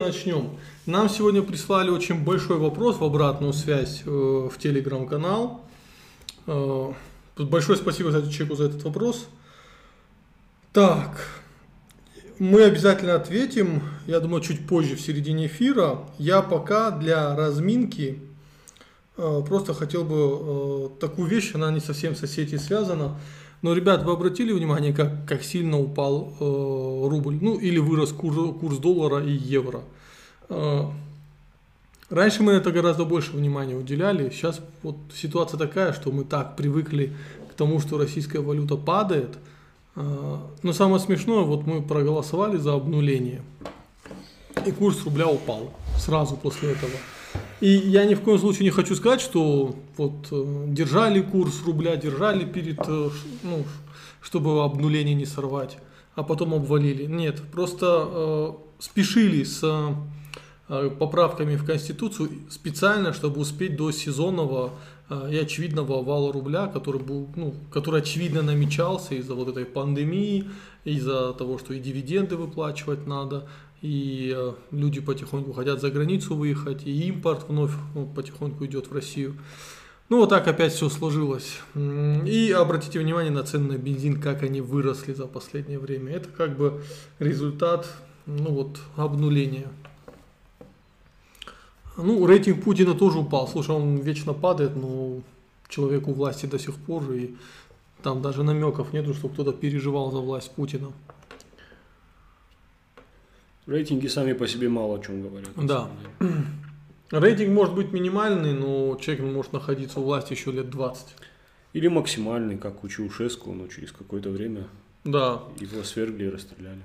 Начнем. Нам сегодня прислали очень большой вопрос в обратную связь э, в телеграм-канал. Э, большое спасибо, кстати, человеку за этот вопрос. Так, мы обязательно ответим, я думаю, чуть позже, в середине эфира. Я пока для разминки э, просто хотел бы такую вещь, она не совсем со сетью связана. Но, ребят, вы обратили внимание, как, как сильно упал э, рубль? Ну, или вырос курс, курс доллара и евро. Э, раньше мы это гораздо больше внимания уделяли. Сейчас вот ситуация такая, что мы так привыкли к тому, что российская валюта падает. Э, но самое смешное, вот мы проголосовали за обнуление. И курс рубля упал сразу после этого. И я ни в коем случае не хочу сказать, что вот э, держали курс рубля, держали перед, э, ну, чтобы обнуление не сорвать, а потом обвалили. Нет, просто э, спешили с э, поправками в Конституцию специально, чтобы успеть до сезонного э, и очевидного вала рубля, который был, ну, который очевидно намечался из-за вот этой пандемии, из-за того, что и дивиденды выплачивать надо, и э, люди потихоньку хотят за границу выехать, и импорт вновь ну, потихоньку идет в Россию. Ну вот так опять все сложилось. И обратите внимание на цены на бензин, как они выросли за последнее время. Это как бы результат ну вот, обнуления. Ну, рейтинг Путина тоже упал. Слушай, он вечно падает, но человеку власти до сих пор, и там даже намеков нету, что кто-то переживал за власть Путина. Рейтинги сами по себе мало о чем говорят. Да. Рейтинг может быть минимальный, но человек может находиться у власти еще лет 20. Или максимальный, как у Чаушеску, но через какое-то время да. его свергли и расстреляли.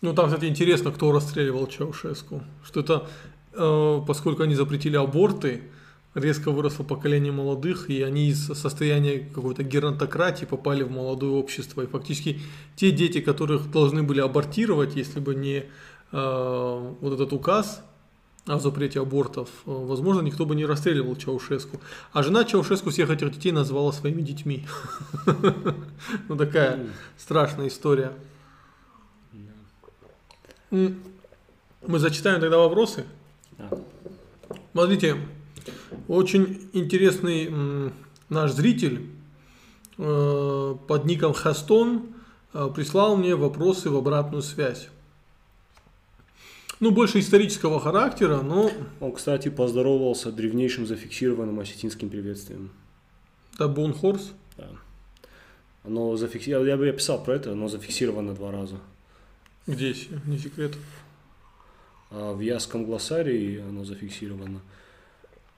Ну, там, кстати, интересно, кто расстреливал Чаушеску. Что это, э, поскольку они запретили аборты, резко выросло поколение молодых, и они из состояния какой-то геронтократии попали в молодое общество. И фактически те дети, которых должны были абортировать, если бы не э, вот этот указ о запрете абортов, э, возможно, никто бы не расстреливал Чаушеску. А жена Чаушеску всех этих детей назвала своими детьми. Ну, такая страшная история. Мы зачитаем тогда вопросы. Смотрите, очень интересный наш зритель э, под ником Хастон э, прислал мне вопросы в обратную связь. Ну, больше исторического характера, но... Он, кстати, поздоровался древнейшим зафиксированным осетинским приветствием. Да, Бонхорс? Да. Оно зафиксировано, я бы я писал про это, оно зафиксировано два раза. Где, не секрет? А в Яском глоссарии оно зафиксировано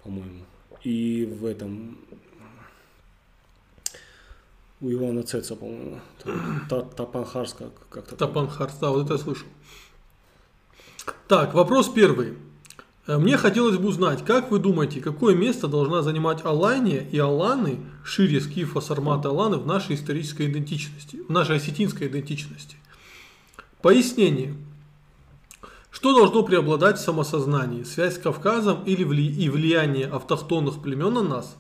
по-моему. И в этом у Ивана Цеца, по-моему, Тапанхарс как-то. Тапанхарс, да, вот это я слышал. Так, вопрос первый. Э, мне хотелось бы узнать, как вы думаете, какое место должна занимать Алания и Аланы, шире Скифа, Сармата, Аланы в нашей исторической идентичности, в нашей осетинской идентичности? Пояснение. Что должно преобладать в самосознании? Связь с Кавказом или вли... и влияние автохтонных племен на нас?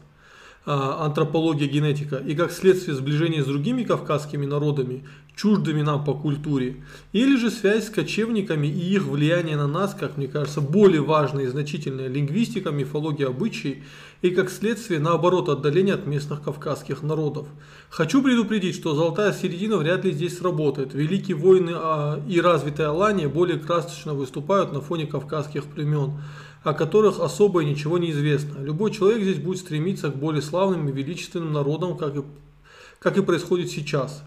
А, антропология, генетика и как следствие сближения с другими кавказскими народами, чуждыми нам по культуре, или же связь с кочевниками и их влияние на нас, как мне кажется, более важная и значительная лингвистика, мифология, обычаи, и как следствие, наоборот, отдаление от местных кавказских народов. Хочу предупредить, что золотая середина вряд ли здесь сработает. Великие войны а, и развитая Алания более красочно выступают на фоне кавказских племен о которых особо ничего не известно. Любой человек здесь будет стремиться к более славным и величественным народам, как и, как и происходит сейчас.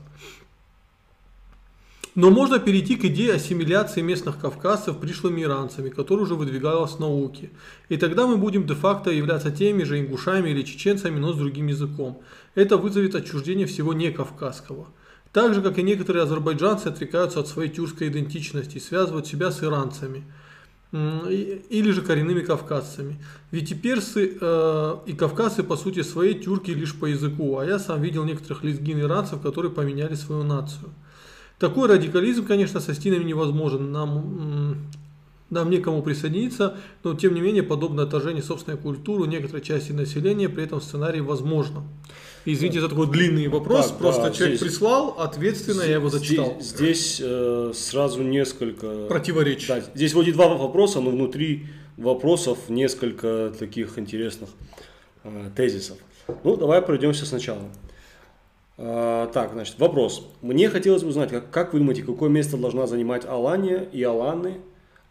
Но можно перейти к идее ассимиляции местных кавказцев пришлыми иранцами, которая уже выдвигалась в науке. И тогда мы будем де-факто являться теми же ингушами или чеченцами, но с другим языком. Это вызовет отчуждение всего не кавказского. Так же, как и некоторые азербайджанцы отрекаются от своей тюркской идентичности и связывают себя с иранцами – или же коренными кавказцами. Ведь и персы э, и кавказцы по сути своей тюрки лишь по языку, а я сам видел некоторых лезгин иранцев, которые поменяли свою нацию. Такой радикализм, конечно, со стенами невозможен. Нам, Нам некому присоединиться, но тем не менее подобное отторжение собственной культуры у некоторой части населения при этом сценарии возможно. Извините за такой длинный вопрос, Так, просто да, человек здесь- прислал, ответственно я его зачитал. Здесь, здесь, э, сразу несколько... Противоречий. Да, здесь вроде два вопроса, но внутри вопросов несколько таких интересных э, тезисов. Ну, давай пройдемся сначала. А, так, значит, вопрос. Мне хотелось бы узнать, как, как вы думаете, какое место должна занимать Алания и Аланы,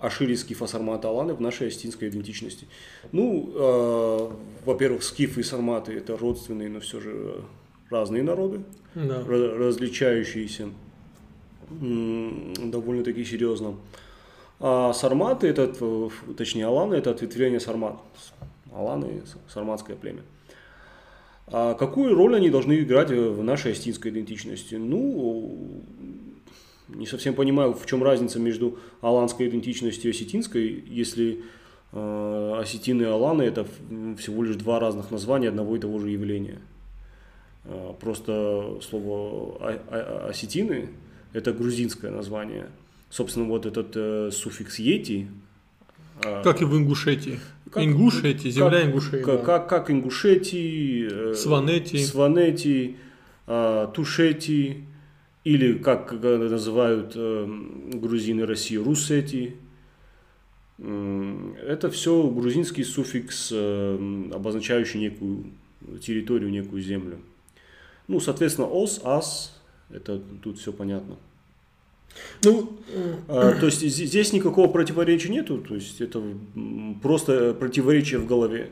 Ашири, Скиф, Сарматы, Аланы в нашей астинской идентичности? Ну, э, во-первых, Скифы и Сарматы – это родственные, но все же разные народы Да. ра- различающиеся довольно-таки серьезно. А сарматы, это, т- точнее аланы, это ответвление сармат. Аланы – сарматское племя. А какую роль они должны играть в нашей астинской идентичности? Ну, не совсем понимаю, в чем разница между аланской идентичностью и осетинской, если э, осетины и аланы – это всего лишь два разных названия одного и того же явления. Э, Просто слово осетины – это грузинское название. Собственно, вот этот э, суффикс «ети» э, Как и в Ингушетии. Как- Ингушетия, земля как- Ингушетии. как, да. как, как ингушетии, э, Сванетии. сванетии, э, тушетии, или как э, называют э, грузины России, русети. Это все грузинский суффикс, э, обозначающий некую территорию, некую землю. Ну, соответственно, ос, ас, это тут все понятно. Ну, А, То есть здесь никакого противоречия нету, то есть это просто противоречие в голове.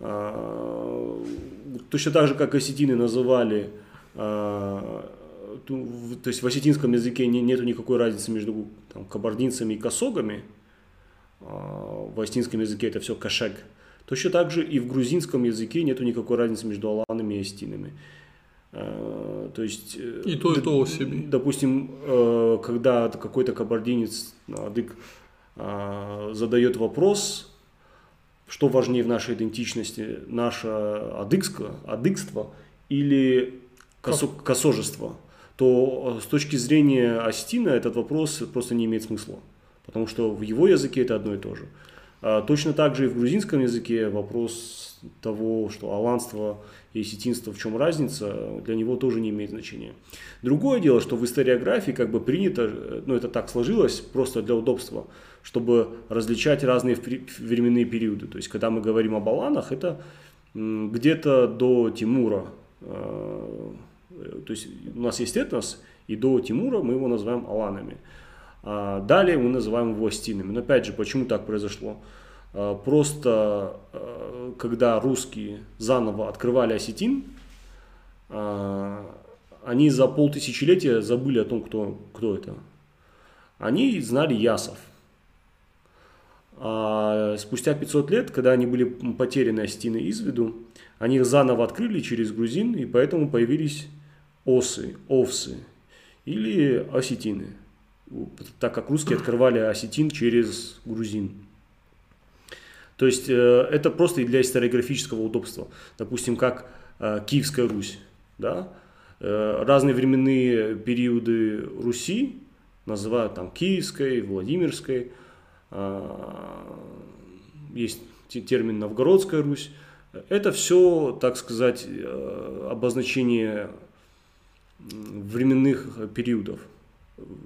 А, Точно так же, как осетины называли, а, то есть в осетинском языке не- нету никакой разницы между там, кабардинцами и косогами, а, в осетинском языке это все кашек. Точно так же и в грузинском языке нету никакой разницы между аланами и осетинами. А, То есть э, И то, и то у себя. Допустим, э, когда какой-то кабардинец, адык, а, задает вопрос, что важнее в нашей идентичности, наше адыгское, адыгство или косо, косожество, то э, с точки зрения Астина этот вопрос просто не имеет смысла, потому что в его языке это одно и то же. А Точно так же и в грузинском языке вопрос того, что аланство и осетинство, в чем разница, для него тоже не имеет значения. Другое дело, что в историографии как бы принято, э, ну это так сложилось, просто для удобства, чтобы различать разные временные периоды. То есть, когда мы говорим об аланах, это где-то до Тимура. Э, То есть, у нас есть этнос, и до Тимура мы его называем аланами. А далее мы называем его астинами. Но опять же, почему так произошло? А, Просто э, когда русские заново открывали осетин, а, они за полтысячелетия забыли о том, кто, кто это. Они знали ясов. А спустя 500 лет, когда они были потеряны осетины из виду, они их заново открыли через грузин, и поэтому появились осы, овсы или осетины, так как русские открывали осетин через грузин. То есть э, это просто и для историографического удобства. Допустим, как э, Киевская Русь. Да? Э, разные временные периоды Руси называют там Киевской, Владимирской. А, Есть те- термин Новгородская Русь. Это все, так сказать, обозначение временных периодов.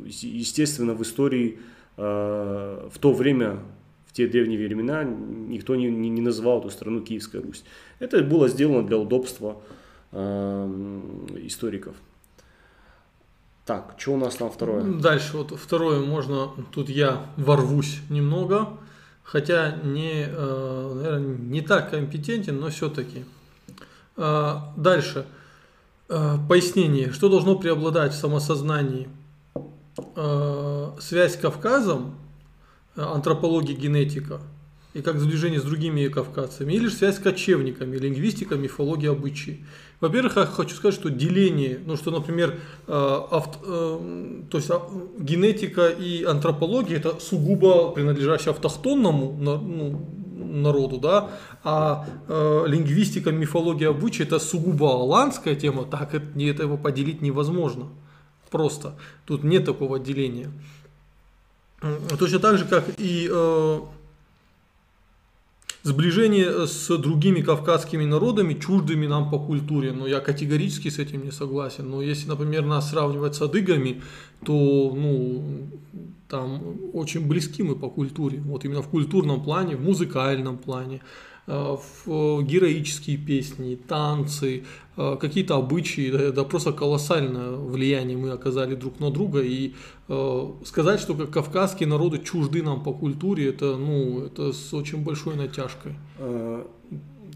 Е- Естественно, в истории э, в то время, в те древние времена, никто не, не, не называл эту страну Киевская Русь. Это было сделано для удобства э, историков. Так, что у нас там второе? Дальше вот второе можно, тут я ворвусь немного, хотя не, э, наверное, не так компетентен, но все-таки. Дальше. Э, Пояснение, что должно преобладать в самосознании? Э, Связь с Кавказом, э, антропология, генетика, и как сближение с другими кавказцами, или же связь с кочевниками, лингвистика, мифология, обычаи. Во-первых, я хочу сказать, что деление, ну что, например, авт- э, то есть а, генетика и антропология это сугубо принадлежащие автохтонному ну, народу, да, а э, лингвистика, мифология, обычаи это сугубо аланская тема, так это, этого поделить невозможно. Просто тут нет такого отделения. Точно так же, как и э, сближение с другими кавказскими народами, чуждыми нам по культуре. Но я категорически с этим не согласен. Но если, например, нас сравнивать с адыгами, то ну, там очень близки мы по культуре. Вот именно в культурном плане, в музыкальном плане. Э, героические песни, танцы, э, какие-то обычаи, это просто колоссальное влияние мы оказали друг на друга. И э, сказать, что кавказские народы чужды нам по культуре, это, ну, это с очень большой натяжкой.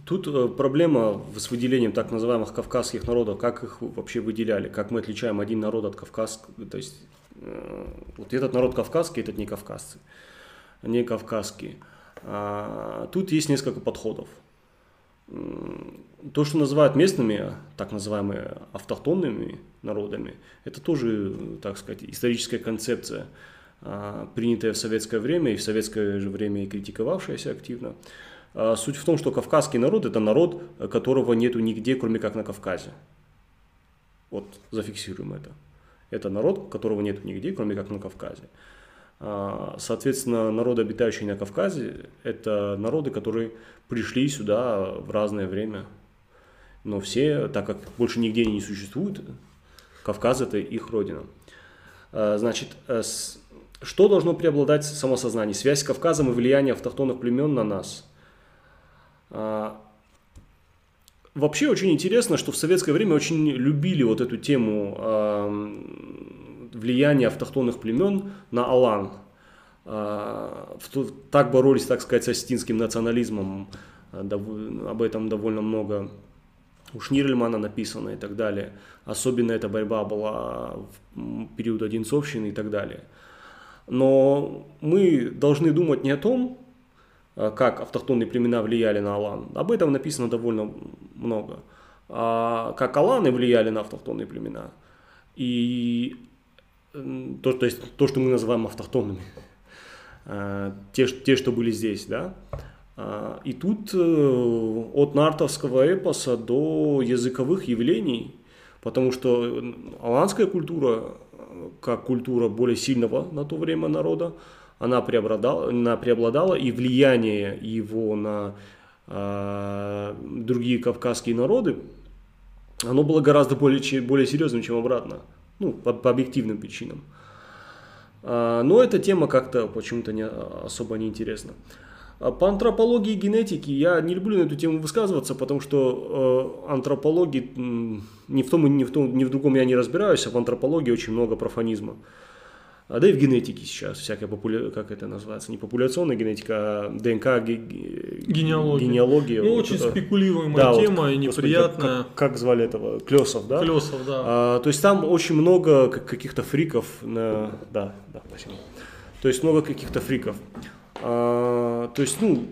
Тут проблема с выделением так называемых кавказских народов, как их вообще выделяли, как мы отличаем один народ от кавказского, то есть вот этот народ кавказский, этот не кавказцы, не кавказские. А, тут есть несколько подходов. То, что называют местными, так называемые автохтонными народами, это тоже, так сказать, историческая концепция, а, принятая в советское время и в советское же время и критиковавшаяся активно. А, суть в том, что кавказский народ – это народ, которого нету нигде, кроме как на Кавказе. Вот, зафиксируем это. Это народ, которого нету нигде, кроме как на Кавказе. А, соответственно, народы, обитающие на Кавказе, это народы, которые пришли сюда в разное время. Но все, так как больше нигде не существует, Кавказ – это их родина. А, значит, э, что должно преобладать в самосознании? Связь с Кавказом и влияние автохтонных племен на нас. А, вообще очень интересно, что в советское время очень любили вот эту тему влияние автохтонных племен на Алан. А, так боролись, так сказать, с осетинским национализмом, об этом довольно много у Шнирльмана написано и так далее. Особенно эта борьба была в период Одинцовщины и так далее. Но мы должны думать не о том, а, как автохтонные племена влияли на Алан. Об этом написано довольно много. А как Аланы влияли на автохтонные племена. И то, то есть то, что мы называем автохтонными, а, те, те, что были здесь, да. А, и тут э, от нартовского эпоса до языковых явлений, потому что аланская культура, как культура более сильного на то время народа, она преобладала, она преобладала и влияние его на э, другие кавказские народы, оно было гораздо более, более серьезным, чем обратно ну, по, по объективным причинам. А, но эта тема как-то почему-то не, особо не интересна. А по антропологии и генетике я не люблю на эту тему высказываться, потому что э, антропологии ни в том, ни в том, ни в другом я не разбираюсь, а в антропологии очень много профанизма. А да и в генетике сейчас всякая популя... как это называется, не популяционная генетика, а ДНК, ге... генеалогия. генеалогия. Ну, вот очень это... спекулируемая да, тема вот, и неприятная. Как, как, как звали этого? Клесов, да? Клесов, да. А, то есть там очень много каких-то фриков на... Да, да, спасибо. То есть много каких-то фриков. А, то есть, ну,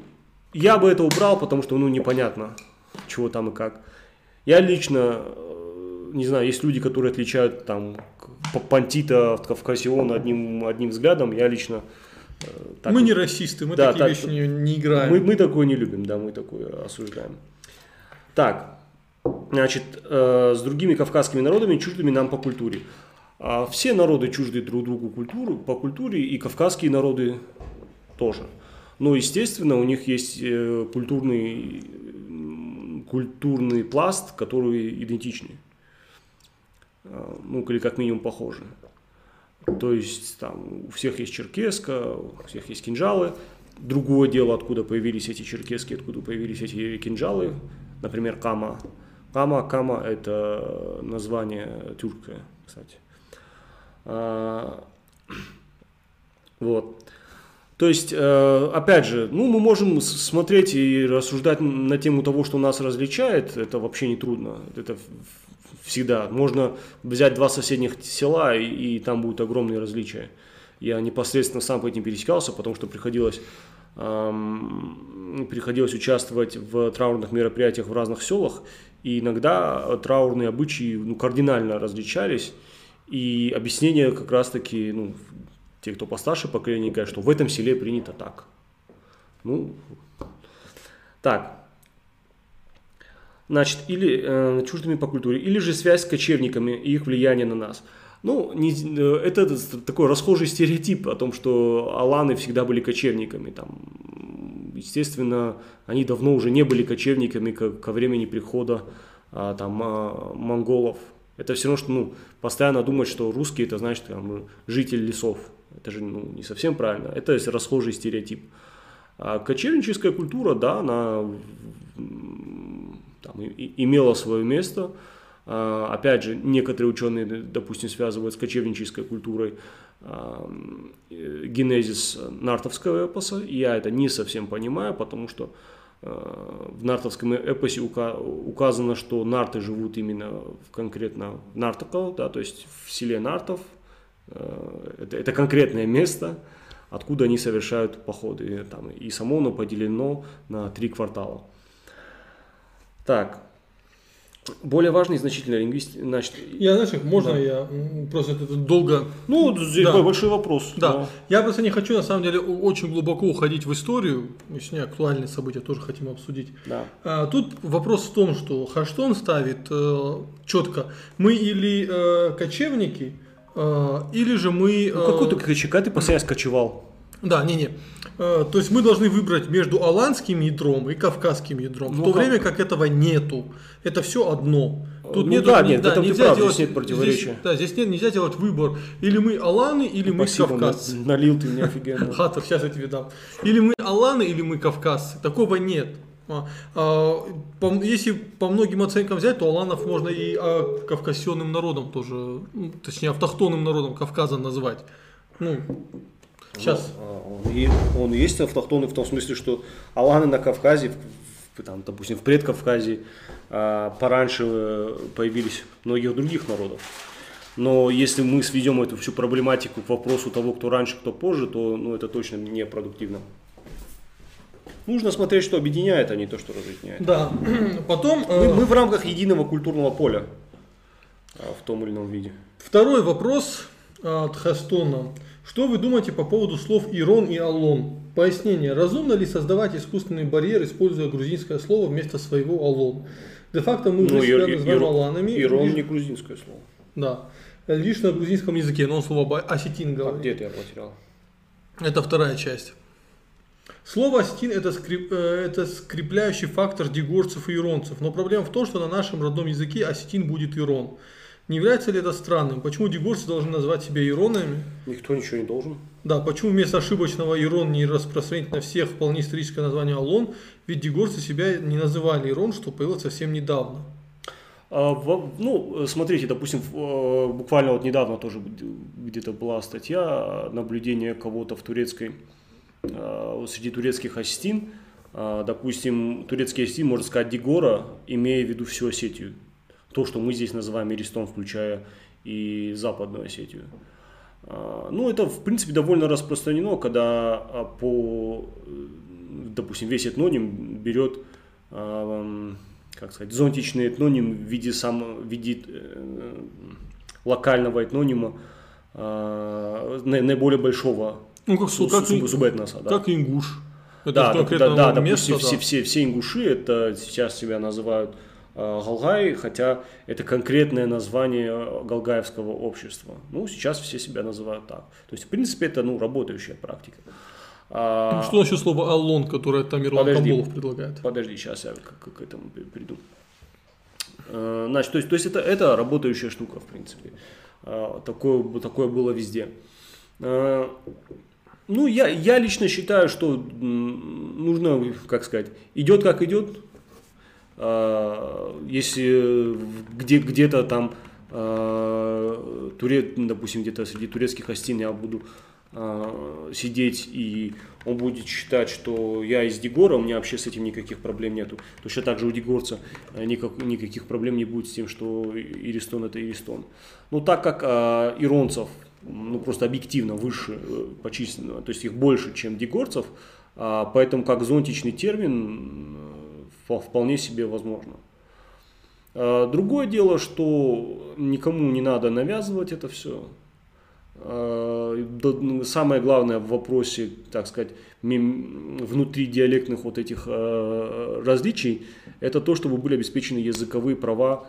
я бы это убрал, потому что, ну, непонятно, чего там и как. Я лично не знаю, есть люди, которые отличают там Пантита от Кавказиона одним, одним взглядом. Я лично э, так, мы не расисты, мы да, такие так, вещи не, не играем. Мы, мы такое не любим, да, мы такое осуждаем. Так, значит, э, с другими кавказскими народами чуждыми нам по культуре. А все народы чужды друг другу культуру, по культуре, и кавказские народы тоже. Но, естественно, у них есть э, культурный, культурный пласт, который идентичный. Э, ну или как минимум похожи. То есть там у всех есть черкеска, у всех есть кинжалы. Другое дело, откуда появились эти черкески, откуда появились эти кинжалы. Например, кама. Кама, кама – это название тюркское, кстати. А, вот. То есть, э, опять же, ну, мы можем смотреть и рассуждать на тему того, что нас различает, это вообще не трудно. Это всегда. Можно взять два соседних села, и, и там будут огромные различия. Я непосредственно сам по этим пересекался, потому что приходилось, эм, приходилось участвовать в траурных мероприятиях в разных селах, и иногда траурные обычаи ну, кардинально различались, и объяснение как раз-таки, ну, те, кто постарше поколение, говорят, что в этом селе принято так. Ну, так, значит, или э, чуждыми по культуре, или же связь с кочевниками и их влияние на нас. Ну, не, э, это такой расхожий стереотип о том, что аланы всегда были кочевниками. Там, естественно, они давно уже не были кочевниками ко, ко времени прихода а, там, а, монголов. Это все равно, что ну, постоянно думать, что русские это значит там, житель лесов. Это же ну, не совсем правильно. Это расхожий стереотип. А кочевническая культура, да, она там, и, имела свое место. А, опять же, некоторые ученые, допустим, связывают с кочевнической культурой а, генезис нартовского эпоса. Я это не совсем понимаю, потому что а, в нартовском эпосе указано, что нарты живут именно конкретно в Нартоко, да, то есть в селе Нартов. Это, это конкретное место, откуда они совершают походы. Там, и само оно поделено на три квартала. Так, более важный и значительный лингвист, значит... Я, знаешь, можно да. я просто это долго... Ну, здесь да. большой вопрос. Да. да. Я просто не хочу, на самом деле, очень глубоко уходить в историю, если не актуальные события тоже хотим обсудить. Да. А, тут вопрос в том, что Хаштон ставит э, четко, мы или э, кочевники, э, или же мы... Э, ну, какой ты кочевник? Ты постоянно кочевал. Да, не-не. Э, то есть мы должны выбрать между аланским ядром и кавказским ядром, ну, в то как? время как этого нету. Это все одно. Тут ну, нет, да, нет, да, нельзя прав, делать, здесь нет противоречия. Здесь, да, здесь нет, нельзя делать выбор. Или мы аланы, или мы Спасибо, кавказцы. Налил ты мне офигенно. Хатов, сейчас я тебе дам. Или мы аланы, или мы кавказцы. Такого нет. А, а, если по многим оценкам взять, то аланов можно и а, кавказионным народом тоже, ну, точнее автохтонным народом Кавказа назвать. Ну, Сейчас. Он, он, он есть автохтонный в том смысле, что аланы на Кавказе, там, допустим, в предкавказе, пораньше э, появились многих других народов. Но если мы сведем эту всю проблематику к вопросу того, кто раньше, кто позже, то ну, это точно не продуктивно. Нужно смотреть, что объединяет, а не то, что разъединяет. Да. Потом... Мы, э, мы в рамках единого культурного поля а, в том или ином виде. Второй вопрос от Хастона. Что вы думаете по поводу слов Ирон и Аллон? Пояснение. Разумно ли создавать искусственный барьер, используя грузинское слово вместо своего Аллон? Де-факто мы уже ну, себя называем Аланами. Ирон лишь... не грузинское слово. Да. Лишь на грузинском языке, но он слово осетин говорит. А где ты я потерял? Это вторая часть. Слово осетин это, скрип, э, это скрепляющий фактор дегорцев и иронцев, но проблема в том, что на нашем родном языке осетин будет ирон. Не является ли это странным? Почему дегурцы должны назвать себя иронами? Никто ничего не должен. Да, почему вместо ошибочного ирон не распространить на всех вполне историческое название Алон? Ведь дегурцы себя не называли ирон, что появилось совсем недавно. А, ну, смотрите, допустим, э, буквально вот недавно тоже где-то была статья наблюдение кого-то в турецкой, э, среди турецких осетин. А, допустим, турецкий осетин может сказать Дегора, имея в виду всю Осетию то, что мы здесь называем Иристон, включая и Западную Осетию. А, ну, это, в принципе, довольно распространено, когда по, допустим, весь этноним берет, как сказать, зонтичный этноним в виде, сам, в виде э, локального этнонима наиболее большого ну, как, суб, как, субэтноса. Да. Как ингуш. Это да, да, да, допустим, место, все, да. все, все ингуши это сейчас себя называют Э, Галгай, хотя это конкретное название галгаевского общества. Ну, сейчас все себя называют так. То есть, в принципе, это ну, работающая практика. А... Ну, что насчет слова «аллон», которое Тамерлан Камболов предлагает? Подожди, сейчас я к, к этому приду. Э, значит, то есть, то есть это, это работающая штука, в принципе. Э, такое, такое было везде. Ну, я, я лично считаю, что нужно, как сказать, идет как идет, а, если где, где-то там, а, туре, допустим, где-то среди турецких гостин я буду а, сидеть и он будет считать, что я из Дегора, у меня вообще с этим никаких проблем нету. Точно так же у Дегорца никак, никаких проблем не будет с тем, что Иристон это Иристон. Но так как а, иронцев ну, просто объективно выше э, по численности, то есть их больше, чем дегорцев, а, поэтому как зонтичный термин вполне себе возможно. А, другое дело, что никому не надо навязывать это все. А, ну, самое главное в вопросе, так сказать, внутри диалектных вот этих а, различий, это то, чтобы были обеспечены языковые права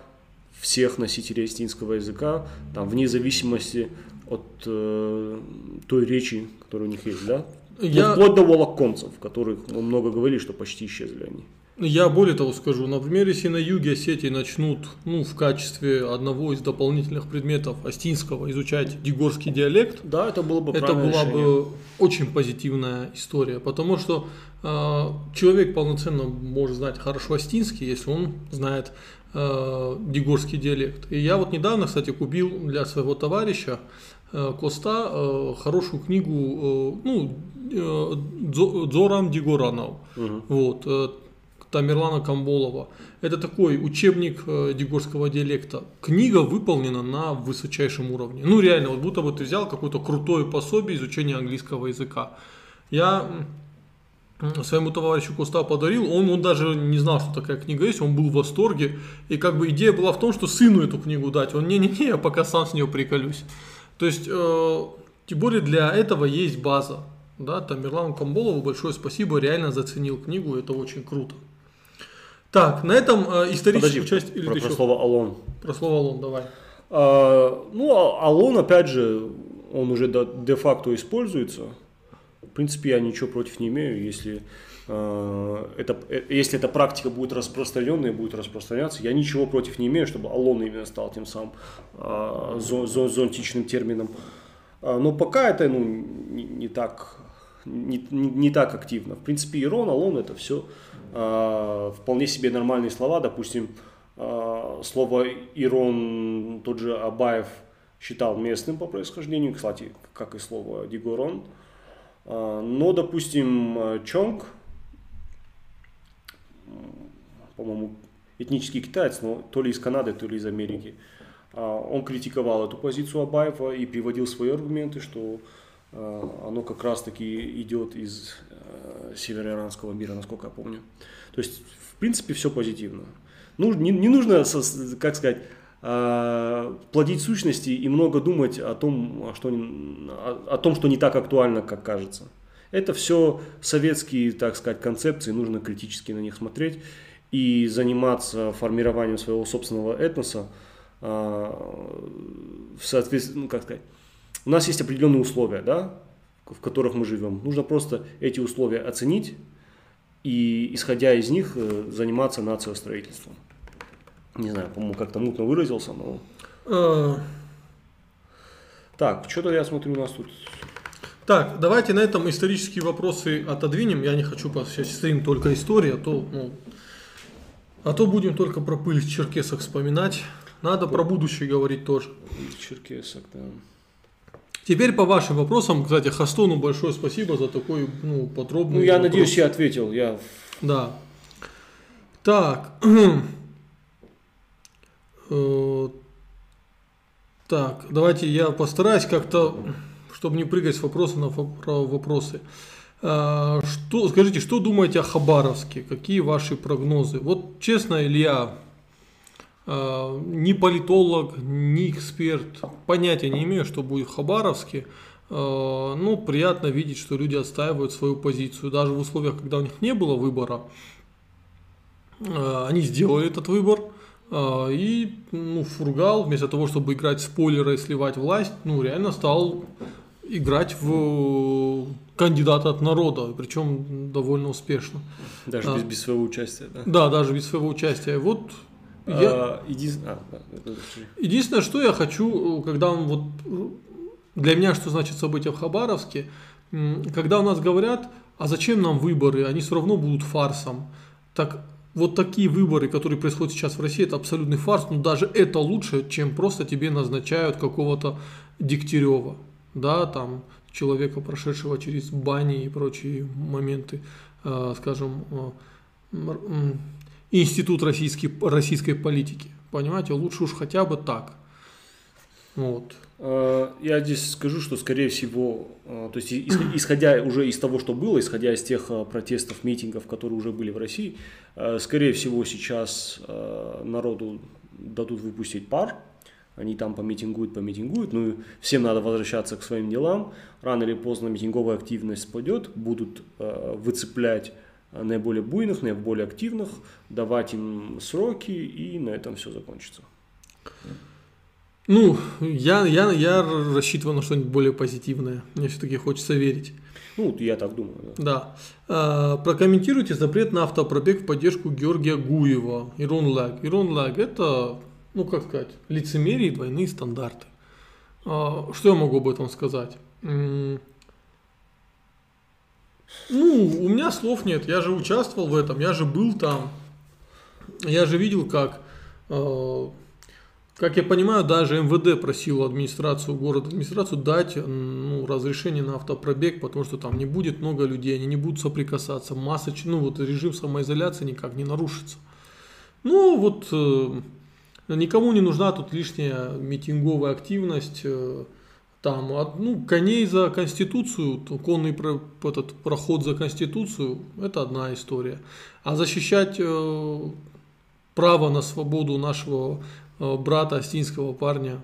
всех носителей астинского языка, там, вне зависимости от э, той речи, которая у них есть, да? Я... Вплоть до волоконцев, которых мы много говорили, что почти исчезли они. Я более того скажу, например, если на юге Осетии начнут ну, в качестве одного из дополнительных предметов астинского изучать дигорский диалект, да, это было бы это была решение. бы очень позитивная история, потому что э, человек полноценно может знать хорошо астинский, если он знает э, дигорский диалект. И я вот недавно, кстати, купил для своего товарища э, Коста э, хорошую книгу, э, ну, э, Дзорам Дигоранов. Угу. Вот, э, Тамерлана Камболова. Это такой учебник э, дигорского диалекта. Книга выполнена на высочайшем уровне. Ну реально, вот будто бы ты взял какое-то крутое пособие изучения английского языка. Я своему товарищу Коста подарил, он, он даже не знал, что такая книга есть, он был в восторге. И как бы идея была в том, что сыну эту книгу дать. Он, не-не-не, я пока сам с нее приколюсь. То есть, э, тем более для этого есть база. Да, Тамерлану Камболову большое спасибо, реально заценил книгу, это очень круто. Так, на этом э, историческую Подожди, часть... Или про, про слово «алон». Про слово «алон», давай. А, ну, а алон, опять же, он уже де-факто используется. В принципе, я ничего против не имею, если, это, э, если эта практика будет распространенная, будет распространяться. Я ничего против не имею, чтобы алон именно стал тем самым э, зон, зон, зонтичным термином. Но пока это ну, не, не, так, не, не, так активно. В принципе, ирон, алон это все э, вполне себе нормальные слова, допустим, э, слово Ирон тот же Абаев считал местным по происхождению, кстати, как и слово Дигорон. Э, но, допустим, Чонг, по-моему, этнический китаец, но то ли из Канады, то ли из Америки, он критиковал эту позицию Абаева и приводил свои аргументы, что оно как раз таки идет из Э, североиранского мира, насколько я помню. То есть, в принципе, все позитивно. Ну, не, не нужно, как сказать, э, плодить сущности и много думать о том, что, о, о том, что не так актуально, как кажется. Это все советские, так сказать, концепции, нужно критически на них смотреть и заниматься формированием своего собственного этноса э, в соответствии, ну, как сказать, у нас есть определенные условия, да, в которых мы живем. Нужно просто эти условия оценить и, исходя из них, э, заниматься нациостроительством. Не знаю, по-моему, как-то мутно выразился, но... А. Так, что-то я смотрю, у нас тут... Так, давайте на этом исторические вопросы отодвинем. Я не хочу сейчас стрим только история, а то, ну, а то будем только про пыль в черкесах вспоминать. Надо про будущее говорить тоже. Черкесок, да. Теперь по вашим вопросам, кстати, Хастону большое спасибо за такой ну, подробный. Ну, я вопрос. надеюсь, я ответил. Я... Да. Так. Э, так, давайте я постараюсь как-то, чтобы не прыгать с вопроса на вопросы. Э, что, скажите, что думаете о Хабаровске? Какие ваши прогнозы? Вот честно, Илья, а, ни политолог, ни эксперт, понятия не имею, что будет в Хабаровске. А, ну, приятно видеть, что люди отстаивают свою позицию. Даже в условиях, когда у них не было выбора, они сделали этот выбор. И ну, Фургал, вместо того, чтобы играть спойлеры и сливать власть, ну, реально стал играть в кандидата от народа, причем довольно успешно. Даже а, без, без своего участия, да? Да, даже без своего участия. Вот я... А, единственное, а, да, Единственное, что я хочу, когда он вот для меня, что значит события в Хабаровске, когда у нас говорят, а зачем нам выборы, они все равно будут фарсом. Так вот такие выборы, которые происходят сейчас в России, это абсолютный фарс, но даже это лучше, чем просто тебе назначают какого-то Дегтярева, да, там человека, прошедшего через бани и прочие моменты, э, скажем, э, институт российской, российской политики. Понимаете, лучше уж хотя бы так. Вот. А, я здесь скажу, что скорее всего, то есть исходя уже из того, что было, исходя из тех протестов, митингов, которые уже были в России, скорее всего сейчас народу дадут выпустить пар, они там помитингуют, помитингуют, ну всем надо возвращаться к своим делам, рано или поздно митинговая активность спадет, будут выцеплять наиболее буйных, наиболее активных, давать им сроки, и на этом все закончится. Ну, я, я, я рассчитывал на что-нибудь более позитивное. Мне все-таки хочется верить. Ну, я так думаю. Да. да. А, прокомментируйте запрет на автопробег в поддержку Георгия Гуева. Ирон Лаг. Ирон Лаг это, ну как сказать, лицемерие и двойные стандарты. А, что я могу об этом сказать? Ну, у меня слов нет. Я же участвовал в этом, я же был там. Я же видел, как а, как я понимаю, даже МВД просил администрацию города, администрацию дать ну, разрешение на автопробег, потому что там не будет много людей, они не будут соприкасаться, масса, ну вот режим самоизоляции никак не нарушится. Ну вот э, никому не нужна тут лишняя митинговая активность, э, там, ну, коней за Конституцию, конный про, этот проход за Конституцию, это одна история. А защищать э, право на свободу нашего Э, брата астинского парня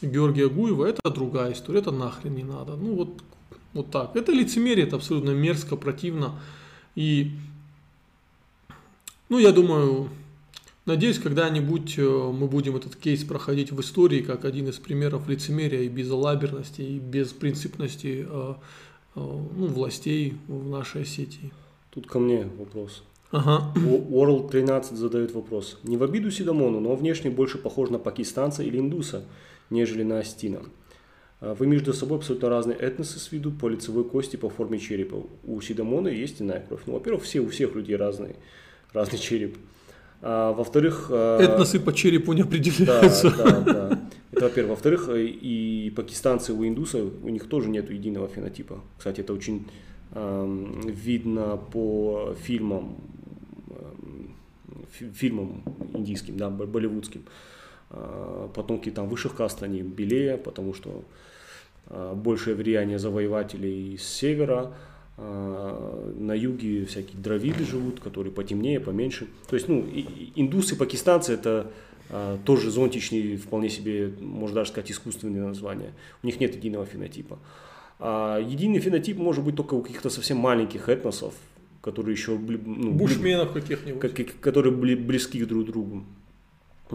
Георгия Гуева, это другая история, это нахрен не надо. Ну вот, вот так. Это лицемерие, это абсолютно мерзко, противно. И, ну я думаю, надеюсь, когда-нибудь э, мы будем этот кейс проходить в истории как один из примеров лицемерия и безалаберности, и беспринципности э, ну, властей в нашей сети. Тут ко мне вопрос. Ага. World 13 задает вопрос. Не в обиду Сидамону, но внешне больше похож на пакистанца или индуса, нежели на Астина. А вы между собой абсолютно разные этносы с виду, по лицевой кости, по форме черепа. У Сидамона есть иная кровь. Ну, во-первых, все, у всех людей разный, разный череп. А, во-вторых... А, Этносы по черепу не определяются. Да, да, да. Это во-первых. Во-вторых, и пакистанцы, у индусов, у них тоже нет единого фенотипа. Кстати, это очень э, видно по фильмам фильмам индийским, да, болливудским. А, потомки там высших каст, они белее, потому что а, большее влияние завоевателей с севера, на юге всякие дравиды живут, которые потемнее, поменьше. То есть, ну, индусы, пакистанцы это тоже зонтичные, вполне себе, можно даже сказать, искусственные названия. У них нет единого фенотипа. А единый фенотип может быть только у каких-то совсем маленьких этносов, которые еще... Ну, Бушменов каких-нибудь. Как, которые были близки друг к другу.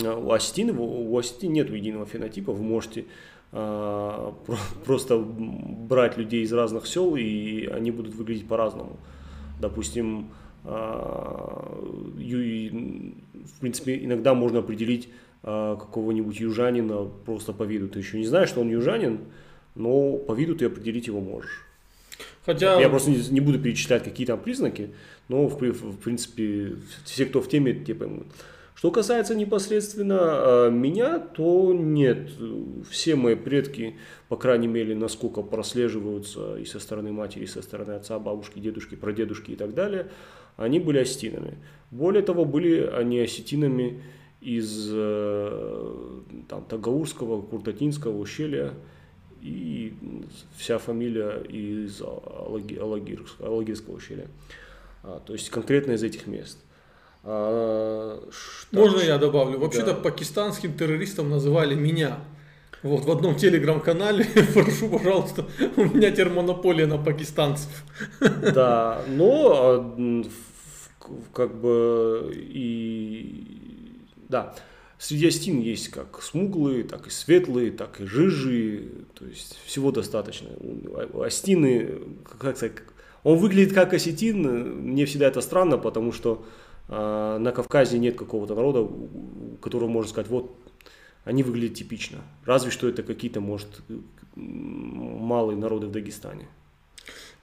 А у Астины, у Астины нет единого фенотипа, вы можете а, просто брать людей из разных сел, и они будут выглядеть по-разному. Допустим, ю, в принципе, иногда можно определить а, какого-нибудь южанина просто по виду. Ты еще не знаешь, что он южанин, но по виду ты определить его можешь. Хотя... Я просто не, не буду перечислять какие там признаки, но в, в принципе все, кто в теме, те поймут. Что касается непосредственно э, меня, то нет. Все мои предки, по крайней мере, насколько прослеживаются и со стороны матери, и со стороны отца, бабушки, дедушки, прадедушки и так далее, они были осетинами. Более того, были они осетинами из э, там, Тагаурского, Куртатинского ущелья, и вся фамилия из Алагирского ущелья. А, то есть конкретно из этих мест. А, что, Можно я добавлю? Вообще-то да. пакистанским террористом называли меня. Вот в одном телеграм-канале, прошу, пожалуйста, у меня термонополия на пакистанцев. Да, но как бы и да. Среди астин есть как смуглые, так и светлые, так и жижи, то есть всего достаточно. Астины, как сказать, он выглядит как осетин, мне всегда это странно, потому что на Кавказе нет какого-то народа, которого можно сказать, вот они выглядят типично. Разве что это какие-то, может, малые народы в Дагестане.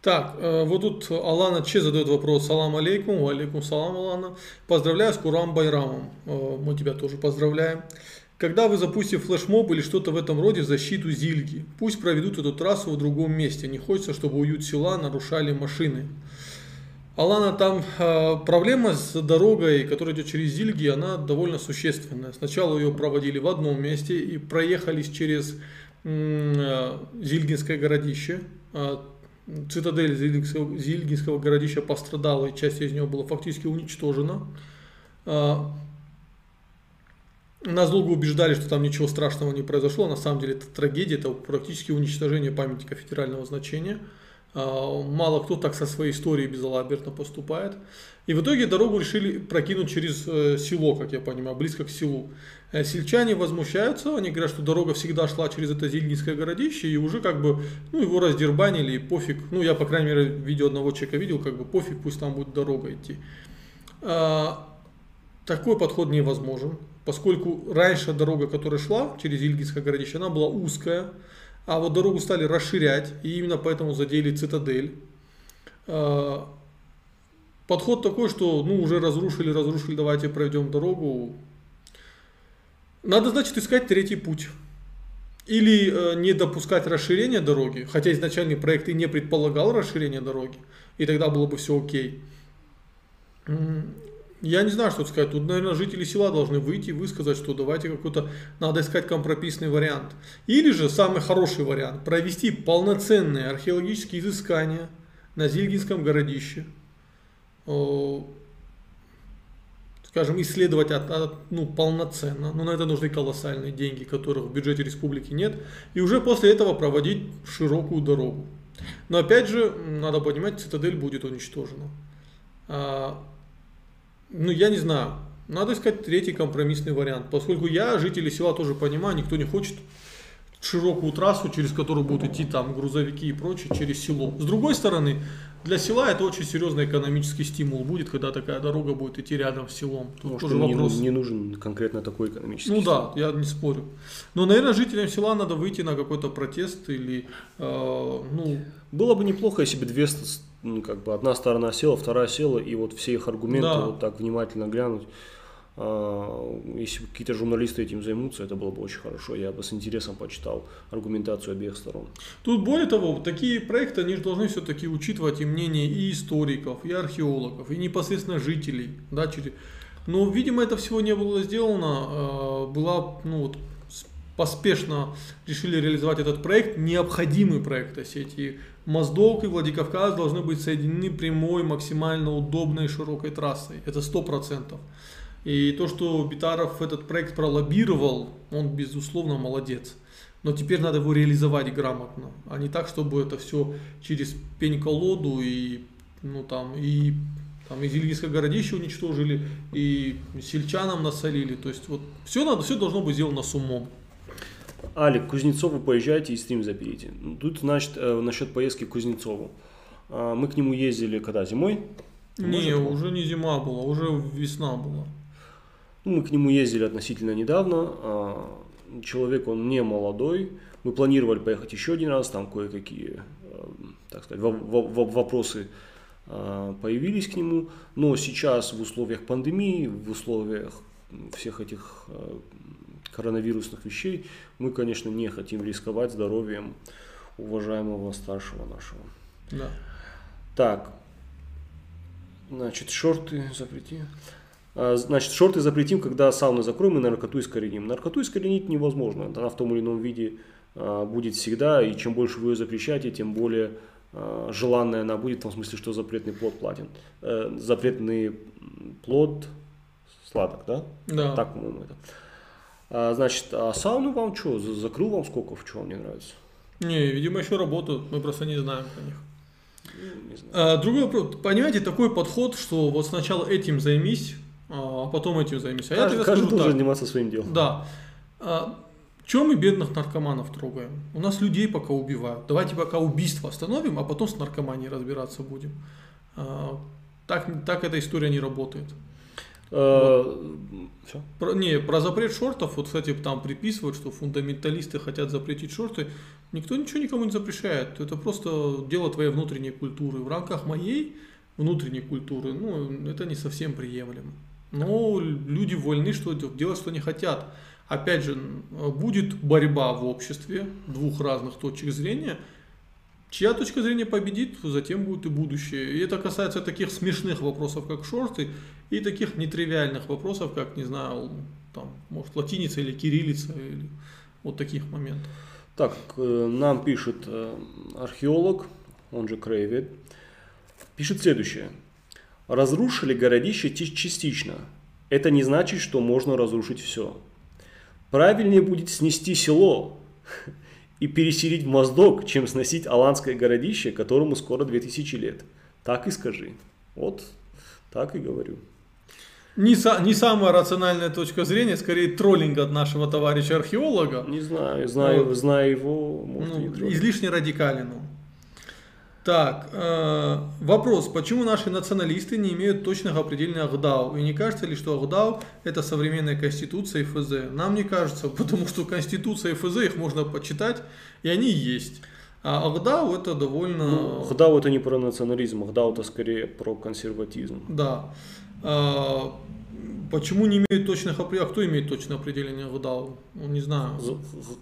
Так, э, вот тут Алана Че задает вопрос. Салам алейкум, алейкум салам, Алана. Поздравляю с Курам Байрамом. Э, мы тебя тоже поздравляем. Когда вы запустите флешмоб или что-то в этом роде в защиту Зильги, пусть проведут эту трассу в другом месте. Не хочется, чтобы уют села нарушали машины. Алана, там э, проблема с дорогой, которая идет через Зильги, она довольно существенная. Сначала ее проводили в одном месте и проехались через э, Зильгинское городище. Э, цитадель Зильгинского, городища пострадала, и часть из него была фактически уничтожена. А, нас долго убеждали, что там ничего страшного не произошло. На самом деле это трагедия, это практически уничтожение памятника федерального значения. А, мало кто так со своей историей безалаберно поступает. И в итоге дорогу решили прокинуть через э, село, как я понимаю, близко к селу. Э, сельчане возмущаются, они говорят, что дорога всегда шла через это Зильгинское городище, и уже как бы, ну, его раздербанили, и пофиг. Ну, я, по крайней мере, видео одного человека видел, как бы пофиг, пусть там будет дорога идти. А, такой подход невозможен, поскольку раньше дорога, которая шла через Зильгинское городище, она была узкая, а вот дорогу стали расширять, и именно поэтому задели цитадель. А, подход такой, что ну уже разрушили, разрушили, давайте пройдем дорогу. Надо, значит, искать третий путь. Или э, не допускать расширения дороги, хотя изначальный проект и не предполагал расширение дороги, и тогда было бы все окей. Я не знаю, что сказать. Тут, наверное, жители села должны выйти и высказать, что давайте какой-то, надо искать компромиссный вариант. Или же самый хороший вариант, провести полноценные археологические изыскания на Зильгинском городище. Скажем, исследовать от, от, ну, полноценно. Но на это нужны колоссальные деньги, которых в бюджете республики нет. И уже после этого проводить широкую дорогу. Но опять же, надо понимать, цитадель будет уничтожена. Ну, я не знаю. Надо искать третий компромиссный вариант. Поскольку я, жители села тоже понимаю, никто не хочет широкую трассу, через которую будут идти там грузовики и прочее, через село. С другой стороны, для села это очень серьезный экономический стимул будет, когда такая дорога будет идти рядом с селом. Тут Может, тоже вопрос. Не, не нужен конкретно такой экономический Ну стимул. да, я не спорю. Но, наверное, жителям села надо выйти на какой-то протест или, э, ну... Было бы неплохо, если бы две ну, как бы одна сторона села, вторая села, и вот все их аргументы да. вот так внимательно глянуть. А, если какие-то журналисты этим займутся, это было бы очень хорошо. Я бы с интересом почитал аргументацию обеих сторон. Тут более того, такие проекты, они же должны все-таки учитывать и мнение и историков, и археологов, и непосредственно жителей. Да, через... Но, видимо, это всего не было сделано. А, была ну, вот, поспешно решили реализовать этот проект, необходимый проект о сети. Моздок и Владикавказ должны быть соединены прямой, максимально удобной широкой трассой. Это 100%. И то, что Битаров этот проект пролоббировал, он, безусловно, молодец. Но теперь надо его реализовать грамотно, а не так, чтобы это все через пень-колоду и, ну, там, и там из Ильинское городище уничтожили, и сельчанам насолили. То есть вот все надо, все должно быть сделано с умом. Алик, к Кузнецову поезжайте и стрим заберите. Тут, значит, э, насчет поездки к Кузнецову. А, мы к нему ездили когда? Зимой? Не, Может, уже не зима была, уже весна была. Ну, мы к нему ездили относительно недавно. А, человек, он не молодой. Мы планировали поехать еще один раз, там кое-какие, э, так сказать, вопросы а, появились к нему. Но сейчас в условиях пандемии, в условиях всех этих э, коронавирусных вещей, мы, конечно, не хотим рисковать здоровьем уважаемого старшего нашего. Да. Так, значит, шорты запрети. А, значит, шорты запретим, когда сауны закроем и наркоту искореним. Наркоту искоренить невозможно. Она в том или ином виде а, будет всегда, и чем больше вы ее запрещаете, тем более а, желанная она будет, в том смысле, что запретный плод платен. Э, запретный плод сладок, да? Да. Так, по-моему, это. А, значит, а сауну вам что, закрыл вам сколько, в чем вам не нравится? Не, видимо, еще работают, мы просто не знаем про них. Ну. А, другой вопрос. Понимаете, такой подход, что вот сначала этим займись, а потом этим займись. А каждый, я тебе скажу так. заниматься своим делом. Да. А, чем мы бедных наркоманов трогаем? У нас людей пока убивают. Давайте пока убийство остановим, а потом с наркоманией разбираться будем. А, так, так эта история не работает. Э, Все? Про, не, про запрет шортов, вот, кстати, там приписывают, что фундаменталисты хотят запретить шорты. Никто ничего никому не запрещает. Это просто дело твоей внутренней культуры. В рамках моей внутренней культуры, ну, это не совсем приемлемо. Но люди вольны что делать, что не хотят. Опять же, будет борьба в обществе двух разных точек зрения – Чья точка зрения победит, затем будет и будущее. И это касается таких смешных вопросов, как шорты, и таких нетривиальных вопросов, как, не знаю, там, может, латиница или кириллица, или вот таких моментов. Так, э, нам пишет э, археолог, он же Крейвид, пишет следующее. Разрушили городище частично. Это не значит, что можно разрушить все. Правильнее будет снести село и переселить в Моздок, чем сносить аланское городище, которому скоро 2000 лет. Так и скажи. Вот так и говорю. Не, са, не самая рациональная точка зрения, скорее троллинг от нашего товарища археолога. Не знаю, знаю, Вот. знаю его, может, Ну, излишне радикален он. Так, э, вопрос, почему наши националисты не имеют точного определения Ахдау? И не кажется ли, что Ахдау это современная конституция и ФЗ? Нам не кажется, потому что конституция и ФЗ их можно почитать, и они есть. А Ахдау это довольно... Ну, Хдау это не про национализм, Хдау это скорее про консерватизм. Да. А, почему не имеют точных определений? А кто имеет точное определение Ахдау? Ну, не знаю.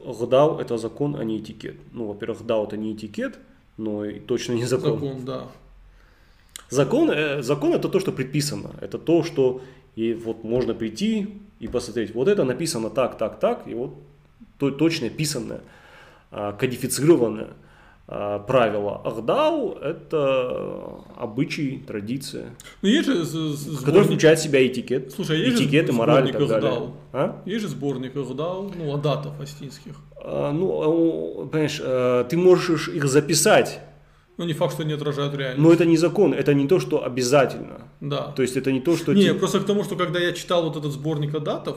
Гдау это закон, а не этикет. Ну, во-первых, Гдау это не этикет, но и точно не закон. Закон, да. Закон, э, закон это то, что предписано. Это то, что и вот можно прийти и посмотреть. Вот это написано так, так, так, и вот то, точное, писанное, а, кодифицированное а, правило. Ахдау это обычай, традиция, Ну, есть же з- который сборник- включает в себя этикет, Слушай, а есть же этикет и мораль и так сборник далее. Ахдау? А? Есть же сборник Ахдау, ну, адатов астинских. А, ну, у- понимаешь, э, ты можешь их записать, Ну, не факт, что они отражают реальность. но это не закон, это не то, что обязательно. Да. То есть это не то, что... не, ти- просто к тому, что когда я читал вот этот сборник адатов,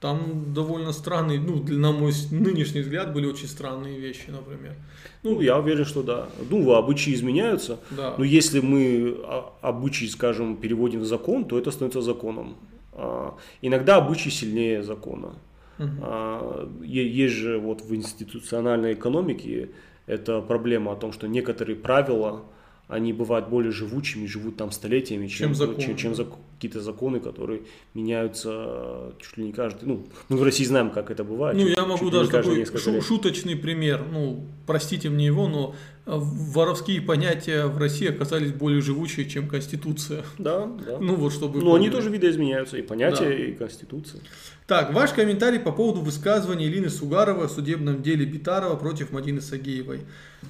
там довольно странные, ну, на мой нынешний взгляд, были очень странные вещи, например. Ну, я уверен, что да. Ну, обычаи изменяются. Да. Но если мы а, обычай, скажем, переводим в закон, то это становится законом. А, Иногда обычай сильнее закона. Е- Есть же вот в институциональной экономике это проблема о том, что некоторые правила, они бывают более живучими, живут там столетиями, чем, Чем законы, чем, чем зак- какие-то законы, которые меняются э, чуть ли не каждый. Ну, мы в России знаем, как это бывает. Ну, чуть- я чуть могу не даже такой шу- лет. шуточный пример. Ну, простите мне его, но воровские понятия в России оказались более живучие, чем Конституция. Да, да. Ну, вот чтобы... Но они тоже видоизменяются, и понятия, Да. и конституция. Так, ваш комментарий по поводу высказывания Илины Сугаровой о судебном деле Битарова против Мадины Сагеевой.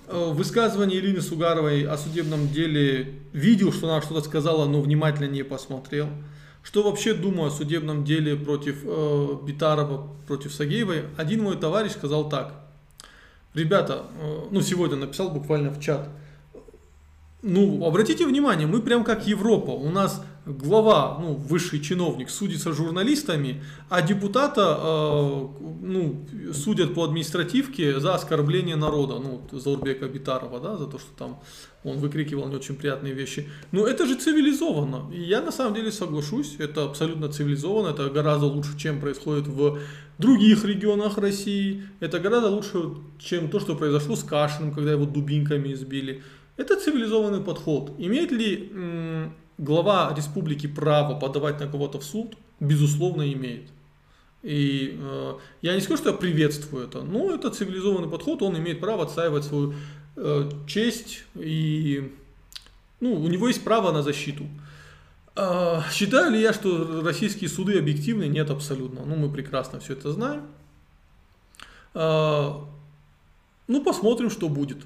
Э, Высказывание Илины Сугаровой о судебном деле видел, что она что-то сказала, но внимательно не посмотрел. Что вообще думаю о судебном деле против э, Битарова, против Сагеевой? Один мой товарищ сказал так. Ребята, э, ну сегодня написал буквально в чат. Ну, обратите внимание, мы прям как Европа. У нас глава, ну, высший чиновник судится журналистами, а депутата, э, ну, судят по административке за оскорбление народа, ну, Заурбека Битарова, да, за то, что там он выкрикивал не очень приятные вещи. Но это же цивилизованно. И я на самом деле соглашусь, это абсолютно цивилизованно, это гораздо лучше, чем происходит в других регионах России. Это гораздо лучше, чем то, что произошло с Кашиным, когда его дубинками избили. Это цивилизованный подход. Имеет ли м, глава республики право подавать на кого-то в суд? Безусловно, имеет. И э, я не скажу, что я приветствую это, но это цивилизованный подход, он имеет право отстаивать свою честь и ну, у него есть право на защиту. А, считаю ли я, что российские суды объективны? Нет, абсолютно. Ну, мы прекрасно все это знаем. А, ну, посмотрим, что будет.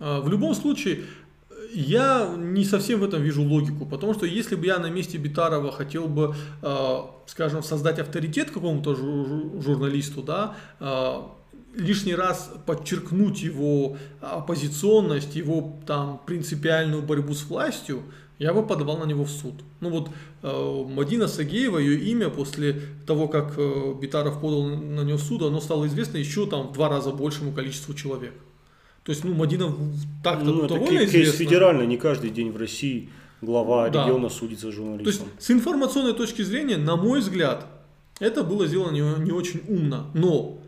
А, В любом случае, я не совсем в этом вижу логику, потому что если бы я на месте Битарова хотел бы, скажем, создать авторитет какому-то жу- жу- журналисту, да, лишний раз подчеркнуть его оппозиционность, его там принципиальную борьбу с властью, я бы подавал на него в суд. Ну вот э, Мадина Сагеева, ее имя после того, как э, Битаров подал на нее в суд, оно стало известно еще там в два раза большему количеству человек. То есть, ну, Мадина так-то Ну, это довольно кей- кейс федеральный, не каждый день в России глава Да. региона судится с То есть, журналистом. с информационной точки зрения, на мой взгляд, это было сделано не, не очень умно. Но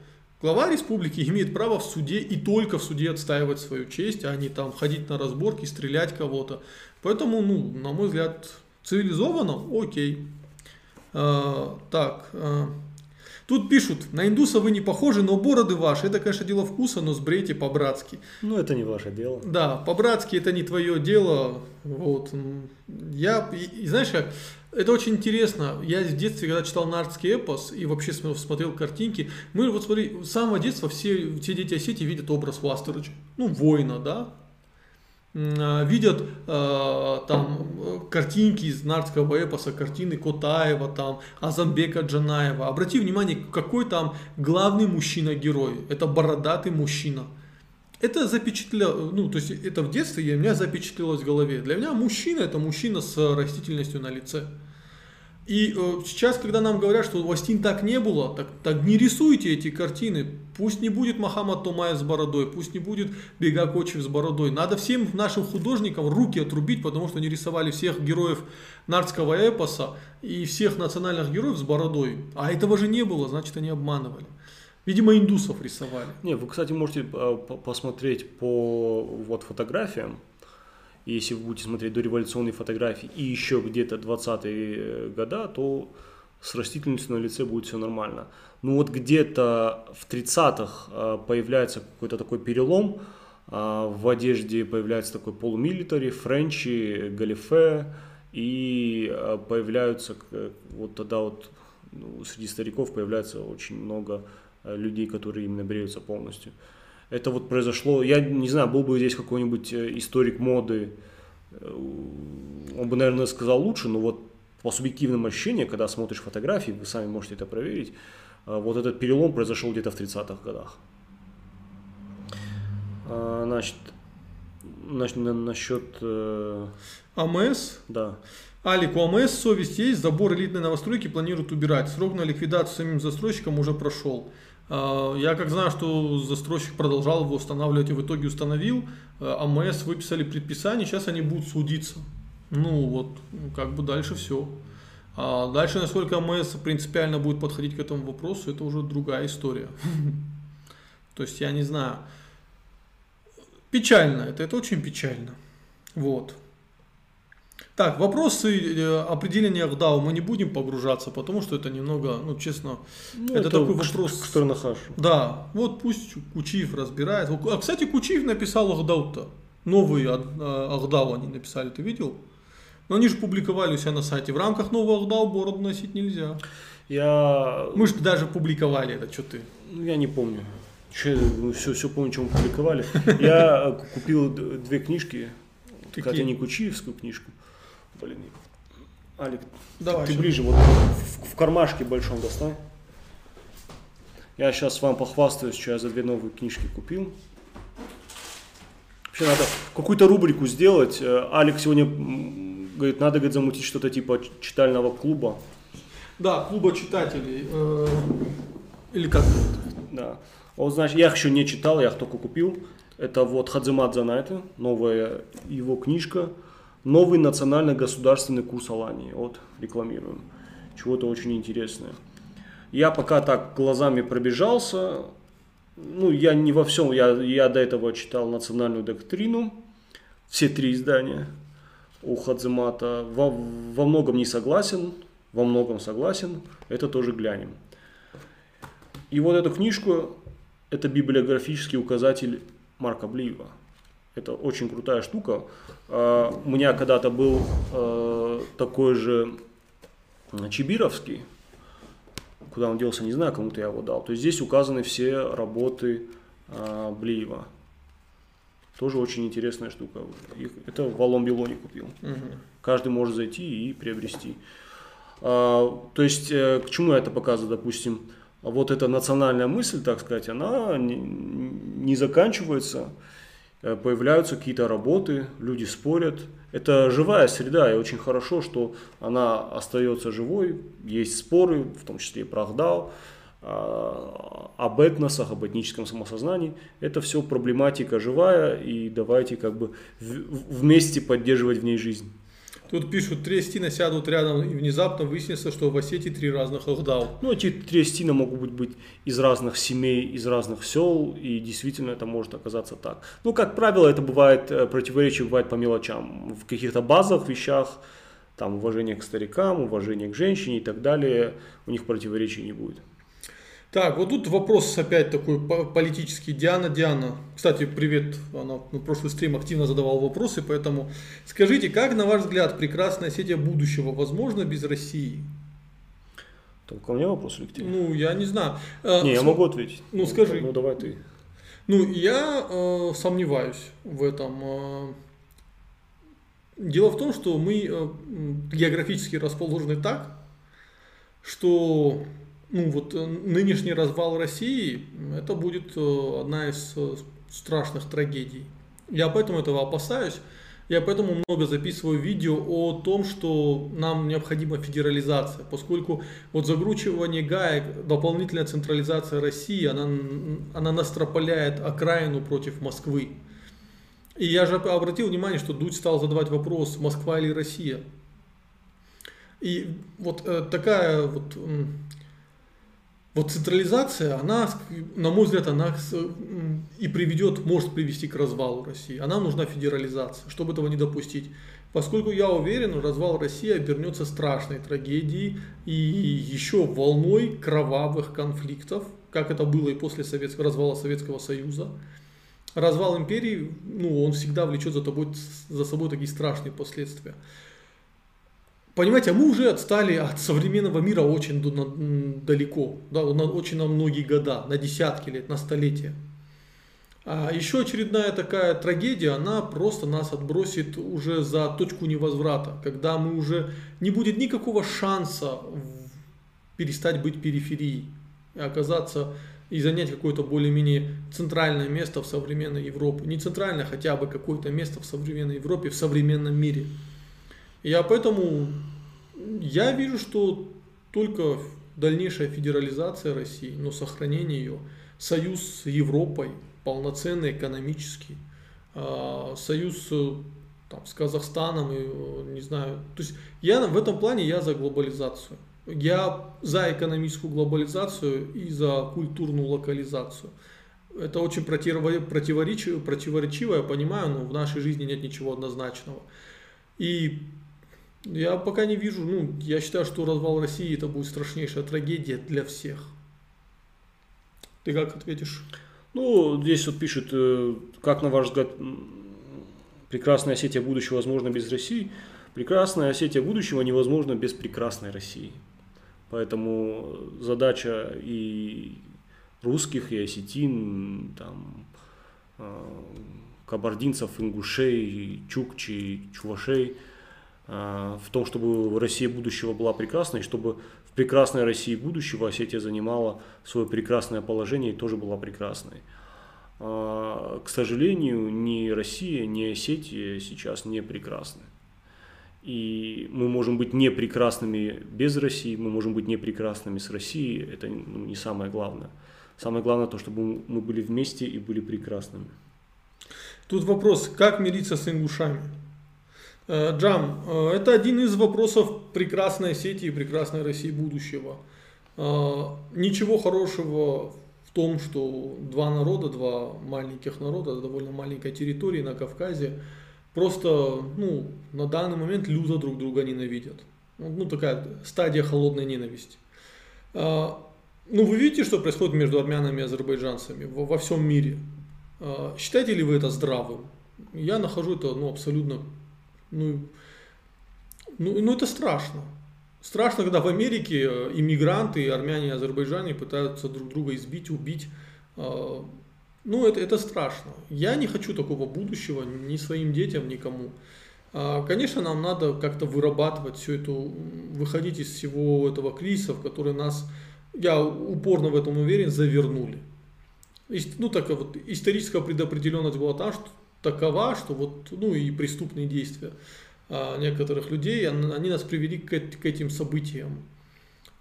глава республики имеет право в суде и только в суде отстаивать свою честь, а не там ходить на разборки, стрелять кого-то. Поэтому, ну, на мой взгляд, цивилизованно, окей. А, так, а, тут пишут, на индуса вы не похожи, но бороды ваши. Это, конечно, дело вкуса, но сбрейте по-братски. Ну, это не ваше дело. Да, по-братски это не твое дело. Вот. Я, и, и знаешь как, это очень интересно. Я в детстве, когда читал нардский эпос и вообще см- смотрел картинки, мы вот смотри, с самого детства все, все дети Осетии видят образ Вастерыча. Ну, воина, да, видят э, там картинки из нардского эпоса, картины Котаева, там, Азамбека Джанаева. Обрати внимание, какой там главный мужчина-герой. Это бородатый мужчина. это запечатлело, ну, то есть это в детстве у меня запечатлелось в голове. Для меня мужчина это мужчина с растительностью на лице. И э, сейчас, когда нам говорят, что у Астин так не было, так, так не рисуйте эти картины. Пусть не будет Махамад Томаев с бородой, пусть не будет Бега Кочев с бородой. Надо всем нашим художникам руки отрубить, потому что они рисовали всех героев нардского эпоса и всех национальных героев с бородой. А этого же не было, значит они обманывали. Видимо, индусов рисовали. Не, вы, кстати, можете э, посмотреть по вот фотографиям если вы будете смотреть дореволюционные фотографии и еще где-то 20-е э, года, то с растительностью на лице будет все нормально. Ну вот где-то в 30-х э, появляется какой-то такой перелом, э, в одежде появляется такой полумилитари, френчи, галифе, и появляются, вот тогда вот ну, среди стариков появляется очень много людей, которые именно бреются полностью это вот произошло, я не знаю, был бы здесь какой-нибудь э, историк моды, э, он бы, наверное, сказал лучше, но вот по субъективным ощущениям, когда смотришь фотографии, вы сами можете это проверить, э, вот этот перелом произошел где-то в 30-х годах. Значит, значит насчет... АМС? Да. Алик, у АМС совесть есть, забор элитной новостройки планируют убирать. Срок на ликвидацию самим застройщиком уже прошел. А, я как знаю, что застройщик продолжал его устанавливать и в итоге установил. А, АМС выписали предписание, сейчас они будут судиться. Ну вот, как бы дальше все. А дальше, насколько АМС принципиально будет подходить к этому вопросу, это уже другая история. То есть я не знаю. Печально это, это очень печально. Вот. Так, вопросы э, определения ГДАУ мы не будем погружаться, потому что это немного, ну честно, ну, это, это такой вопрос. К Да, вот пусть Кучиев разбирает. А, кстати, Кучиев написал Агдау-то. Новый Агдау они написали, ты видел? Но они же публиковали у себя на сайте. В рамках нового Агдау бороду носить нельзя. Я... Мы же даже публиковали это, что ты? Ну, я не помню. Че, все, все помню, чем публиковали. Я купил две книжки, хотя не Кучиевскую книжку, Блин, Алик, Давай, ты ближе, вот в, в кармашке большом достань. Я сейчас вам похвастаюсь, что я за две новые книжки купил. Вообще надо какую-то рубрику сделать. Э, Алик сегодня говорит, надо говорит, замутить что-то типа читального клуба. Да, клуба читателей. Э, или как? Да. Вот, значит, я их еще не читал, я их только купил. Это вот Хадзимат Занайта, новая его книжка новый национально-государственный курс Алании. Вот, рекламируем. Чего-то очень интересное. Я пока так глазами пробежался, ну, я не во всем, я, я до этого читал национальную доктрину, все три издания у Хадзимата. Во, во многом не согласен, во многом согласен, это тоже глянем. И вот эту книжку, это библиографический указатель Марка Блиева. Это очень крутая штука. А, у меня когда-то был а, такой же Чебировский, куда он делся, не знаю, кому-то я его дал. То есть здесь указаны все работы а, Блиева. Тоже очень интересная штука. Это в Валом Белоне купил. Угу. Каждый может зайти и приобрести. То есть э, к чему я это показываю, допустим, вот эта национальная мысль, так сказать, она не заканчивается Э, появляются какие-то работы, люди спорят. Это живая среда, и очень хорошо, что она остается живой. Есть споры, в том числе и про Ахдау, а, об этносах, об этническом самосознании. Это все проблематика живая, и давайте как бы вместе поддерживать в ней жизнь. Тут пишут, три стена сядут рядом, и внезапно выяснится, что в Осетии три разных Ахдау. Ну, эти три стена могут быть из разных семей, из разных сел, и действительно это может оказаться так. Ну, как правило, это бывает, э, противоречие бывает по мелочам. В каких-то базовых вещах, там, уважение к старикам, уважение к женщине и так далее, у них противоречий не будет. Так, вот тут вопрос опять такой политический. Диана, Диана. Кстати, привет. Она на прошлый стрим активно задавала вопросы, поэтому скажите, как на ваш взгляд прекрасная сеть будущего возможно без России? Только у меня вопрос или к тебе? Ну, я не знаю. Э, не, С... я могу ответить. Ну, скажи. Ну, давай ты. Ну, я э, сомневаюсь в этом. Э, дело в том, что мы э, географически расположены так, что ну вот э, нынешний развал России, это будет э, одна из э, страшных трагедий. Я поэтому этого опасаюсь. Я поэтому много записываю видео о том, что нам необходима федерализация, поскольку вот загручивание гаек, дополнительная централизация России, она, она настропаляет окраину против Москвы. И я же обратил внимание, что Дудь стал задавать вопрос, Москва или Россия. И вот такая вот вот централизация, она, на мой взгляд, она и приведет, может привести к развалу России. Она нужна федерализация, чтобы этого не допустить. Поскольку я уверен, развал России обернется страшной трагедией и еще волной кровавых конфликтов, как это было и после советского, развала Советского Союза. Развал империи, ну, он всегда влечет за, тобой, за собой такие страшные последствия. Понимаете, а мы уже отстали от современного мира очень далеко, да, на, очень на многие года, на десятки лет, на столетия. А еще очередная такая трагедия, она просто нас отбросит уже за точку невозврата, когда мы уже не будет никакого шанса перестать быть периферией оказаться и занять какое-то более-менее центральное место в современной Европе. Не центральное, хотя бы какое-то место в современной Европе, в современном мире. Я поэтому я вижу, что только дальнейшая федерализация России, но сохранение ее, союз с Европой, полноценный экономический, а, союз э, там, с Казахстаном, и, э, не знаю. То есть я в этом плане я за глобализацию. Я за экономическую глобализацию и за культурную локализацию. Это очень противоречиво, противоречиво, я понимаю, но в нашей жизни нет ничего однозначного. И я пока не вижу, ну, я считаю, что развал России это будет страшнейшая трагедия для всех. Ты как ответишь? Ну, здесь вот пишет, э, как на ваш взгляд, прекрасная Осетия будущего возможно без России? Прекрасная Осетия будущего невозможно без прекрасной России. Поэтому задача и русских, и осетин, там, э, кабардинцев, ингушей, чукчи, чувашей – в том, чтобы Россия будущего была прекрасной, чтобы в прекрасной России будущего Осетия занимала свое прекрасное положение и тоже была прекрасной. А, к сожалению, ни Россия, ни Осетия сейчас не прекрасны. И мы можем быть не прекрасными без России, мы можем быть не прекрасными с Россией, это ну, не самое главное. Самое главное то, чтобы мы были вместе и были прекрасными. Тут вопрос, как мириться с ингушами? Э, Джам, э, это один из вопросов прекрасной сети и прекрасной России будущего. Э, ничего хорошего в том, что два народа, два маленьких народа, довольно маленькой территории на Кавказе, просто ну, на данный момент люто друг друга ненавидят. Ну, такая стадия холодной ненависти. Ну, вы видите, что происходит между армянами и азербайджанцами во, всем мире. Считаете ли вы это здравым? Я нахожу это ну, абсолютно ну, ну, ну это страшно. Страшно, когда в Америке э, иммигранты, армяне и азербайджане пытаются друг друга избить, убить. А, ну, это, это страшно. Я не хочу такого будущего ни своим детям, никому. А, конечно, нам надо как-то вырабатывать все это, выходить из всего этого кризиса, в который нас, я упорно в этом уверен, завернули. Ну, так вот, историческая предопределенность была та, что такова, что вот, ну и преступные действия а, некоторых людей, они нас привели к, этим событиям.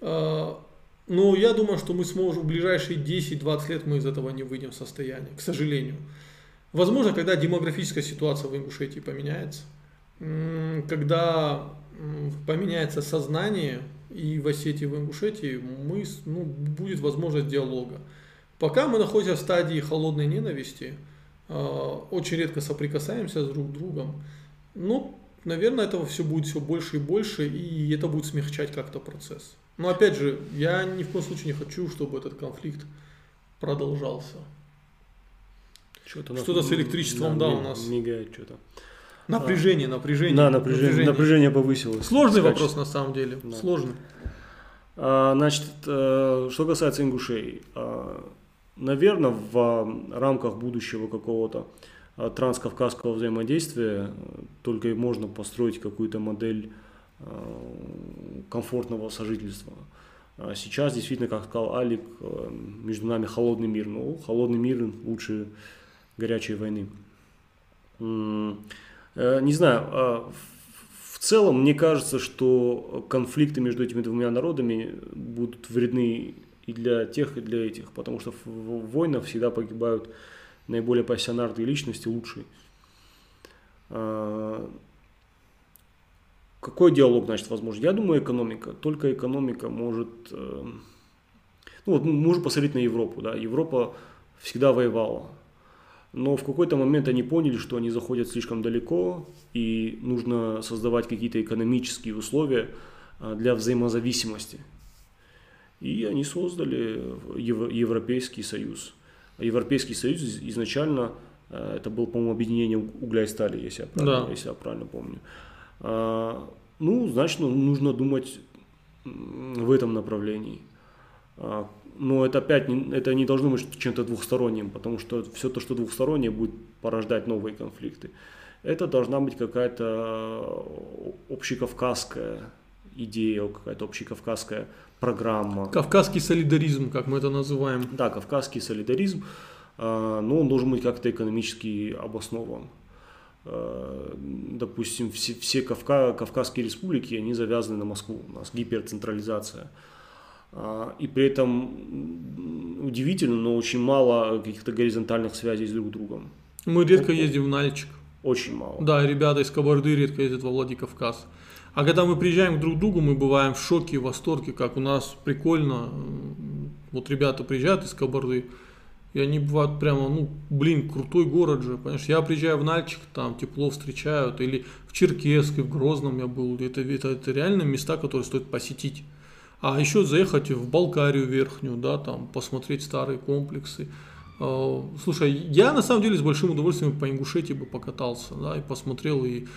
А, но я думаю, что мы сможем в ближайшие 10-20 лет мы из этого не выйдем в состояние, к сожалению. Возможно, когда демографическая ситуация в Ингушетии поменяется, когда поменяется сознание и в Осетии, и в Ингушетии, мы, ну, будет возможность диалога. Пока мы находимся в стадии холодной ненависти – очень редко соприкасаемся с друг другом. Ну, наверное, этого все будет все больше и больше, и это будет смягчать как-то процесс. Но опять же, я ни в коем случае не хочу, чтобы этот конфликт продолжался. Что-то, что с электричеством, да, да, у нас. Мигает что-то. Напряжение, напряжение. Да, напряжение, напряжение, напряжение повысилось. Сложный Скач. вопрос на самом деле. Да. Сложный. А, значит, э, что касается ингушей. Наверное, в рамках будущего какого-то а, транскавказского взаимодействия э, только и можно построить какую-то модель э, комфортного сожительства. А сейчас действительно, как сказал Алик, э, между нами холодный мир. Ну, холодный мир лучше горячей войны. Не знаю, а в целом мне кажется, что конфликты между этими двумя народами будут вредны и для тех, и для этих, потому что в войнах всегда погибают наиболее пассионарные личности, лучшие. А, какой диалог, значит, возможен? Я думаю, экономика. Только экономика может... Э, ну, вот мы можем посмотреть на Европу. Да? Европа всегда воевала. Но в какой-то момент они поняли, что они заходят слишком далеко, и нужно создавать какие-то экономические условия а, для взаимозависимости. И они создали Европейский Союз. А Европейский Союз изначально а, это был, по-моему, объединение угля и стали, если я правильно, да. если я правильно помню. А, ну, значит, ну, нужно думать в этом направлении. Но это опять не, это не должно быть чем-то двухсторонним, потому что все то, что двухстороннее, будет порождать новые конфликты. Это должна быть какая-то общекавказская идея, какая-то общекавказская программа. Кавказский солидаризм, как мы это называем. Да, кавказский солидаризм, а, но он должен быть как-то экономически обоснован. А, допустим, все, все Кавка, Кавказские республики, они завязаны на Москву, у нас гиперцентрализация. А, и при этом удивительно, но очень мало каких-то горизонтальных связей с друг другом. Мы редко ездим в Нальчик. Очень мало. Да, ребята из Кабарды редко ездят во Владикавказ. А когда мы приезжаем к друг другу, мы бываем в шоке, в восторге, как у нас прикольно. Вот ребята приезжают из Кабарды, и они бывают прямо, ну, блин, крутой город же, понимаешь? Я приезжаю в Нальчик, там тепло встречают, или в Черкесске, в Грозном я был. Это, это, это реально места, которые стоит посетить. А еще заехать в Болгарию верхнюю, да, там посмотреть старые комплексы. А, слушай, я на самом деле с большим удовольствием по Ингушетии бы покатался, да, и посмотрел и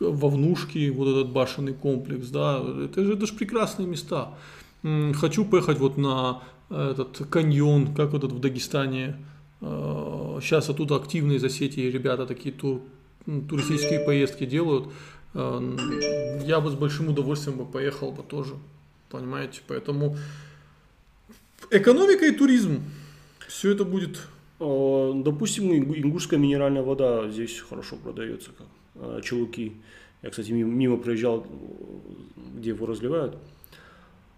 э, во Внушке вот этот башенный комплекс, да, это же, это же прекрасные места. Хочу поехать вот на этот каньон, как вот этот в Дагестане. Сейчас оттуда активно из Осетии ребята такие тур, туристические поездки делают. Я бы с большим удовольствием бы поехал бы тоже. Понимаете? Поэтому экономика и туризм. Все это будет... Допустим, ингушская минеральная вода здесь хорошо продается, как а, челуки. Я, кстати, мимо, проезжал, где его разливают.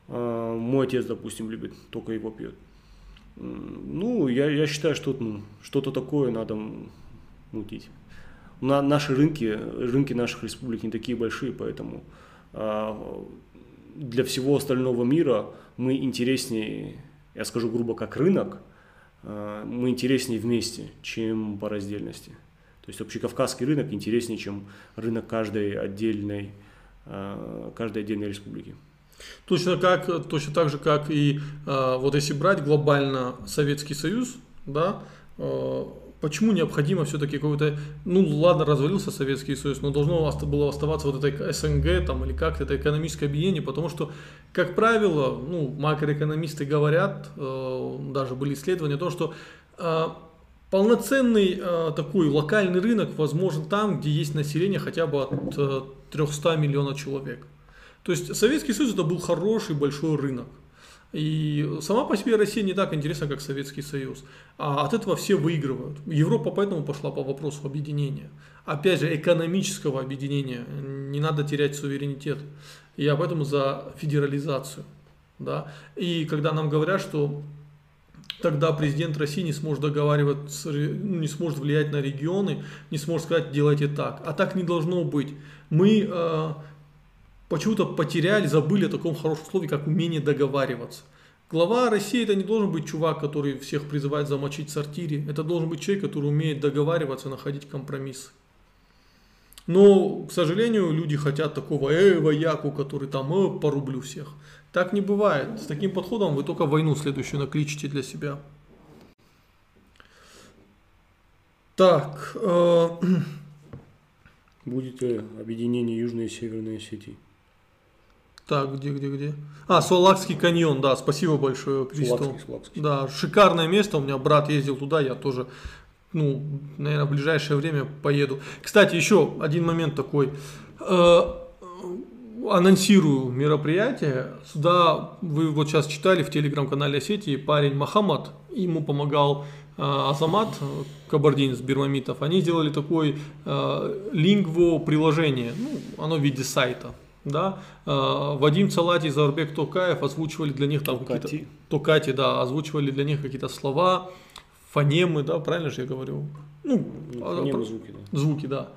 А, мой отец, допустим, любит, только его пьет. Ну, я, я считаю, что ну, что-то такое надо мутить. На, наши рынки, рынки наших республик не такие большие, поэтому для всего остального мира мы интереснее, я скажу грубо, как рынок, мы интереснее вместе, чем по раздельности. То есть общекавказский рынок интереснее, чем рынок каждой отдельной, а, каждой отдельной республики. Точно, как, точно так же, как и а, вот если брать глобально Советский Союз, да, почему необходимо все-таки какой-то, ну ладно, развалился Советский Союз, но должно было оставаться вот это СНГ там или как-то это экономическое объединение, потому что, как правило, ну, макроэкономисты говорят, э, даже были исследования о том, что э, полноценный э, такой локальный рынок возможен там, где есть население хотя бы от э, 300 миллионов человек. То есть Советский Союз это был хороший большой рынок. И сама по себе Россия не так интересна, как Советский Союз. А от этого все выигрывают. Европа поэтому пошла по вопросу объединения. Опять же, экономического объединения. Не надо терять суверенитет. Я поэтому за федерализацию. Да? И когда нам говорят, что тогда президент России не сможет договариваться, ну, не сможет влиять на регионы, не сможет сказать, делайте так. А так не должно быть. Мы э, почему-то потеряли, забыли о таком хорошем слове, как умение договариваться. Глава России это не должен быть чувак, который всех призывает замочить в сортире. Это должен быть человек, который умеет договариваться, находить компромиссы. Но, к сожалению, люди хотят такого э, вояку, который там э, порублю всех. Так не бывает. С таким подходом вы только войну следующую накличите для себя. Так. Э... Будет ли объединение Южной и Северной Осетии? Так, где, где, где? А, Солакский каньон, да, спасибо большое, Кристо. Да, шикарное место, у меня брат ездил туда, я тоже, ну, наверное, в ближайшее время поеду. Кстати, еще один момент такой. Э, анонсирую мероприятие. Сюда вы вот сейчас читали в телеграм-канале Осетии парень Махамад, ему помогал Азамат, кабардинец Бирмамитов, они сделали такое лингво приложение, ну, оно в виде сайта. Да? Вадим Цалати и Заурбек Токаев озвучивали для них там какие-то... Токати, да, озвучивали для них какие-то слова, фонемы, да, правильно же я говорю? Ну, Ну, фонемы, звуки, да. Звуки, да.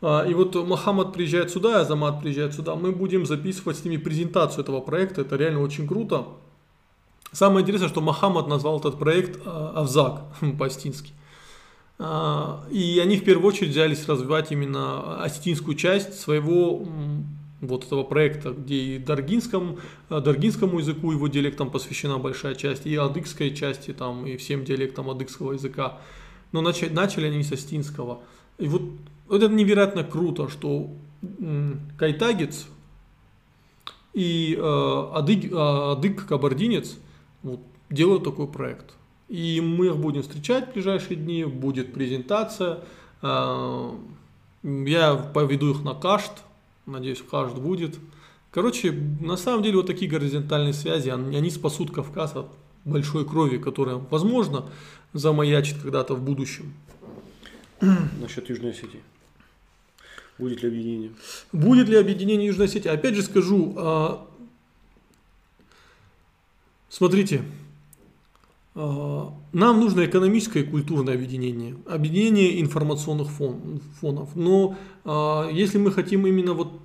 А, И вот Мохаммад приезжает сюда, Азамат приезжает сюда. Мы будем записывать с ними презентацию этого проекта. Это реально очень круто. Самое интересное, что Мохаммад назвал этот проект а, Авзак по-астински. А, И они в первую очередь взялись развивать именно осетинскую часть своего вот этого проекта, где и даргинском, а, даргинскому языку, его диалектам посвящена большая часть, и адыгской части, там, и всем диалектам адыгского языка. Но начали, начали они с астинского. И вот, вот это невероятно круто, что кайтагец и э, адыг, э, адык-кабардинец вот, делают такой проект. И мы их будем встречать в ближайшие дни, будет презентация. э, я поведу их на кашт, надеюсь, кашт будет. Короче, на самом деле вот такие горизонтальные связи, они, они спасут Кавказ от большой крови, которая, возможно, замаячит когда-то в будущем. Насчет Южной Осетии. Будет ли объединение? Будет ли объединение Южной Осетии? Опять же скажу, а, смотрите, а, нам нужно экономическое и культурное объединение, объединение информационных фон- фонов. Но а, если мы хотим именно вот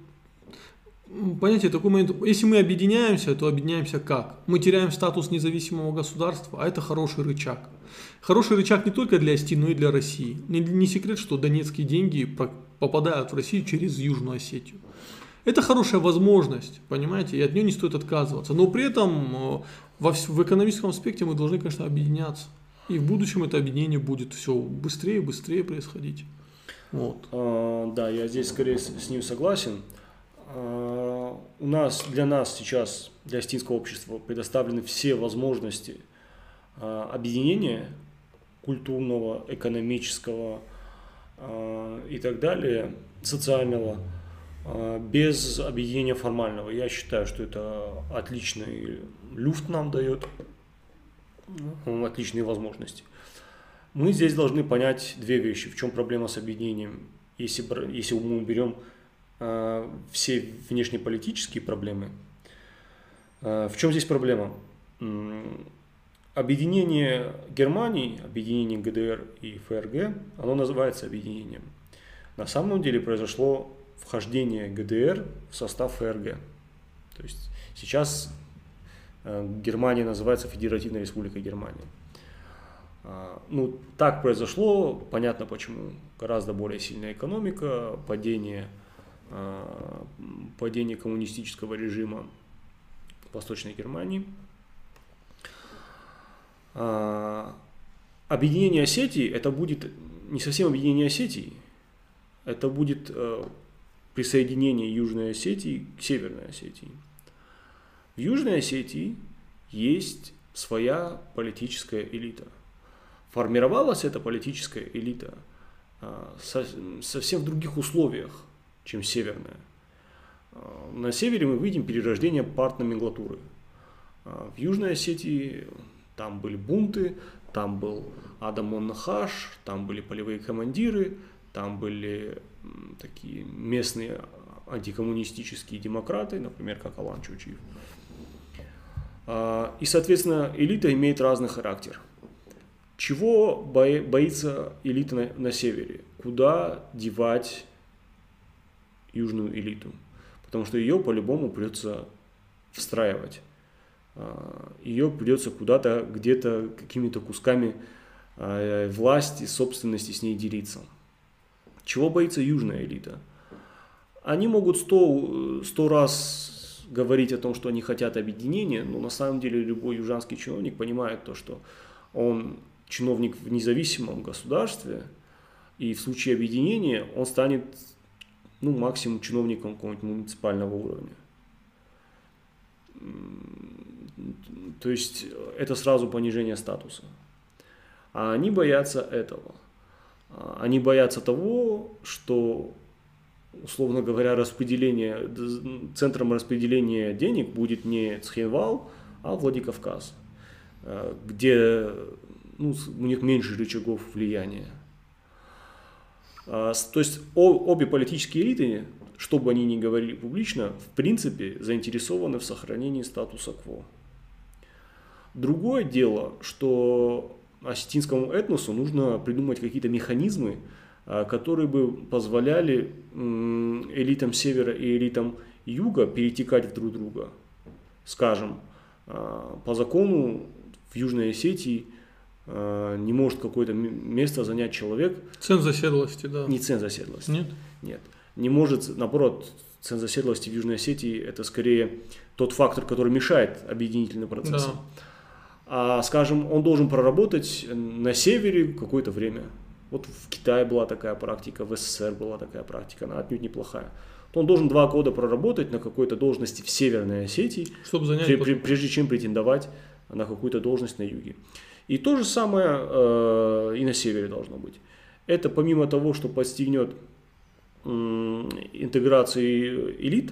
Понимаете, такой момент, если мы объединяемся, то объединяемся как? Мы теряем статус независимого государства, а это хороший рычаг. Хороший рычаг не только для Осетии, но и для России. Не, не секрет, что донецкие деньги попадают в Россию через Южную Осетию. Это хорошая возможность, понимаете, и от нее не стоит отказываться. Но при этом э, во в экономическом аспекте мы должны, конечно, объединяться. И в будущем это объединение будет все быстрее и быстрее происходить. Вот. А, да, я здесь скорее с, с ним согласен. А, у нас, для нас сейчас, для астинского общества, предоставлены все возможности а, объединения культурного, экономического а, и так далее, социального, без объединения формального. Я считаю, что это отличный люфт нам дает, отличные возможности. Мы здесь должны понять две вещи. В чем проблема с объединением? Если, если мы уберем э, все внешнеполитические проблемы, э, в чем здесь проблема? Объединение Германии, объединение ГДР и ФРГ, оно называется объединением. На самом деле произошло вхождение ГДР в состав ФРГ. То есть сейчас э, Германия называется Федеративной Республикой Германия. А, Ну, так произошло, понятно почему. Гораздо более сильная экономика, падение, а, падение коммунистического режима в Восточной Германии. А, Объединение Осетии это будет не совсем объединение Осетии, это будет э, присоединение Южной Осетии к Северной Осетии. В Южной Осетии есть своя политическая элита. Формировалась эта политическая элита а, со- совсем в других условиях, чем северная. А, На севере мы видим перерождение партноменклатуры. А, В Южной Осетии там были бунты, там был Адам Моннахаш, там были полевые командиры, там были такие местные антикоммунистические демократы, например, как Алан Чучиев. А, И, соответственно, элита имеет разный характер. Чего бои- боится элита на, на севере? Куда девать южную элиту? Потому что ее по-любому придется встраивать. А, Ее придется куда-то, где-то какими-то кусками а, власти, собственности с ней делиться. Чего боится южная элита? Они могут сто, сто раз говорить о том, что они хотят объединения, но на самом деле любой южанский чиновник понимает то, что он чиновник в независимом государстве, и в случае объединения он станет ну, максимум чиновником какого-нибудь муниципального уровня. То есть это сразу понижение статуса. А они боятся этого. Они боятся того, что, условно говоря, распределение, центром распределения денег будет не Цхинвал, а Владикавказ, э, где ну, у них меньше рычагов влияния. А, то есть обе политические элиты, что бы они ни говорили публично, в принципе заинтересованы в сохранении статуса кво. Другое дело, что осетинскому этносу нужно придумать какие-то механизмы, а, которые бы позволяли элитам севера и элитам юга перетекать в друг друга. Скажем, а, по закону в Южной Осетии а, не может какое-то место занять человек. Цен заседлости, да. Не цен заседлости. Нет? Нет. Не может, наоборот, цен заседлости в Южной Осетии это скорее тот фактор, который мешает объединительный процесс. Да. А, скажем, он должен проработать на севере какое-то время. Вот в Китае была такая практика, в СССР была такая практика, она отнюдь неплохая. Он должен два года проработать на какой-то должности в Северной Осетии, Чтобы занять при, прежде чем претендовать на какую-то должность на юге. И то же самое э, и на севере должно быть. Это помимо того, что подстегнет э, интеграции элит,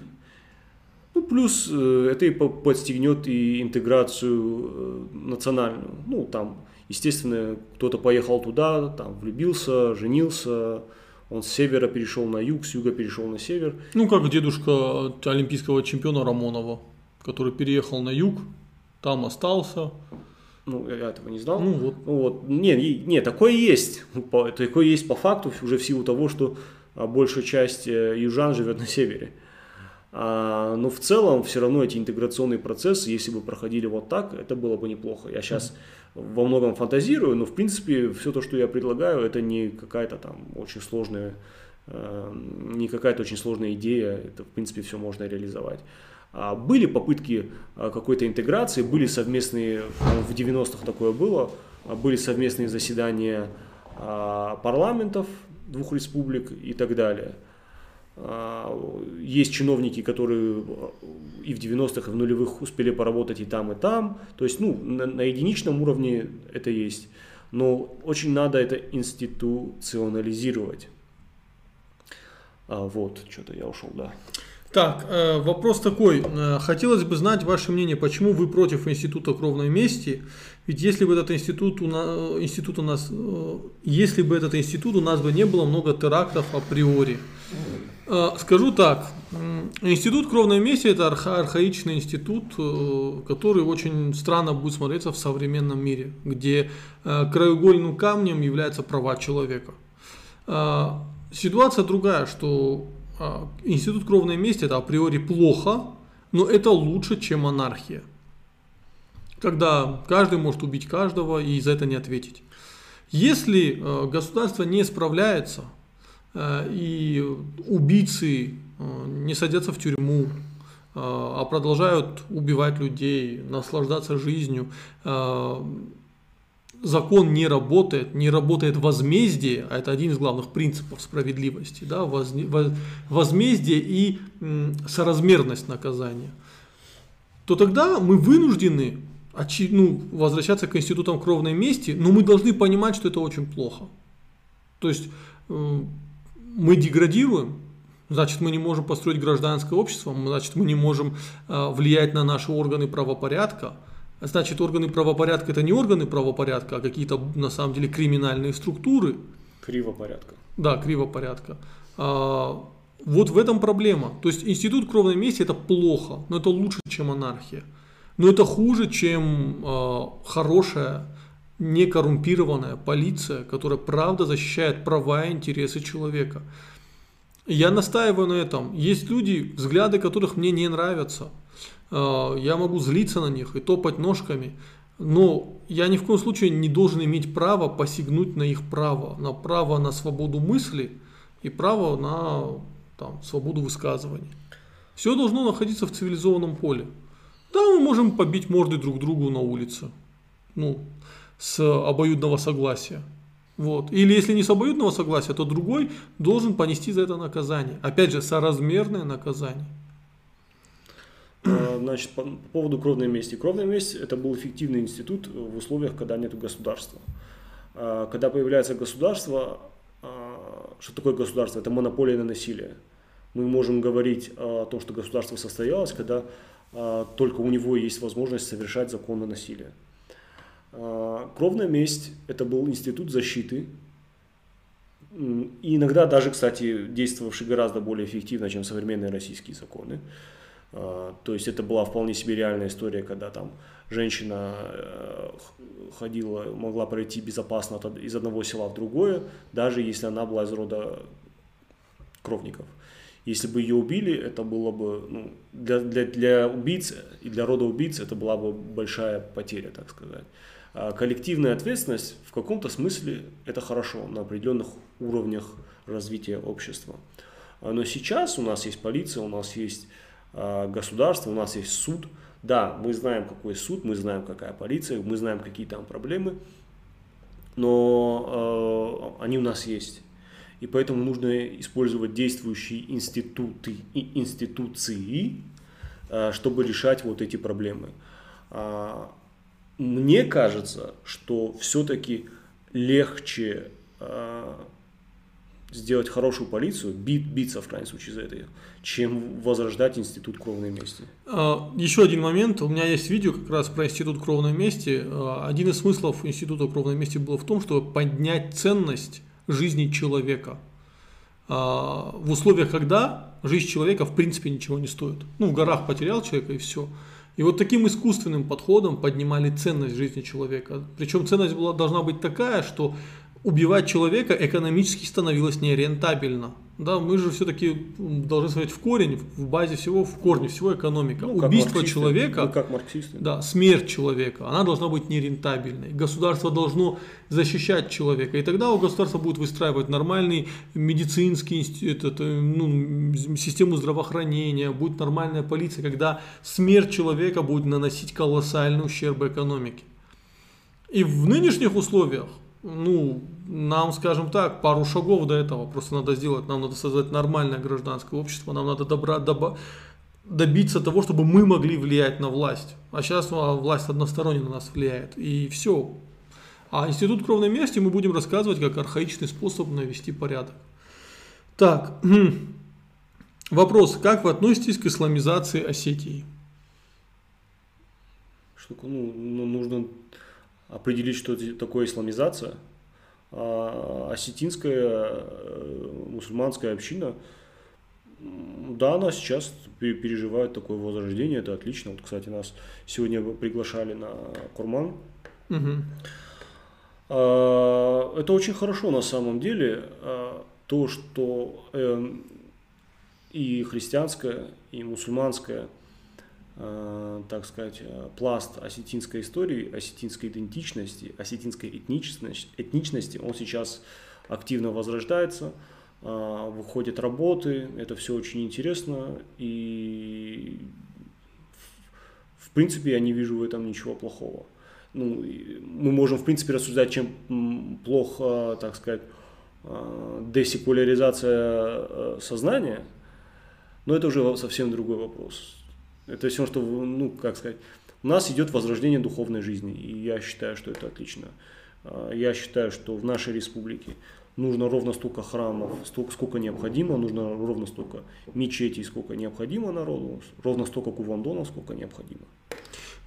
ну, плюс э, это и подстегнет и интеграцию э, национальную. Ну, там, естественно, кто-то поехал туда, там, влюбился, женился, он с севера перешел на юг, с юга перешел на север. Ну, как дедушка олимпийского чемпиона Рамонова, который переехал на юг, там остался. Ну, я этого не знал. Ну, вот. Ну, вот. Не, не, такое есть. Такое есть по факту, уже в силу того, что а, большая часть э, южан живет на севере. А, но в целом все равно эти интеграционные процессы, если бы проходили вот так, это было бы неплохо. Я сейчас во многом фантазирую, но в принципе все то, что я предлагаю, это не какая-то там очень сложная, э, не какая-то очень сложная идея, это в принципе все можно реализовать. А были попытки а, какой-то интеграции, были совместные, в 90-х такое было, а, были совместные заседания парламентов двух республик и так далее – есть чиновники, которые и в 90-х, и в нулевых успели поработать и там, и там. То есть, ну, на, на единичном уровне это есть. Но очень надо это институционализировать. А, вот, что-то я ушел, да. Так, э, вопрос такой. Э, хотелось бы знать ваше мнение, почему вы против института кровной мести? Ведь если бы этот институт у нас, э, институт у нас, если бы этот институт у нас бы не было много терактов априори. Скажу так, институт кровной мести это арха, архаичный институт, который очень странно будет смотреться в современном мире, где краеугольным камнем являются права человека. Ситуация другая, что а, институт кровной мести это априори плохо, но это лучше, чем монархия. Когда каждый может убить каждого и за это не ответить. Если э, государство не справляется э, и убийцы э, не садятся в тюрьму, а продолжают убивать людей, наслаждаться жизнью, закон не работает, не работает возмездие, а это один из главных принципов справедливости, да, возмездие и соразмерность наказания, то тогда мы вынуждены ну, возвращаться к институтам кровной мести, но мы должны понимать, что это очень плохо. То есть мы деградируем, значит мы не можем построить гражданское общество, значит мы не можем а, влиять на наши органы правопорядка, Значит, органы правопорядка это не органы правопорядка, а какие-то на самом деле криминальные структуры. Кривопорядка. Да, кривопорядка. А, вот в этом проблема. То есть институт кровной мести это плохо, но это лучше, чем анархия. Но это хуже, чем а, хорошая, некоррумпированная полиция, которая правда защищает права и интересы человека. Я настаиваю на этом. Есть люди, взгляды которых мне не нравятся. А, я могу злиться на них и топать ножками, но я ни в коем случае не должен иметь право посягнуть на их право, на право на свободу мысли и право на там, свободу высказывания. Все должно находиться в цивилизованном поле. Да, мы можем побить морды друг другу на улице, ну, с обоюдного согласия. Вот. Или если не с обоюдного согласия, то другой должен понести за это наказание. Опять же, соразмерное наказание. А, значит, по поводу кровной мести. Кровная месть – это был эффективный институт в условиях, когда нет государства. А, когда появляется государство, а, что такое государство? Это монополия на насилие. Мы можем говорить о том, что государство состоялось, когда только у него есть возможность совершать законное насилие. А, кровная месть – это был институт защиты, и иногда даже, кстати, действовавший гораздо более эффективно, чем современные российские законы. А, то есть это была вполне себе реальная история, когда там женщина э, ходила, могла пройти безопасно из одного села в другое, даже если она была из рода кровников. Если бы ее убили, это было бы ну, для, для, для убийц и для рода убийц это была бы большая потеря, так сказать. А коллективная ответственность в каком-то смысле это хорошо на определенных уровнях развития общества. А, но сейчас у нас есть полиция, у нас есть а, государство, у нас есть суд. Да, мы знаем, какой суд, мы знаем, какая полиция, мы знаем, какие там проблемы, но э, они у нас есть. И поэтому нужно использовать действующие институты и институции, чтобы решать вот эти проблемы. Мне кажется, что все-таки легче э, сделать хорошую полицию, бит, биться в крайнем случае за это, чем возрождать институт кровной мести. А, еще один момент. У меня есть видео как раз про институт кровной мести. А, один из смыслов института кровной мести был в том, чтобы поднять ценность жизни человека в условиях, когда жизнь человека в принципе ничего не стоит. Ну, в горах потерял человека и все. И вот таким искусственным подходом поднимали ценность жизни человека. Причем ценность была, должна быть такая, что убивать человека экономически становилось нерентабельно. Да, мы же все-таки должны смотреть в корень, в базе всего, в корне всего экономика. Ну, Убийство человека, ну, как марксисты. да, смерть человека, она должна быть нерентабельной. Государство должно защищать человека, и тогда у государства будет выстраивать нормальный медицинский этот, ну, систему здравоохранения, будет нормальная полиция, когда смерть человека будет наносить колоссальный ущерб экономике. И в нынешних условиях ну, нам, скажем так, пару шагов до этого просто надо сделать. Нам надо создать нормальное гражданское общество, нам надо добра, доба, добиться того, чтобы мы могли влиять на власть. А сейчас а власть односторонне на нас влияет. И все. А институт кровной мести мы будем рассказывать как архаичный способ навести порядок. Так, вопрос. Как вы относитесь к исламизации Осетии? Что, ну, ну нужно определить, что это такое исламизация. А осетинская э, мусульманская община, да, она сейчас переживает такое возрождение, это отлично. Вот, кстати, нас сегодня приглашали на Курман. Угу. Это очень хорошо на самом деле, а, то, что эм, и христианская, и мусульманская – так сказать, э, пласт осетинской истории, осетинской идентичности, осетинской этничности, этничности, он сейчас активно возрождается, э, выходят работы, это все очень интересно, и в принципе я не вижу в этом ничего плохого. Ну, мы можем, в принципе, рассуждать, чем плохо, так сказать, десекуляризация сознания, но это уже совсем другой вопрос. Это все, что, ну, как сказать, у нас идет возрождение духовной жизни, и я считаю, что это отлично. А, я считаю, что в нашей республике нужно ровно столько храмов, столько, сколько необходимо, нужно ровно столько мечетей, сколько необходимо народу, ровно столько кувандонов, сколько необходимо.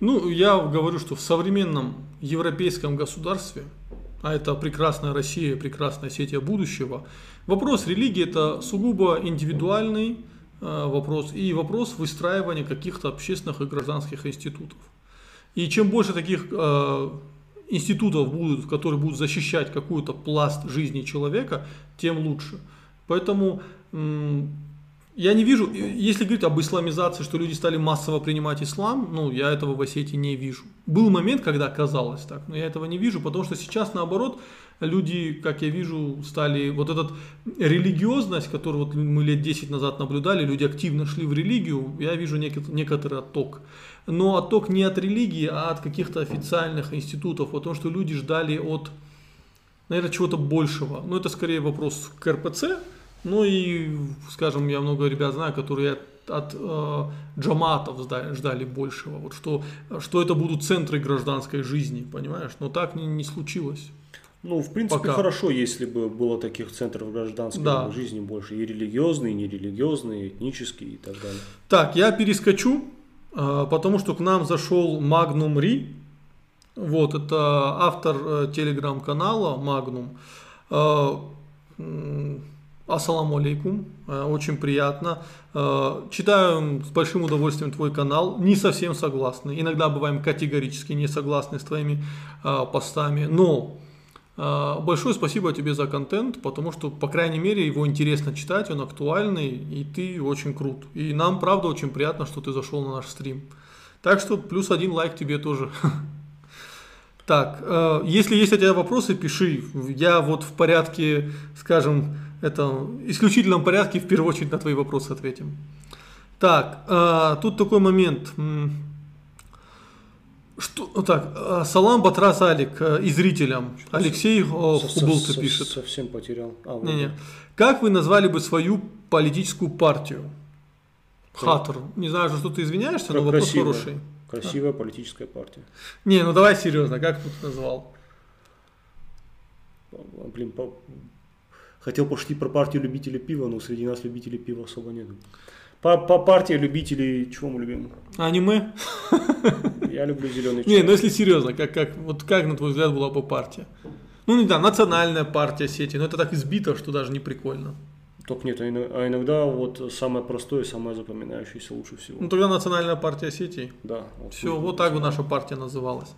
Ну, я говорю, что в современном европейском государстве, а это прекрасная Россия, прекрасная Осетия будущего, вопрос религии это сугубо индивидуальный, вопрос, и вопрос выстраивания каких-то общественных и гражданских институтов. И чем больше таких э, институтов будут, которые будут защищать какую-то пласт жизни человека, тем лучше. Поэтому я не вижу, если говорить об исламизации, что люди стали массово принимать ислам, ну, я этого в Осетии не вижу. Был момент, когда казалось так, но я этого не вижу, потому что сейчас, наоборот, люди, как я вижу, стали, вот эта религиозность, которую вот мы лет 10 назад наблюдали, люди активно шли в религию, я вижу некоторый отток. Но отток не от религии, а от каких-то официальных институтов, потому что люди ждали от, наверное, чего-то большего. Но это скорее вопрос к РПЦ, ну и, скажем, я много ребят знаю, которые от, от э, джаматов ждали, ждали большего, вот что, что это будут центры гражданской жизни, понимаешь? Но так не, не случилось. Ну, в принципе, Пока. хорошо, если бы было таких центров гражданской да. жизни больше, и религиозные, и нерелигиозные, и этнические и так далее. Так, я перескочу, э, потому что к нам зашел Магнум Ри, Вот, это автор э, телеграм-канала Magnum. М, Ассаламу алейкум, Э, очень приятно. Э, Читаю с большим удовольствием твой канал, не совсем согласны. Иногда бываем категорически не согласны с твоими постами, но большое спасибо тебе за контент, потому что, по крайней мере, его интересно читать, он актуальный, и ты очень крут. И нам, правда, очень приятно, что ты зашел на наш стрим. Так что плюс один лайк тебе тоже. Так, э, если есть у тебя вопросы, пиши. Я вот в порядке, скажем, это исключительном порядке в первую очередь на твои вопросы ответим. Так, э, тут такой момент. Что, так, э, салам Батрас Алик э, и зрителям. Алексей э, Со- со- пишет. Совсем потерял. А, вот. Не-не. Как вы назвали бы свою политическую партию? Хатер. Не знаю, что ты извиняешься, но Кра- вопрос хороший. Красивая политическая партия. Не, ну давай серьезно, как тут назвал? Блин, по- хотел пошутить про партию любителей пива, но среди нас любителей пива особо нет. По, по партии любителей, чего мы любим? Аниме? Я люблю зеленый Не, чай. ну если серьезно, как, как, вот как, на твой взгляд, была бы партия? Ну, не знаю, национальная партия сети, но это так избито, что даже не прикольно. Только нет, а а иногда вот самое простое, самое запоминающееся лучше всего. Ну, тогда национальная партия сетей. Да. Вот Все, вот так бы наша партия называлась.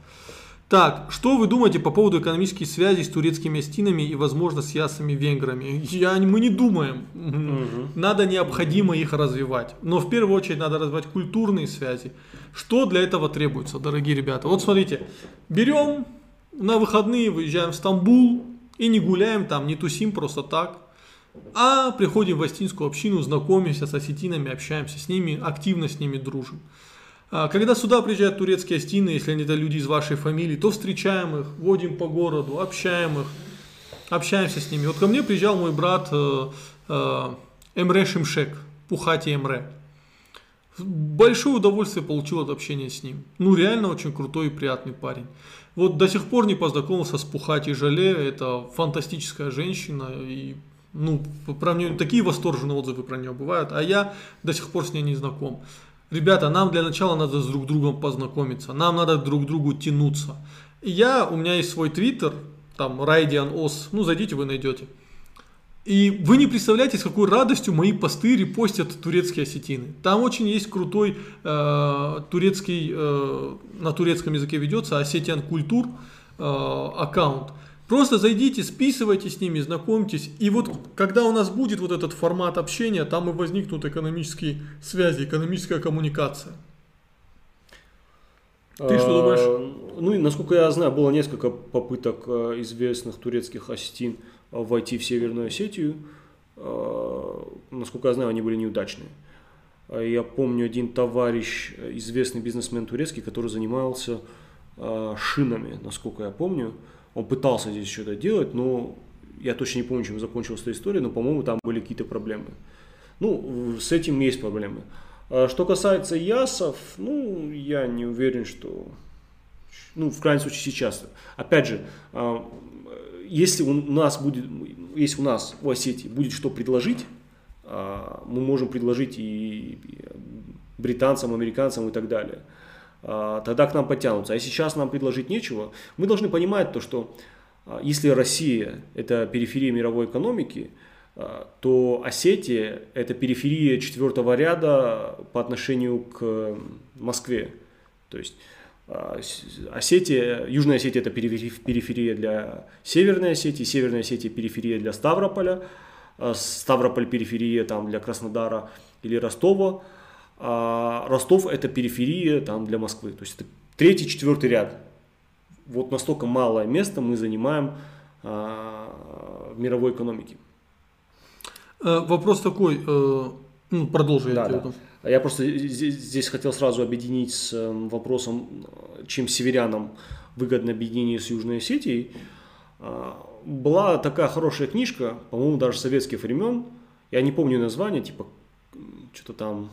Так, что вы думаете по поводу экономических связей с турецкими стинами и, возможно, с ясами венграми? Я, мы не думаем. Мгм. Надо необходимо их развивать. Но в первую очередь надо развивать культурные связи. Что для этого требуется, дорогие ребята? Вот смотрите, берем на выходные, выезжаем в Стамбул и не гуляем там, не тусим просто так, а приходим в осетинскую общину, знакомимся с осетинами, общаемся с ними, активно с ними дружим. А Когда сюда приезжают турецкие остины, если они это люди из вашей фамилии, то встречаем их, водим по городу, общаем их, общаемся с ними. Вот ко мне приезжал мой брат э, э, Эмре Шимшек, Пухати Эмре. Большое удовольствие получил от общения с ним. Ну, реально очень крутой и приятный парень. Вот до сих пор не познакомился с Пухати Жале. Это фантастическая женщина. И, ну, про нее такие восторженные отзывы про нее бывают. А я до сих пор с ней не знаком. Ребята, нам для начала надо с друг другом познакомиться. Нам надо друг к другу тянуться. И я, у меня есть свой твиттер, там, Райдиан Ос. Ну, зайдите, вы найдете. И вы не представляете, с какой радостью мои посты репостят турецкие осетины. Там очень есть крутой э, турецкий, э, на турецком языке ведется, осетиан культур э, аккаунт. Просто зайдите, списывайте с ними, знакомьтесь. И вот когда у нас будет вот этот формат общения, там и возникнут экономические связи, экономическая коммуникация. Ты что думаешь? А, Ну, и насколько я знаю, было несколько попыток э, известных турецких осетин э, войти в Северную Осетию. Насколько я знаю, они были неудачные. А Я помню один товарищ, известный бизнесмен турецкий, который занимался шинами, насколько я помню. Он пытался здесь что-то делать, но я точно не помню, чем закончилась эта история, но, по-моему, там были какие-то проблемы. Ну, с этим есть проблемы. А Что касается ясов, ну, я не уверен, что... Ну, в крайнем случае сейчас. Опять же, а, если у нас будет, если у нас в Осетии будет что предложить, а, мы можем предложить и британцам, американцам и так далее. А, Тогда к нам подтянутся. А если сейчас нам предложить нечего, мы должны понимать то, что а, если Россия – это периферия мировой экономики, а, то Осетия – это периферия четвертого ряда по отношению к Москве. То есть Осетия, Южная Осетия – это перифери- периферия для Северной Осетии, Северная Осетия – периферия для Ставрополя, Ставрополь – периферия там, для Краснодара или Ростова, а Ростов – это периферия там, для Москвы. То есть это третий, четвертый ряд. Вот настолько малое место мы занимаем а, в мировой экономике. Э, вопрос такой, э, ну, продолжи. я Да, потом. Я просто здесь, здесь хотел сразу объединить с э, вопросом, чем северянам выгодно объединение с Южной Осетией. А, Была такая хорошая книжка, по-моему, даже советских времен, я не помню название, типа что-то там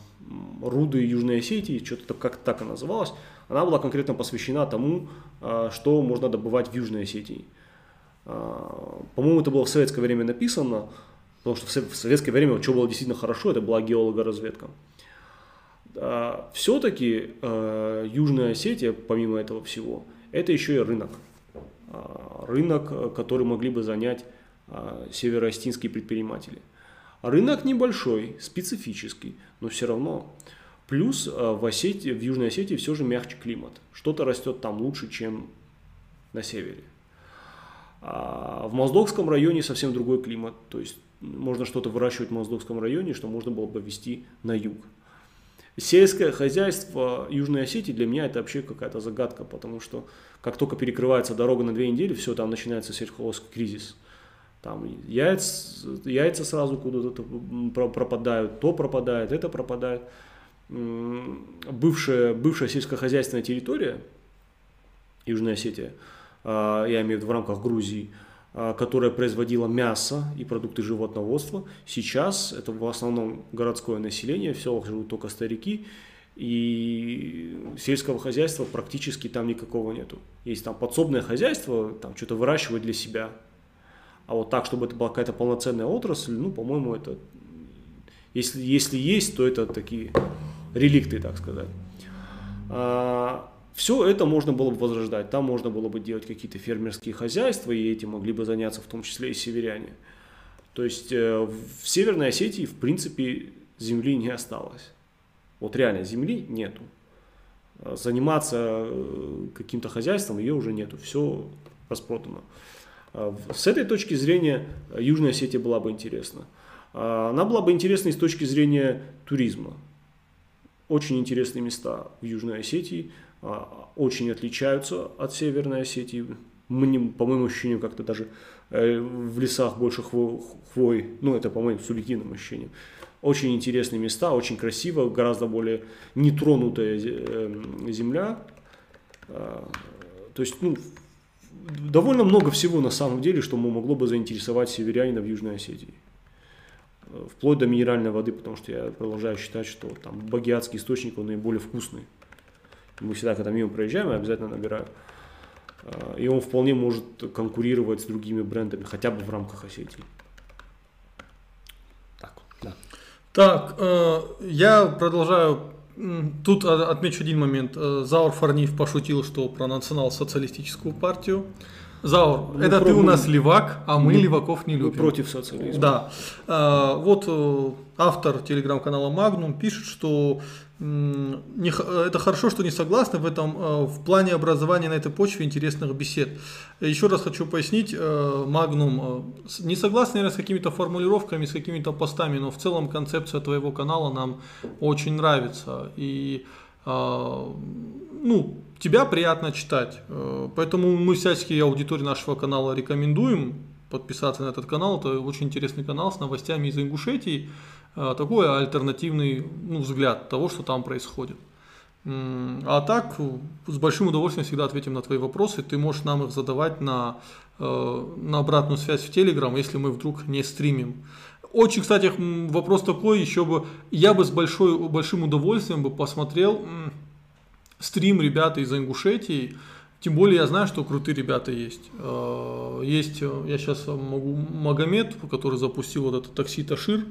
«Руды Южной Осетии», что-то как так она называлась. Она была конкретно посвящена тому, а, что можно добывать в Южной Осетии. А, По-моему, это было в советское время написано, потому что в со- в советское время, что было действительно хорошо, это была геологоразведка. Все-таки Южная Осетия, помимо этого всего, это еще и рынок. Рынок, который могли бы занять североостинские предприниматели. Рынок небольшой, специфический, но все равно. Плюс в, Осетии, в Южной Осетии все же мягче климат. Что-то растет там лучше, чем на севере. А в Моздокском районе совсем другой климат. То есть можно что-то выращивать в Моздокском районе, что можно было бы вести на юг. Сельское хозяйство Южной Осетии для меня это вообще какая-то загадка, потому что как только перекрывается дорога на две недели, все, там начинается сельхозный кризис. Там яйца, яйца сразу куда-то пропадают, то пропадает, это пропадает. Бывшая, бывшая сельскохозяйственная территория, Южная Осетия, а, я имею в виду в рамках Грузии, а, которая производила мясо и продукты животноводства. Сейчас это в основном городское население, в селах живут только старики, и сельского хозяйства практически там никакого нету. Есть там подсобное хозяйство, там что-то выращивать для себя. А вот так, чтобы это была какая-то полноценная отрасль, ну, по-моему, это... Если, если есть, то это такие реликты, так сказать. А, все это можно было бы возрождать. Там можно было бы делать какие-то фермерские хозяйства, и этим могли бы заняться в том числе и северяне. То есть э, в Северной Осетии, в принципе, земли не осталось. Вот реально земли нету. Заниматься э, каким-то хозяйством ее уже нету. Все распродано. С этой точки зрения Южная Осетия была бы интересна. Она была бы интересна и с точки зрения туризма. Очень интересные места в Южной Осетии – а, очень отличаются от Северной Осетии. Мы, по моему ощущению, как-то даже э, в лесах больше хвой, ну это по моим субъективным ощущениям. Очень интересные места, очень красиво, гораздо более нетронутая э, земля. А, то есть, ну, довольно много всего на самом деле, что могло бы заинтересовать северянина в Южной Осетии. Вплоть до минеральной воды, потому что я продолжаю считать, что там багиатский источник, он наиболее вкусный. Мы всегда, когда мимо проезжаем, я обязательно набираю. А, и он вполне может конкурировать с другими брендами, хотя бы в рамках Осетии. Так, да. Так, э, я продолжаю. Тут отмечу один момент. Э, Заур Фарнив пошутил, что про национал-социалистическую партию. Заур, мы это про... ты у нас левак, а мы, мы леваков не любим. Мы против социализма. Да. А, вот э, автор телеграм-канала Magnum пишет, что не, это хорошо, что не согласны в этом э, в плане образования на этой почве интересных бесед. Еще раз хочу пояснить, э, Магнум не согласны, наверное, с какими-то формулировками, с какими-то постами, но в целом концепция твоего канала нам очень нравится. И ну, тебя приятно читать. Э, поэтому мы всячески аудитории нашего канала рекомендуем подписаться на этот канал. Это очень интересный канал с новостями из Ингушетии. Э, такой альтернативный ну, взгляд того, что там происходит. А так, с большим удовольствием всегда ответим на твои вопросы. Ты можешь нам их задавать на, э, на обратную связь в Телеграм, если мы вдруг не стримим. Очень, кстати, вопрос такой, еще бы, я бы с большой, большим удовольствием бы посмотрел стрим ребята из Ингушетии. Тем более я знаю, что крутые ребята есть. Э, есть, я сейчас могу, Магомед, который запустил вот это такси Ташир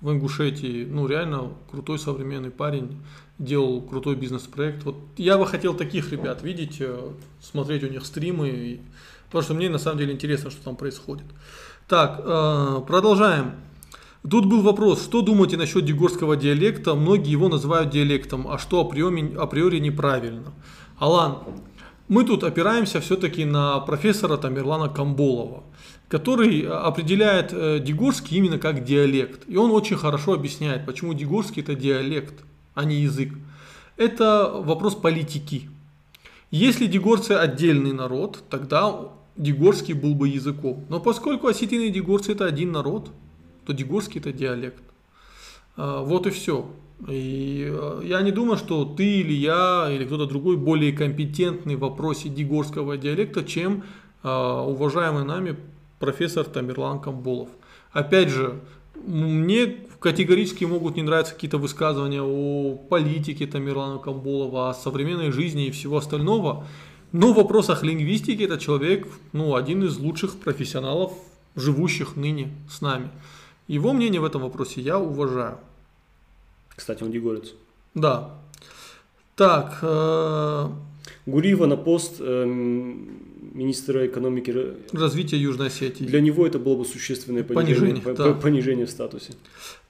в Ингушетии. Ну, реально крутой современный парень, делал крутой бизнес-проект. Вот я бы хотел таких ребят видеть, э, смотреть у них стримы, потому что мне на самом деле интересно, что там происходит. Так, продолжаем. Тут был вопрос, что думаете насчет дегорского диалекта? Многие его называют диалектом, а что априори, априори неправильно. Алан, мы тут опираемся все-таки на профессора Тамерлана Камболова, который определяет э, дегорский именно как диалект. И он очень хорошо объясняет, почему дегорский это диалект, а не язык. Это вопрос политики. Если дегорцы отдельный народ, тогда дегорский был бы языком. Но поскольку осетины и дегорцы это один народ, то дегурский это диалект. А, вот и все. И а, я не думаю, что ты или я, или кто-то другой более компетентный в вопросе дегорского диалекта, чем а, уважаемый нами профессор Тамерлан Камболов. Опять же, мне категорически могут не нравиться какие-то высказывания о политике Тамерлана Камболова, о современной жизни и всего остального. Но в вопросах лингвистики этот человек, ну, один из лучших профессионалов, живущих ныне с нами. Его мнение в этом вопросе я уважаю. Кстати, он дегорец. Да. Так. Э... Гуриева на пост эм, министра экономики. р- Развитие Южной Осетии. Для него это было бы существенное понижение, Понижение, по- да. по- понижение в статусе.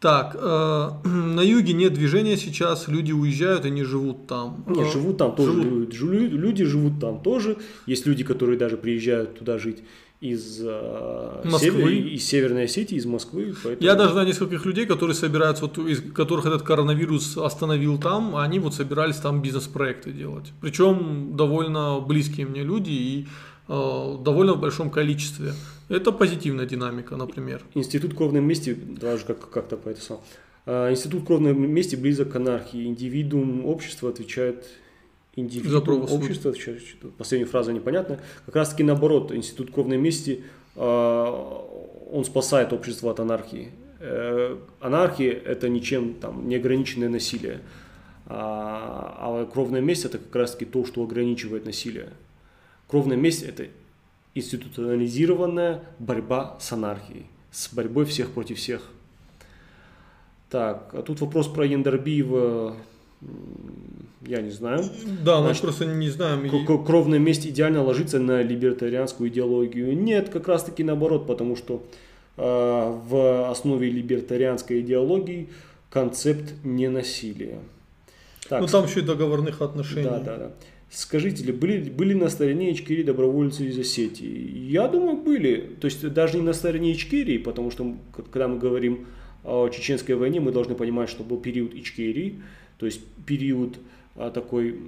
Так, э, на юге нет движения сейчас, люди уезжают и не живут там. Нет, Э, живут там тоже. живут. люди, живут там тоже. Есть люди, которые даже приезжают туда жить из, э, Москвы. север- из Северной Осетии, из Москвы. поэтому- Я даже знаю нескольких людей, которые собираются, вот, из которых этот коронавирус остановил там, они вот собирались там бизнес-проекты делать. Причем довольно близкие мне люди и довольно в большом количестве. Это позитивная динамика, например. Институт кровной мести, даже как, как-то по это самое. А, Институт кровной мести близок к анархии. Индивидуум общества отвечает индивидуум общества, отвечает- последняя фраза непонятная. Как раз таки наоборот, Институт кровной мести, а, он спасает общество от анархии. Э, Анархия – это ничем там неограниченное насилие. А, а кровная месть – это как раз таки то, что ограничивает насилие. Кровная месть – это институционализированная борьба с анархией, с борьбой всех против всех. Так, а тут вопрос про Яндарбиева, м, я не знаю. Да, мы просто не знаем. Кровная месть идеально ложится на либертарианскую идеологию. Нет, как раз таки наоборот, потому что э, в основе либертарианской идеологии концепт ненасилия. Так, Ну там еще и договорных отношений. да, да, да. Скажите, ли, были, были на стороне Ичкерии добровольцы из Осетии? Я думаю, были. То есть даже не на стороне Ичкерии, потому что когда мы говорим о чеченской войне, мы должны понимать, что был период Ичкерии, то есть период а, такой,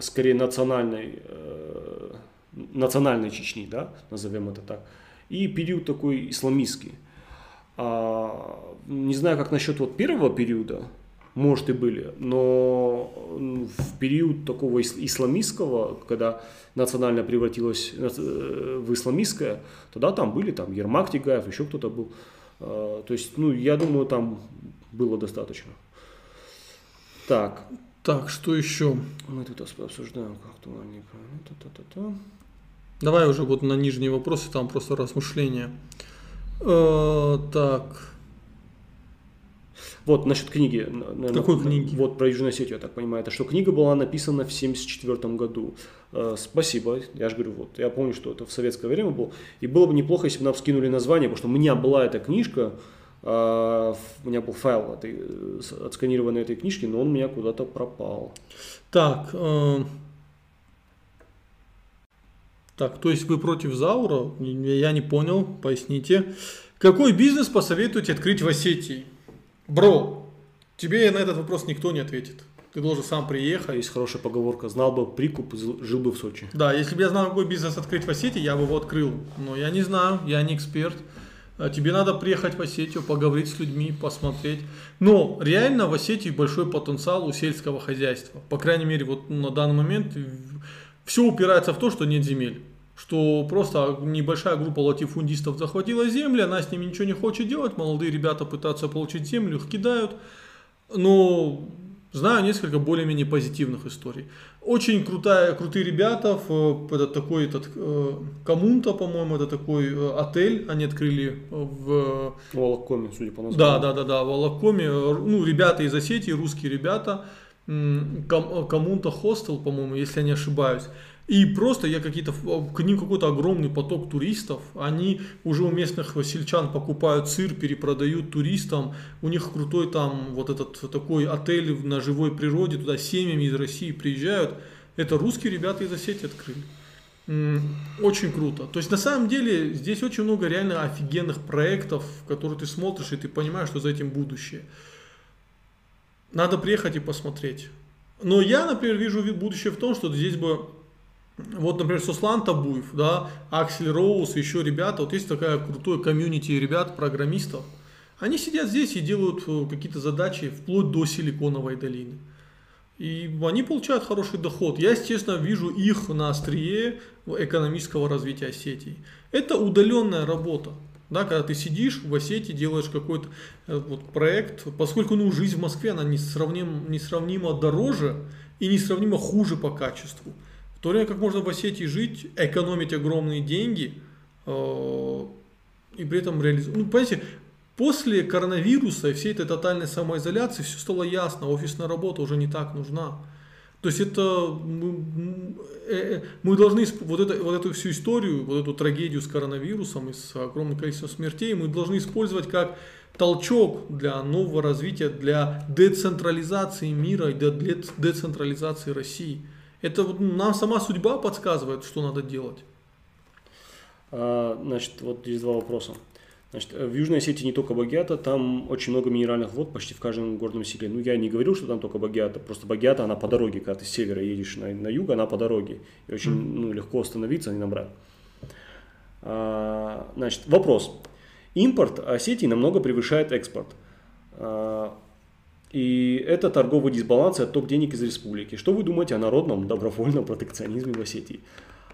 скорее национальной, э, национальной Чечни, да, назовем это так, и период такой исламистский. А, не знаю, как насчет вот первого периода, может и были, но м, в период такого ис- исламистского, когда национально превратилось э, в исламистское, тогда там были там Ермак Тигаев, еще кто-то был. А, То есть, ну, я думаю, там было достаточно. Так, Так, что еще? мы тут обсуждаем как актуальнее правильно. Та-та-та-та. Давай уже вот на нижние вопросы, там просто размышления. Э, так, Вот, насчет книги. Какой на- книги? Вот, про Южную Осетию, я так понимаю. Это что книга была написана в 1974 году. Э, Спасибо, я же говорю, вот, я помню, что это в советское время было. И было бы неплохо, если бы нам скинули название, потому что у меня была эта книжка, э, у меня был файл этой, э, отсканированной этой книжки, но он у меня куда-то пропал. так, э, так, то есть вы против Заура? Я не понял, поясните. Какой бизнес посоветуете открыть в Осетии? Бро, тебе на этот вопрос никто не ответит. Ты должен сам приехать. Есть хорошая поговорка, знал бы прикуп, жил бы в Сочи. Да, если бы я знал, какой бизнес открыть в Осетии, я бы его открыл. Но я не знаю, я не эксперт. А Тебе надо приехать в Осетию, поговорить с людьми, посмотреть. Но реально в Осетии большой потенциал у сельского хозяйства. По крайней мере, вот на данный момент все упирается в то, что нет земель. Что просто небольшая группа латифундистов захватила земли, она с ними ничего не хочет делать, молодые ребята пытаются получить землю, их кидают. Но знаю несколько более-менее позитивных историй. Очень крутая, крутые ребята, в, это такой этот, э, Коммунта, по-моему, это такой э, отель, они открыли в Волокоме, судя по да, названию. да, да, да, в Волокоме, э, ну, ребята из Осетии, русские ребята, Коммунта Хостел, по-моему, если я не ошибаюсь. И просто я какие-то, к ним какой-то огромный поток туристов, они уже у местных сельчан покупают сыр, перепродают туристам, у них крутой там вот этот такой отель на живой природе, туда семьями из России приезжают, это русские ребята из Осетии открыли. Очень круто. То есть на самом деле здесь очень много реально офигенных проектов, которые ты смотришь и ты понимаешь, что за этим будущее. Надо приехать и посмотреть. Но я, например, вижу ви- будущее в том, что здесь бы, вот, например, Суслан Табуев, да, Аксель Роуз, еще ребята, вот есть такая крутое комьюнити ребят, программистов, они сидят здесь и делают э, какие-то задачи вплоть до Силиконовой долины. И они получают хороший доход. Я, естественно, вижу их на острие экономического развития Осетии. Это удаленная работа. Да, когда ты сидишь в Осетии, делаешь какой-то э, вот, проект, поскольку ну, жизнь в Москве, она несравним, несравнимо дороже и несравнимо хуже по качеству. В то время как можно в Осетии жить, экономить огромные деньги э, и при этом реализовать. Ну, понимаете, после коронавируса и всей этой тотальной самоизоляции все стало ясно, офисная работа уже не так нужна. То есть это мы, э, мы должны вот, это, вот эту всю историю, вот эту трагедию с коронавирусом и с огромным количеством смертей мы должны использовать как толчок для нового развития, для децентрализации мира и для децентрализации России. Это нам сама судьба подсказывает, что надо делать. А, значит, вот есть два вопроса. Значит, в Южной Осетии не только Багиата, там очень много минеральных вод почти в каждом горном селе. Ну, я не говорил, что там только Багиата, просто Багиата, она по дороге, когда ты с севера едешь на, на юг, она по дороге. И очень ну, легко остановиться и набрать. А, значит, вопрос. Импорт Осетии намного превышает экспорт. А, и это торговый дисбаланс и отток денег из республики. Что вы думаете о народном добровольном протекционизме в Осетии?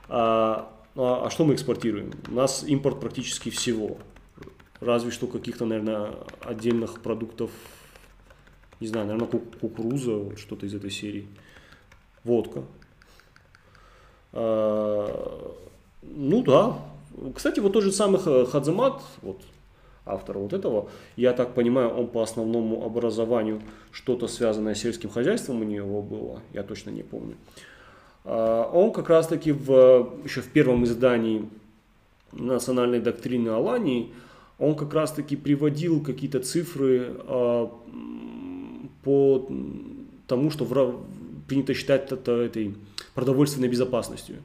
А, а, а что мы экспортируем? У нас импорт практически всего. Разве что каких-то, наверное, отдельных продуктов, не знаю, наверное, кукуруза, вот что-то из этой серии. Водка. А, ну да. Кстати, вот тот же самый Хадзамат, вот автора вот этого. Я так понимаю, он по основному образованию что-то связанное с сельским хозяйством у него было, я точно не помню. А, он как раз таки в, еще в первом издании национальной доктрины Алании, он как раз таки приводил какие-то цифры а, по тому, что принято считать это этой продовольственной безопасностью.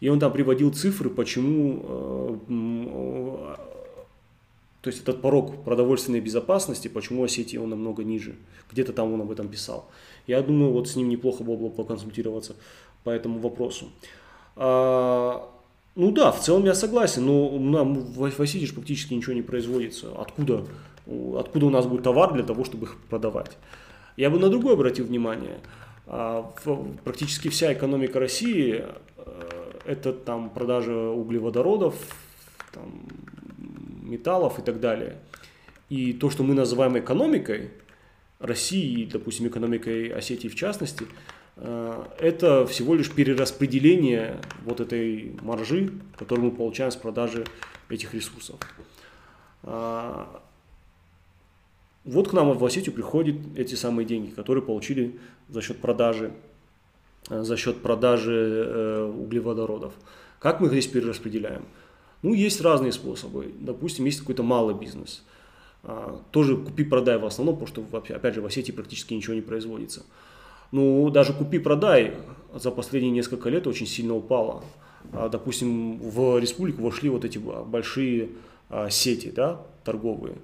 И он там приводил цифры, почему а, то есть этот порог продовольственной безопасности, почему Осетии он намного ниже. Где-то там он об этом писал. Я думаю, вот с ним неплохо было бы поконсультироваться по этому вопросу. А, ну да, в целом я согласен, но нам в Осетии же практически ничего не производится. Откуда, откуда у нас будет товар для того, чтобы их продавать? Я бы на другое обратил внимание. А, практически вся экономика России э, это там продажа углеводородов, там, металлов и так далее. И то, что мы называем экономикой России, допустим, экономикой Осетии в частности, э, это всего лишь перераспределение вот этой маржи, которую мы получаем с продажи этих ресурсов. А, вот к нам в Осетию приходят эти самые деньги, которые получили за счет продажи, э, за счет продажи э, углеводородов. Как мы их здесь перераспределяем? Ну, есть разные способы. Допустим, есть какой-то малый бизнес. А, тоже купи-продай в основном, потому что, опять же, в Осетии практически ничего не производится. Ну, даже купи-продай за последние несколько лет очень сильно упало. А, допустим, в республику вошли вот эти большие а, сети, да, торговые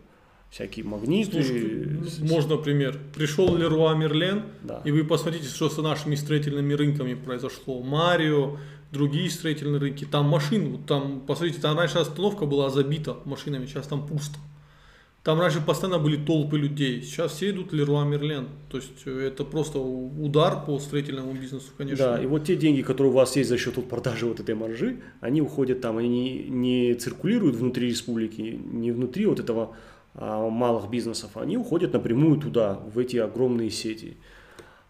всякие магниты. Слушай, можно пример. Пришел Леруа Мерлен, да. и вы посмотрите, что с нашими строительными рынками произошло. Марио, другие строительные рынки. Там машин, вот там, посмотрите, там раньше остановка была забита машинами, сейчас там пусто. Там раньше постоянно были толпы людей, сейчас все идут Леруа Мерлен. То есть э, это просто удар по строительному бизнесу, конечно. Да, и вот те деньги, которые у вас есть за счет вот продажи вот этой маржи, они уходят там, они не, циркулируют внутри республики, не внутри вот этого а, малых бизнесов, они уходят напрямую туда, в эти огромные сети.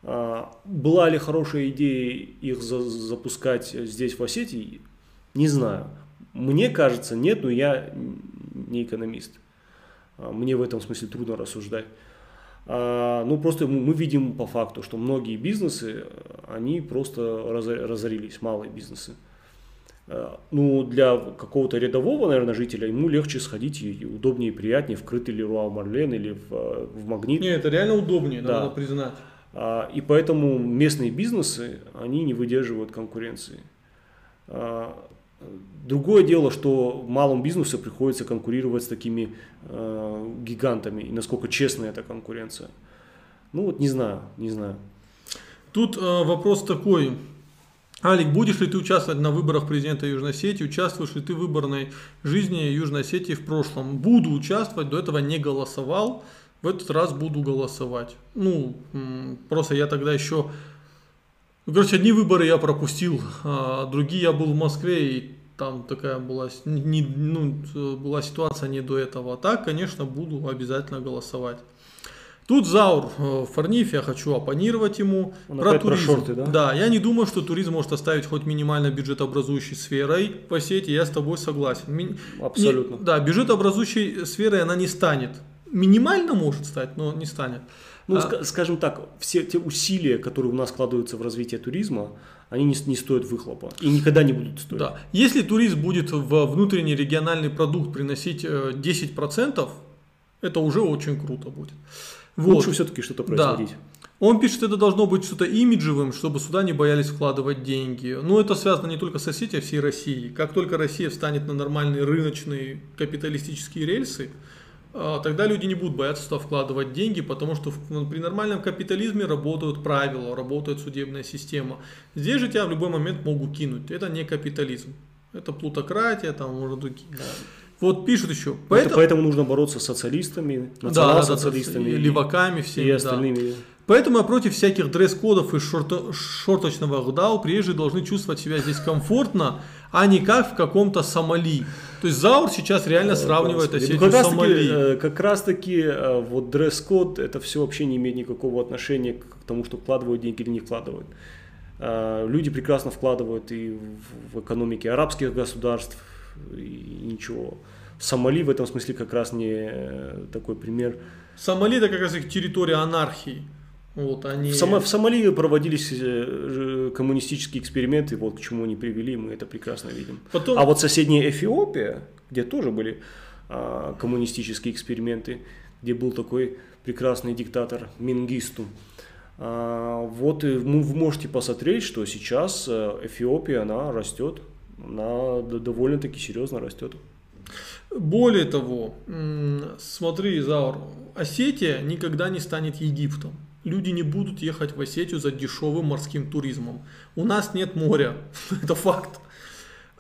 А, была ли хорошая идея их за запускать здесь, в Осетии, не знаю. Мне кажется, нет, но я не экономист. А, мне в этом смысле трудно рассуждать. А, ну, просто мы видим по факту, что многие бизнесы, они просто разорились, малые бизнесы. Ну, для какого-то рядового, наверное, жителя ему легче сходить и удобнее и приятнее в крытый Леруа Марлен или в, в Магнит. Не, это реально удобнее, да. надо признать. А, и поэтому местные бизнесы, они не выдерживают конкуренции. А, другое дело, что малому бизнесу приходится конкурировать с такими а, гигантами, и насколько честная эта конкуренция. Ну вот не знаю, не знаю. Тут вопрос такой. Алик, будешь ли ты участвовать на выборах президента Южной Осетии? Участвуешь ли ты в выборной жизни Южной Осетии в прошлом? Буду участвовать, до этого не голосовал в этот раз буду голосовать. Ну, просто я тогда еще... Ну, короче, одни выборы я пропустил, а другие я был в Москве, и там такая была, не, ну, была ситуация не до этого. А так, конечно, буду обязательно голосовать. Тут Заур э, Фарниф, я хочу оппонировать ему. Он про туризм. Про шорты, да? Да, я не думаю, что туризм может оставить хоть минимально бюджетообразующей сферой в Осетии, я с тобой согласен. Ми... Абсолютно. Не, да, бюджетообразующей сферой она не станет минимально может стать, но не станет. Ну, А- ска- скажем так, все те усилия, которые у нас складываются в развитие туризма, они не, не стоят выхлопа и никогда не будут стоить. Да. Если турист будет в внутренний региональный продукт приносить э, 10%, это уже очень круто будет. Вот. Лучше все-таки что-то производить. Он пишет, это должно быть что-то имиджевым, чтобы сюда не боялись вкладывать деньги. Но это связано не только с Россией, а всей Россией. Как только Россия встанет на нормальные рыночные капиталистические рельсы, тогда люди не будут бояться сюда вкладывать деньги, потому что ну, при нормальном капитализме работают правила, работает судебная система. Здесь же тебя в любой момент могут кинуть. Это не капитализм. Это плутократия, там, может, другие. Вот пишут еще. Это Поэтому, поэтому нужно бороться с социалистами, да, да, да, да, национал-социалистами леваками всеми, и да. Поэтому я против всяких дресс-кодов и шорто- шорточного гдау. Приезжие должны чувствовать себя здесь комфортно, а не как в каком-то Сомали. То есть Заур сейчас реально сравнивает Господи, Осетию ну, как с раз таки, Сомали. э, как раз таки э, вот дресс-код это все вообще не имеет никакого отношения к тому, что вкладывают деньги или не вкладывают. Э, Люди прекрасно вкладывают и в- экономике арабских государств, и ничего. Сомали в этом смысле как раз не э, такой пример. Сомали это как раз их территория анархии. Вот они... В, Сома- в Сомали проводились э, коммунистические эксперименты, вот к чему они привели, мы это прекрасно видим. Потом... А вот соседняя Эфиопия, где тоже были а, коммунистические эксперименты, где был такой прекрасный диктатор Мингисту, а, вот и вы вы можете посмотреть, что сейчас э, Эфиопия, она растет, она довольно-таки серьезно растет. Более того, смотри, Заур, Осетия никогда не станет Египтом. Люди не будут ехать в Осетию за дешевым морским туризмом. У нас нет моря, это факт.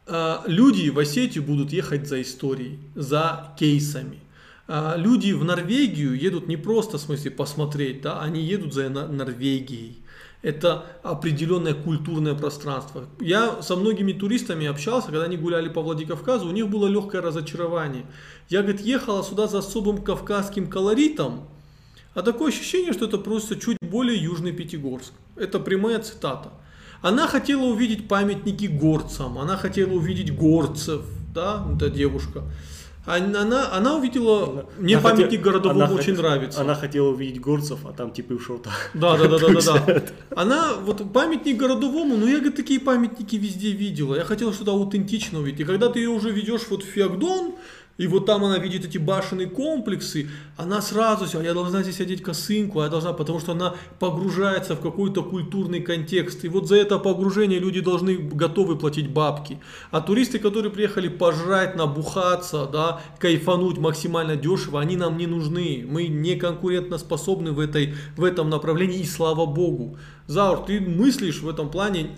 А, Люди в Осетию будут ехать за историей, за кейсами. А, Люди в Норвегию едут не просто в смысле посмотреть, да, они едут за Норвегией. Это определенное культурное пространство. Я со многими туристами общался, когда они гуляли по Владикавказу, у них было легкое разочарование. Я, говорит, ехала сюда за особым кавказским колоритом, а такое ощущение, что это просто чуть более южный Пятигорск. Это прямая цитата. Она хотела увидеть памятники горцам, она хотела увидеть горцев, да, эта девушка. А Она, она увидела, мне Она памятник хоте- городовому она очень хоте- нравится. Она хотела увидеть горцев, а там типы в шортах. Да, да, да, да, да, да. Она, вот памятник городовому, ну я, говорит, такие памятники везде видела. Я хотела что-то аутентично увидеть. И когда ты ее уже ведешь вот в Феогдон, и вот там она видит эти башенные комплексы, она сразу, все, я должна здесь одеть косынку, а я должна, потому что она погружается в какой-то культурный контекст. И вот за это погружение люди должны готовы платить бабки. А туристы, которые приехали пожрать, набухаться, да, кайфануть максимально дешево, они нам не нужны. Мы не конкурентоспособны в, этой, в этом направлении, и слава богу. Заур, ты мыслишь в этом плане,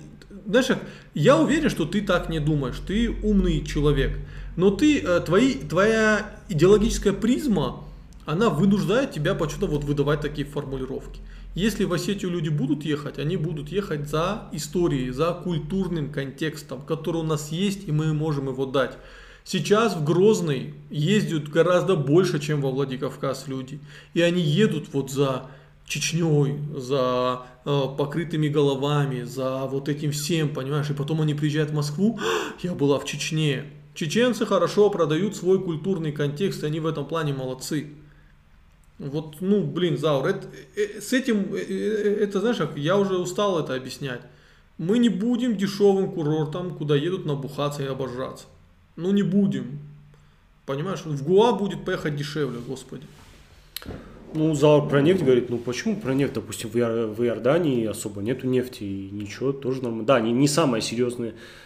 знаешь, я уверен, что ты так не думаешь, ты умный человек, но ты, э, твои, твоя идеологическая призма, она вынуждает тебя почему-то вот выдавать такие формулировки. Если в Осетию люди будут ехать, они будут ехать за историей, за культурным контекстом, который у нас есть, и мы можем его дать. Сейчас в Грозный ездят гораздо больше, чем во Владикавказ люди. И они едут вот за Чечней, за э, покрытыми головами, за вот этим всем, понимаешь? И потом они приезжают в Москву, «А, я была в Чечне. Чеченцы хорошо продают свой культурный контекст, они в этом плане молодцы. Вот, ну, блин, Заур, это, э, с этим, э, э, это, знаешь, я уже устал это объяснять. Мы не будем дешевым курортом, куда едут набухаться и обожраться. Ну, не будем. Понимаешь, в Гуа будет поехать дешевле, господи. Ну, Заур про нефть говорит, ну почему про нефть, допустим, в, Иор- в Иордании особо нету нефти, и ничего, тоже нормально. Да, не, не самая серьезная, э, э,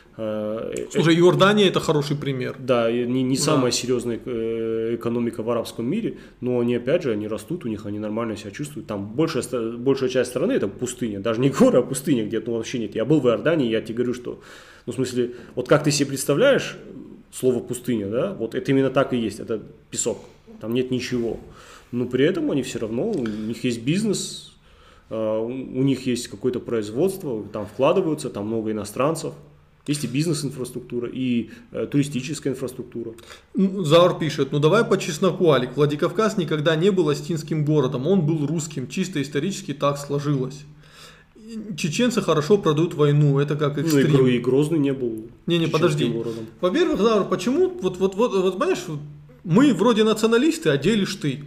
Слушай, Иордания это хороший пример. да, не, не Да. самая серьезная э, экономика в арабском мире, но они опять же, они растут, у них они нормально себя чувствуют. Там большая, большая часть страны это пустыня, даже не горы, а пустыня, где ну, вообще нет. Я был в Иордании, я тебе говорю, что, ну в смысле, вот как ты себе представляешь слово пустыня, да, вот это именно так и есть, это песок, там нет ничего. Но при этом они все равно, у них есть бизнес, э, у них есть какое-то производство, там вкладываются, там много иностранцев. Есть и бизнес-инфраструктура, и э, туристическая инфраструктура. Ну, Заур пишет, ну давай по чесноку, Алик. Владикавказ никогда не был остинским городом, он был русским, чисто исторически так сложилось. Чеченцы хорошо продают войну, это как Ну и, экстрим. И Грозный не был Не-не, чеченским подожди. Во-первых, Заур, почему, вот, вот, вот, вот, знаешь, мы вроде националисты, а делишь ты.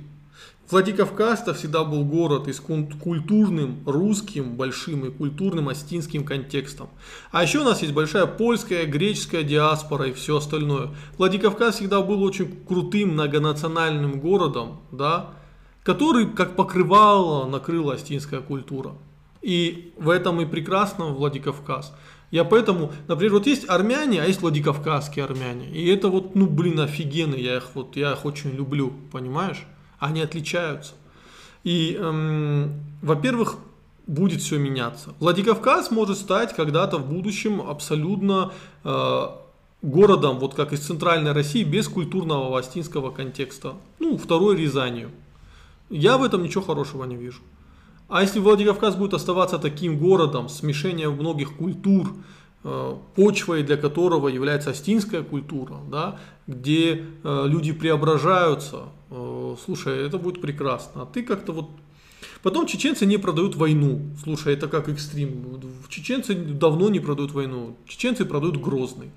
Владикавказ это всегда был город и с культурным, русским, большим и культурным астинским контекстом. А еще у нас есть большая польская, греческая диаспора и все остальное. Владикавказ всегда был очень крутым многонациональным городом, да, который как покрывало накрыла астинская культура. И в этом и прекрасно Владикавказ. Я поэтому, например, вот есть армяне, а есть владикавказские армяне. И это вот, ну, блин, офигенно, я их вот, я их очень люблю, понимаешь? Они отличаются. И, эм, во-первых, будет все меняться. Владикавказ может стать когда-то в будущем абсолютно э, городом, вот как из центральной России, без культурного вастинского контекста. Ну, второй Рязанью. Я в этом ничего хорошего не вижу. А если Владикавказ будет оставаться таким городом, смешением многих культур, почвой для которого является астинская культура, да, где э, люди преображаются, э, слушай, это будет прекрасно. А ты как-то вот... Потом чеченцы не продают войну. Слушай, это как экстрим. Чеченцы давно не продают войну. Чеченцы продают Грозный.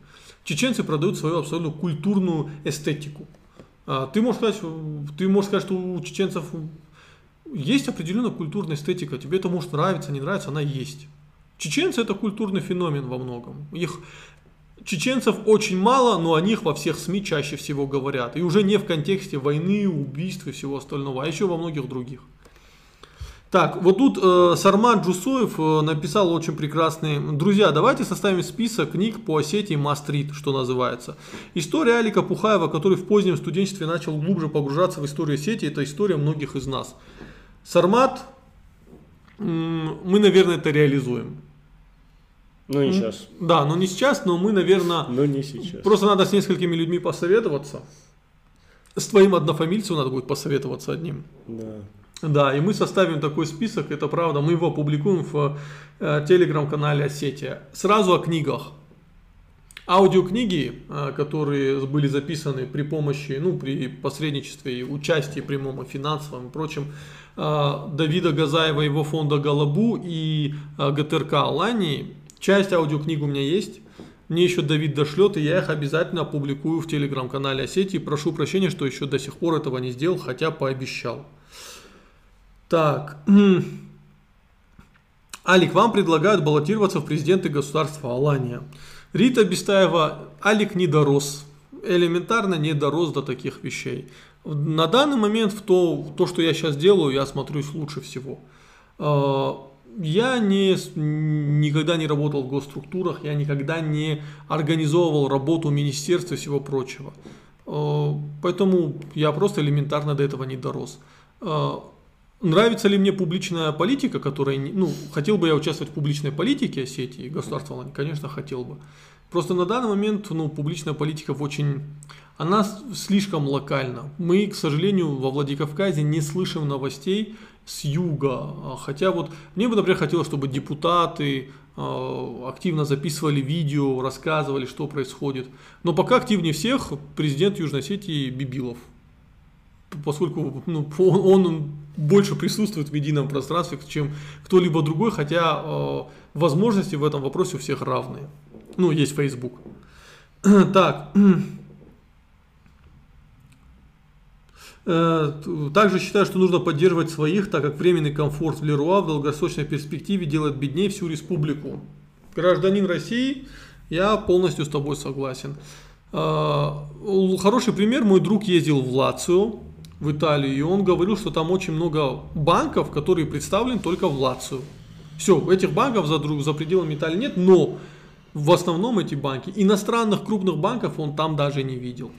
Чеченцы продают свою абсолютно культурную эстетику. А ты можешь сказать, ты можешь сказать, что у чеченцев есть определенная культурная эстетика, тебе это может нравиться, не нравится, она есть. Чеченцы это культурный феномен во многом. Их чеченцев очень мало, но о них во всех СМИ чаще всего говорят. И уже не в контексте войны, убийств и всего остального, а еще во многих других. Так, вот тут э, Сарман Джусоев э, написал очень прекрасный. Друзья, давайте составим список книг по Осетии Мастрит, что называется. История Алика Пухаева, который в позднем студенчестве начал глубже погружаться в историю Осетии, это история многих из нас. Сармат, мы, наверное, это реализуем. Ну, не сейчас. Да, но не сейчас, но мы, наверное... Но не сейчас. Просто надо с несколькими людьми посоветоваться. С твоим однофамильцем надо будет посоветоваться одним. Да. Да, и мы составим такой список, это правда, мы его опубликуем в э, телеграм-канале Осетия. Сразу о книгах. Аудиокниги, э, которые были записаны при помощи, ну, при посредничестве и участии прямом, финансовом и прочем, Э, Давида Газаева, его фонда Галабу и э, ГТРК Алании. Часть аудиокниг у меня есть. Мне еще Давид дошлет, и я их обязательно опубликую в телеграм-канале Осетии. Прошу прощения, что еще до сих пор этого не сделал, хотя пообещал. Так. Алик, вам предлагают баллотироваться в президенты государства Алания. Рита Бестаева, Алик не дорос. Элементарно не дорос до таких вещей. На данный момент в то, то, что я сейчас делаю, я смотрюсь лучше всего. Я не, никогда не работал в госструктурах, я никогда не организовывал работу министерства и всего прочего. А, поэтому я просто элементарно до этого не дорос. А, нравится ли мне публичная политика, которая, ну, хотел бы я участвовать в публичной политике Осетии, государства, конечно, хотел бы. Просто на данный момент, ну, публичная политика в очень она слишком локальна. Мы, к сожалению, во Владикавказе не слышим новостей с юга. А, хотя вот мне бы, например, хотелось, чтобы депутаты а, активно записывали видео, рассказывали, что происходит. Но пока активнее всех президент Южной Осетии Бибилов. Поскольку ну, он, больше присутствует в едином пространстве, чем кто-либо другой, хотя э, возможности в этом вопросе у всех равные. Ну, есть Facebook. Так. Э, также считаю, что нужно поддерживать своих, так как временный комфорт в Леруа в долгосрочной перспективе делает беднее всю республику. Гражданин России, я полностью с тобой согласен. Э, хороший пример, мой друг ездил в Лацио, в Италию, и он говорил, что там очень много банков, которые представлены только в Лацио. Все, этих банков за, за пределами Италии нет, но в основном эти банки, иностранных крупных банков он там даже не видел.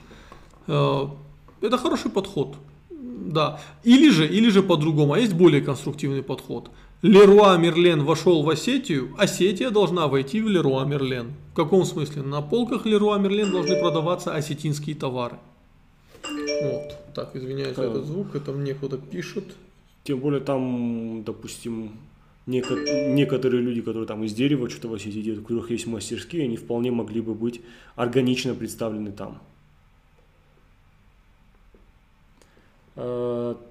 Э, это хороший подход. Да. Или же, или же по-другому, а есть более конструктивный подход. Леруа Мерлен вошел в Осетию, Осетия должна войти в Леруа Мерлен. В каком смысле? На полках Леруа Мерлен должны продаваться осетинские товары. Вот. Так, извиняюсь за этот звук, это мне кто-то пишет. Тем более там, допустим, некоторые люди, которые там из дерева что-то в Осетии делают, у которых есть мастерские, они вполне могли бы быть органично представлены там. Э,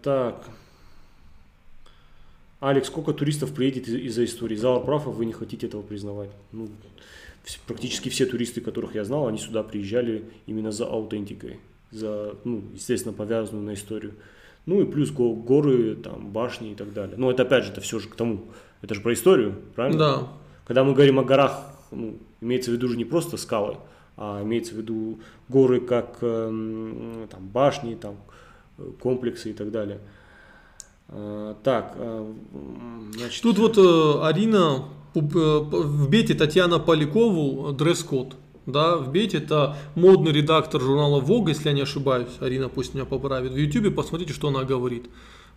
так. Алекс, сколько туристов приедет из-за истории? Зала прав, а вы не хотите этого признавать. Ну, практически все туристы, которых я знал, они сюда приезжали именно за аутентикой, за, ну, естественно, повязанную на историю. Ну и плюс го- горы, там, башни и так далее. Но это опять же, это все же к тому. Это же про историю, правильно? Да. Когда мы говорим о горах, ну, имеется в виду же не просто скалы, а имеется в виду горы как эм, там, башни, там, э, комплексы и так далее. Э, Так, м, значит, Тут вот э, Арина э, в бете Татьяна Полякову дресс-код. Да, бете это модный редактор журнала Vogue, если я не ошибаюсь. Арина пусть меня поправит. В Ютубе посмотрите, что она говорит.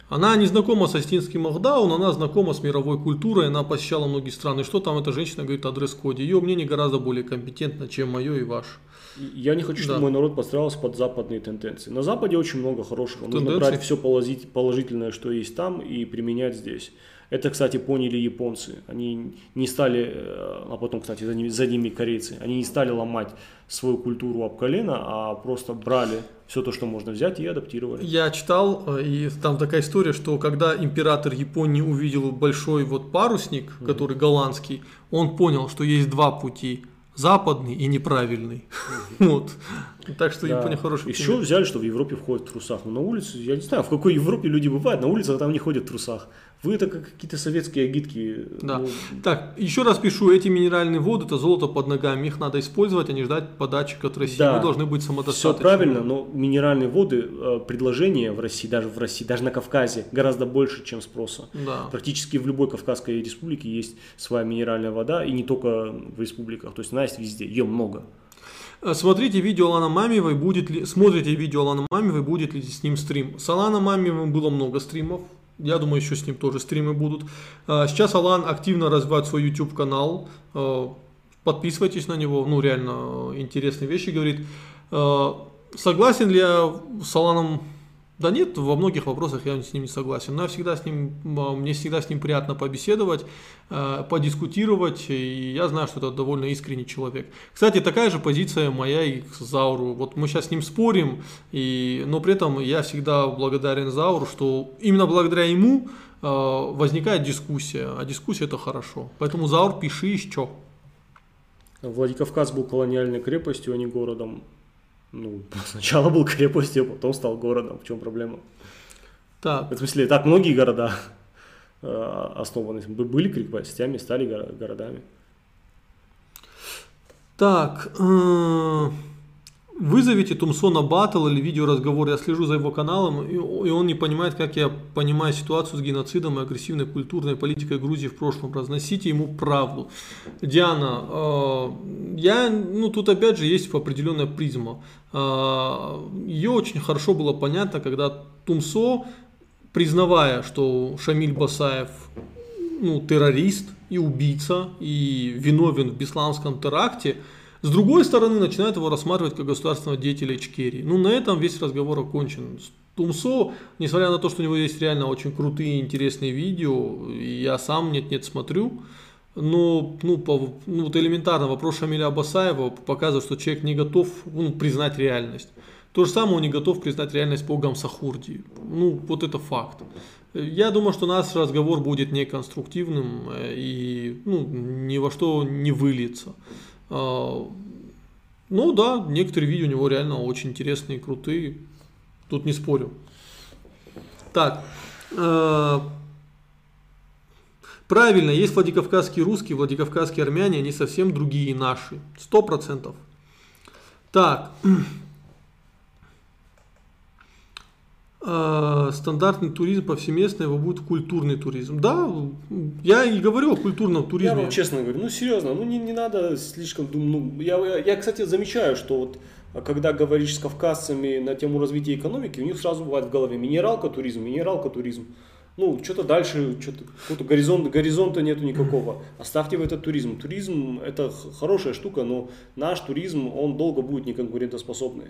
Она не знакома с Остинским Махдаун, она знакома с мировой культурой, она посещала многие страны. Что там эта женщина говорит о дресс-коде? Ее мнение гораздо более компетентно, чем мое и ваше. Я не хочу, чтобы Да. мой народ подстраивался под западные тенденции. На Западе очень много хорошего. Нужно Тенденций? брать все положительное, что есть там, и применять здесь. Это, кстати, поняли японцы. Они не стали, э, а потом, кстати, за ними, за ними корейцы, они не стали ломать свою культуру об колено, а просто брали все то, что можно взять, и адаптировали. Я читал, э, и там такая история, что когда император Японии увидел большой вот парусник, который голландский, он понял, что есть два пути. Западный и неправильный. Вот. Так что Да. Япония хороший Еще пример. взяли, что в Европе входят в трусах. Но на улице, я не знаю, в какой Европе люди бывают, на улицах там не ходят в трусах. Вы это как какие-то советские агитки. Да. ну, Так, еще раз пишу, эти минеральные воды, это золото под ногами, их надо использовать, а не ждать подачек от России. Да. Мы должны быть Все самодостаточными. правильно, но минеральные воды, э, предложение в России, даже в России, даже на Кавказе, гораздо больше, чем спроса. Да. Практически в любой Кавказской республике есть своя минеральная вода, и не только в республиках. То есть она есть везде, ее много. Э, Смотрите видео Алана Мамиевой, будет ли, смотрите видео Алана Мамиевой, будет ли с ним стрим. С Аланом Мамиевым было много стримов, я думаю, еще с ним тоже стримы будут. Э, Сейчас Алан активно развивает свой YouTube канал, Э, подписывайтесь на него, ну реально интересные вещи говорит. Согласен ли я с Аланом? Да нет, во многих вопросах я с ним не согласен. Но я всегда с ним, э, мне всегда с ним приятно побеседовать, э, подискутировать, и я знаю, что это довольно искренний человек. Кстати, такая же позиция моя и к Зауру. Вот мы сейчас с ним спорим, и, но при этом я всегда благодарен Зауру, что именно благодаря ему э, возникает дискуссия, а дискуссия это хорошо. Поэтому Заур, пиши еще. Владикавказ был колониальной крепостью, а не городом. Ну, сначала был крепостью, а потом стал городом. В чем проблема? Так, В смысле, так многие города э, основаны. Бы- Были крепостями, стали горо- городами. Так, э, вызовите Тумсона батл или видеоразговор. Я слежу за его каналом, и он не понимает, как я понимаю ситуацию с геноцидом и агрессивной культурной политикой Грузии в прошлом. Разносите ему правду. Диана, э, я, ну тут опять же есть определенная призма. Э, Ее очень хорошо было понятно, когда Тумсо, признавая, что Шамиль Басаев ну, террорист и убийца, и виновен в бесланском теракте, с другой стороны начинает его рассматривать как государственного деятеля Ичкерии. Ну, на этом весь разговор окончен. Тумсо, несмотря на то, что у него есть реально очень крутые интересные видео, я сам нет-нет смотрю, но ну, по, ну, вот элементарно вопрос Шамиля Абасаева показывает, что человек не готов ну, признать реальность. То же самое он не готов признать реальность по Гамсахурди. Ну, вот это факт. Я думаю, что наш разговор будет неконструктивным э, и ну, ни во что не выльется. А, Ну да, некоторые видео у него реально очень интересные крутые. Тут не спорю. Так. э, Правильно, есть владикавказские русские, владикавказские армяне, они совсем другие наши. Сто процентов. Так. Э, Стандартный туризм повсеместно, его будет культурный туризм. Да, я и говорю о культурном Я туризме. вам честно говорю, ну серьезно, ну не, не надо слишком думать. Ну, я, я, я, кстати, замечаю, что вот а когда говоришь с кавказцами на тему развития экономики, у них сразу бывает в голове минералка туризм, минералка туризм. Ну, что-то дальше, что-то, какого-то горизонта, горизонта нету никакого. Оставьте в этот туризм. Туризм это хорошая штука, но наш туризм, он долго будет неконкурентоспособный.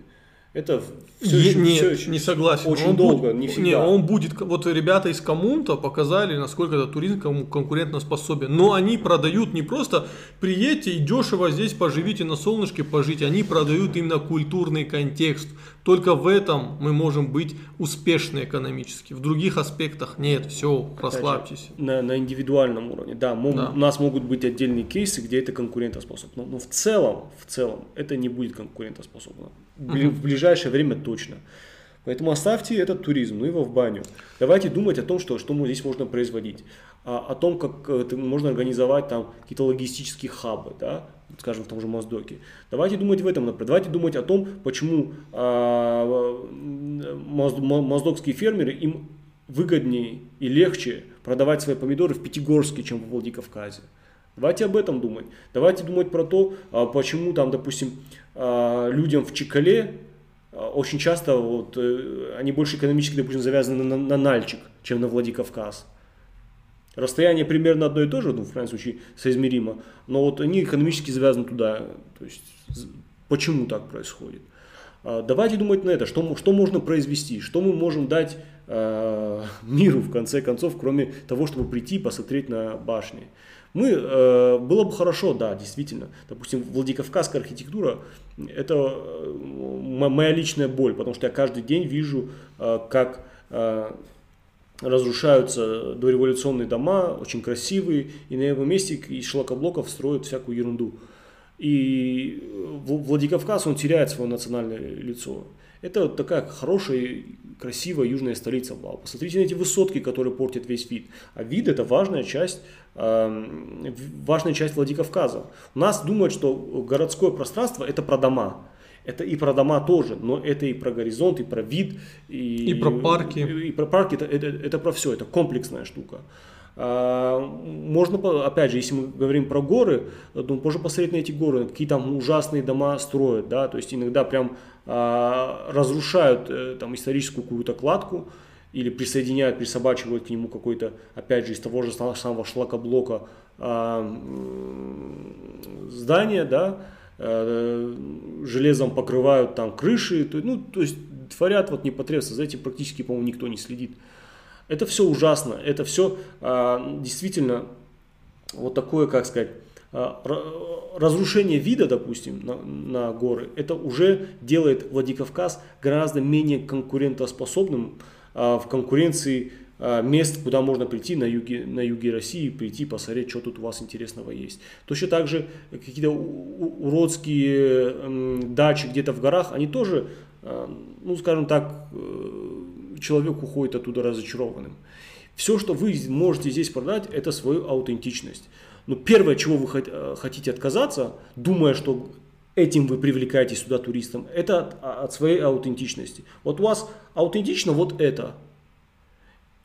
Это все Е- еще, нет, всё еще не согласен. Очень Он долго, будет- не всегда. Не, он будет, вот ребята из Коммунта показали, насколько этот туризм кому- конкурентно способен. Но они продают не просто приедьте и дешево здесь поживите на солнышке пожить, они продают именно культурный контекст. Только в этом мы можем быть успешны экономически. В других аспектах нет, все, расслабьтесь. на, на индивидуальном уровне. Да, мо- Да. у нас могут быть отдельные кейсы, где это конкурентоспособно. Но в целом, в целом, это не будет конкурентоспособно. В бли- В ближайшее время точно. Поэтому оставьте этот туризм, ну его в баню. Давайте думать о том, что, что мы здесь можно производить. О, о том, как это можно организовать там какие-то логистические хабы, да, скажем, в том же Моздоке. Давайте думать в этом например. Давайте думать о том, почему а, моздокские фермеры, им выгоднее и легче продавать свои помидоры в Пятигорске, чем в Владикавказе. Давайте об этом думать. Давайте думать про то, а, почему там, допустим, а, людям в Чикале а, очень часто вот, э, они больше экономически, допустим, завязаны на, на Нальчик, чем на Владикавказ. Расстояние примерно одно и то же, ну, в крайнем случае, соизмеримо, но вот они экономически завязаны туда. То есть, почему так происходит? Давайте думать на это, что, что можно произвести, что мы можем дать э, миру, в конце концов, кроме того, чтобы прийти и посмотреть на башни. Мы, э, было бы хорошо, да, действительно. Допустим, Владикавказская архитектура – это э, моя личная боль, потому что я каждый день вижу, э, как э, разрушаются дореволюционные дома, очень красивые, и на его месте из шлакоблоков строят всякую ерунду. И Владикавказ, он теряет свое национальное лицо. Это такая хорошая, красивая южная столица Вау. Посмотрите на эти высотки, которые портят весь вид. А вид это важная часть, э, важная часть Владикавказа. У нас думают, что городское пространство это про дома. Это и про дома тоже, но это и про горизонт, и про вид, и, и про парки. И, и про парки, это, это, это про все, это комплексная штука. А, можно, опять же, если мы говорим про горы, то можно посмотреть на эти горы, какие там ужасные дома строят, да, то есть иногда прям а, разрушают э, там историческую какую-то кладку или присоединяют, присобачивают к нему какой-то, опять же, из того же самого шлакоблока а, здание, да, э, железом покрывают там крыши, ну, то есть творят вот непотребство, за этим практически, по-моему, никто не следит. Это все ужасно, это все а, действительно вот такое, как сказать, а, разрушение вида, допустим, на, на горы, это уже делает Владикавказ гораздо менее конкурентоспособным а, в конкуренции а, мест, куда можно прийти на юге, на юге России, прийти посмотреть, что тут у вас интересного есть. Точно так же какие-то уродские дачи где-то в горах, они тоже, ну скажем так, э, человек уходит оттуда разочарованным. Все, что вы можете здесь продать, это свою аутентичность. Но первое, чего вы э, хотите отказаться, думая, что этим вы привлекаете сюда туристам, это от, от своей аутентичности. Вот у вас аутентично вот это.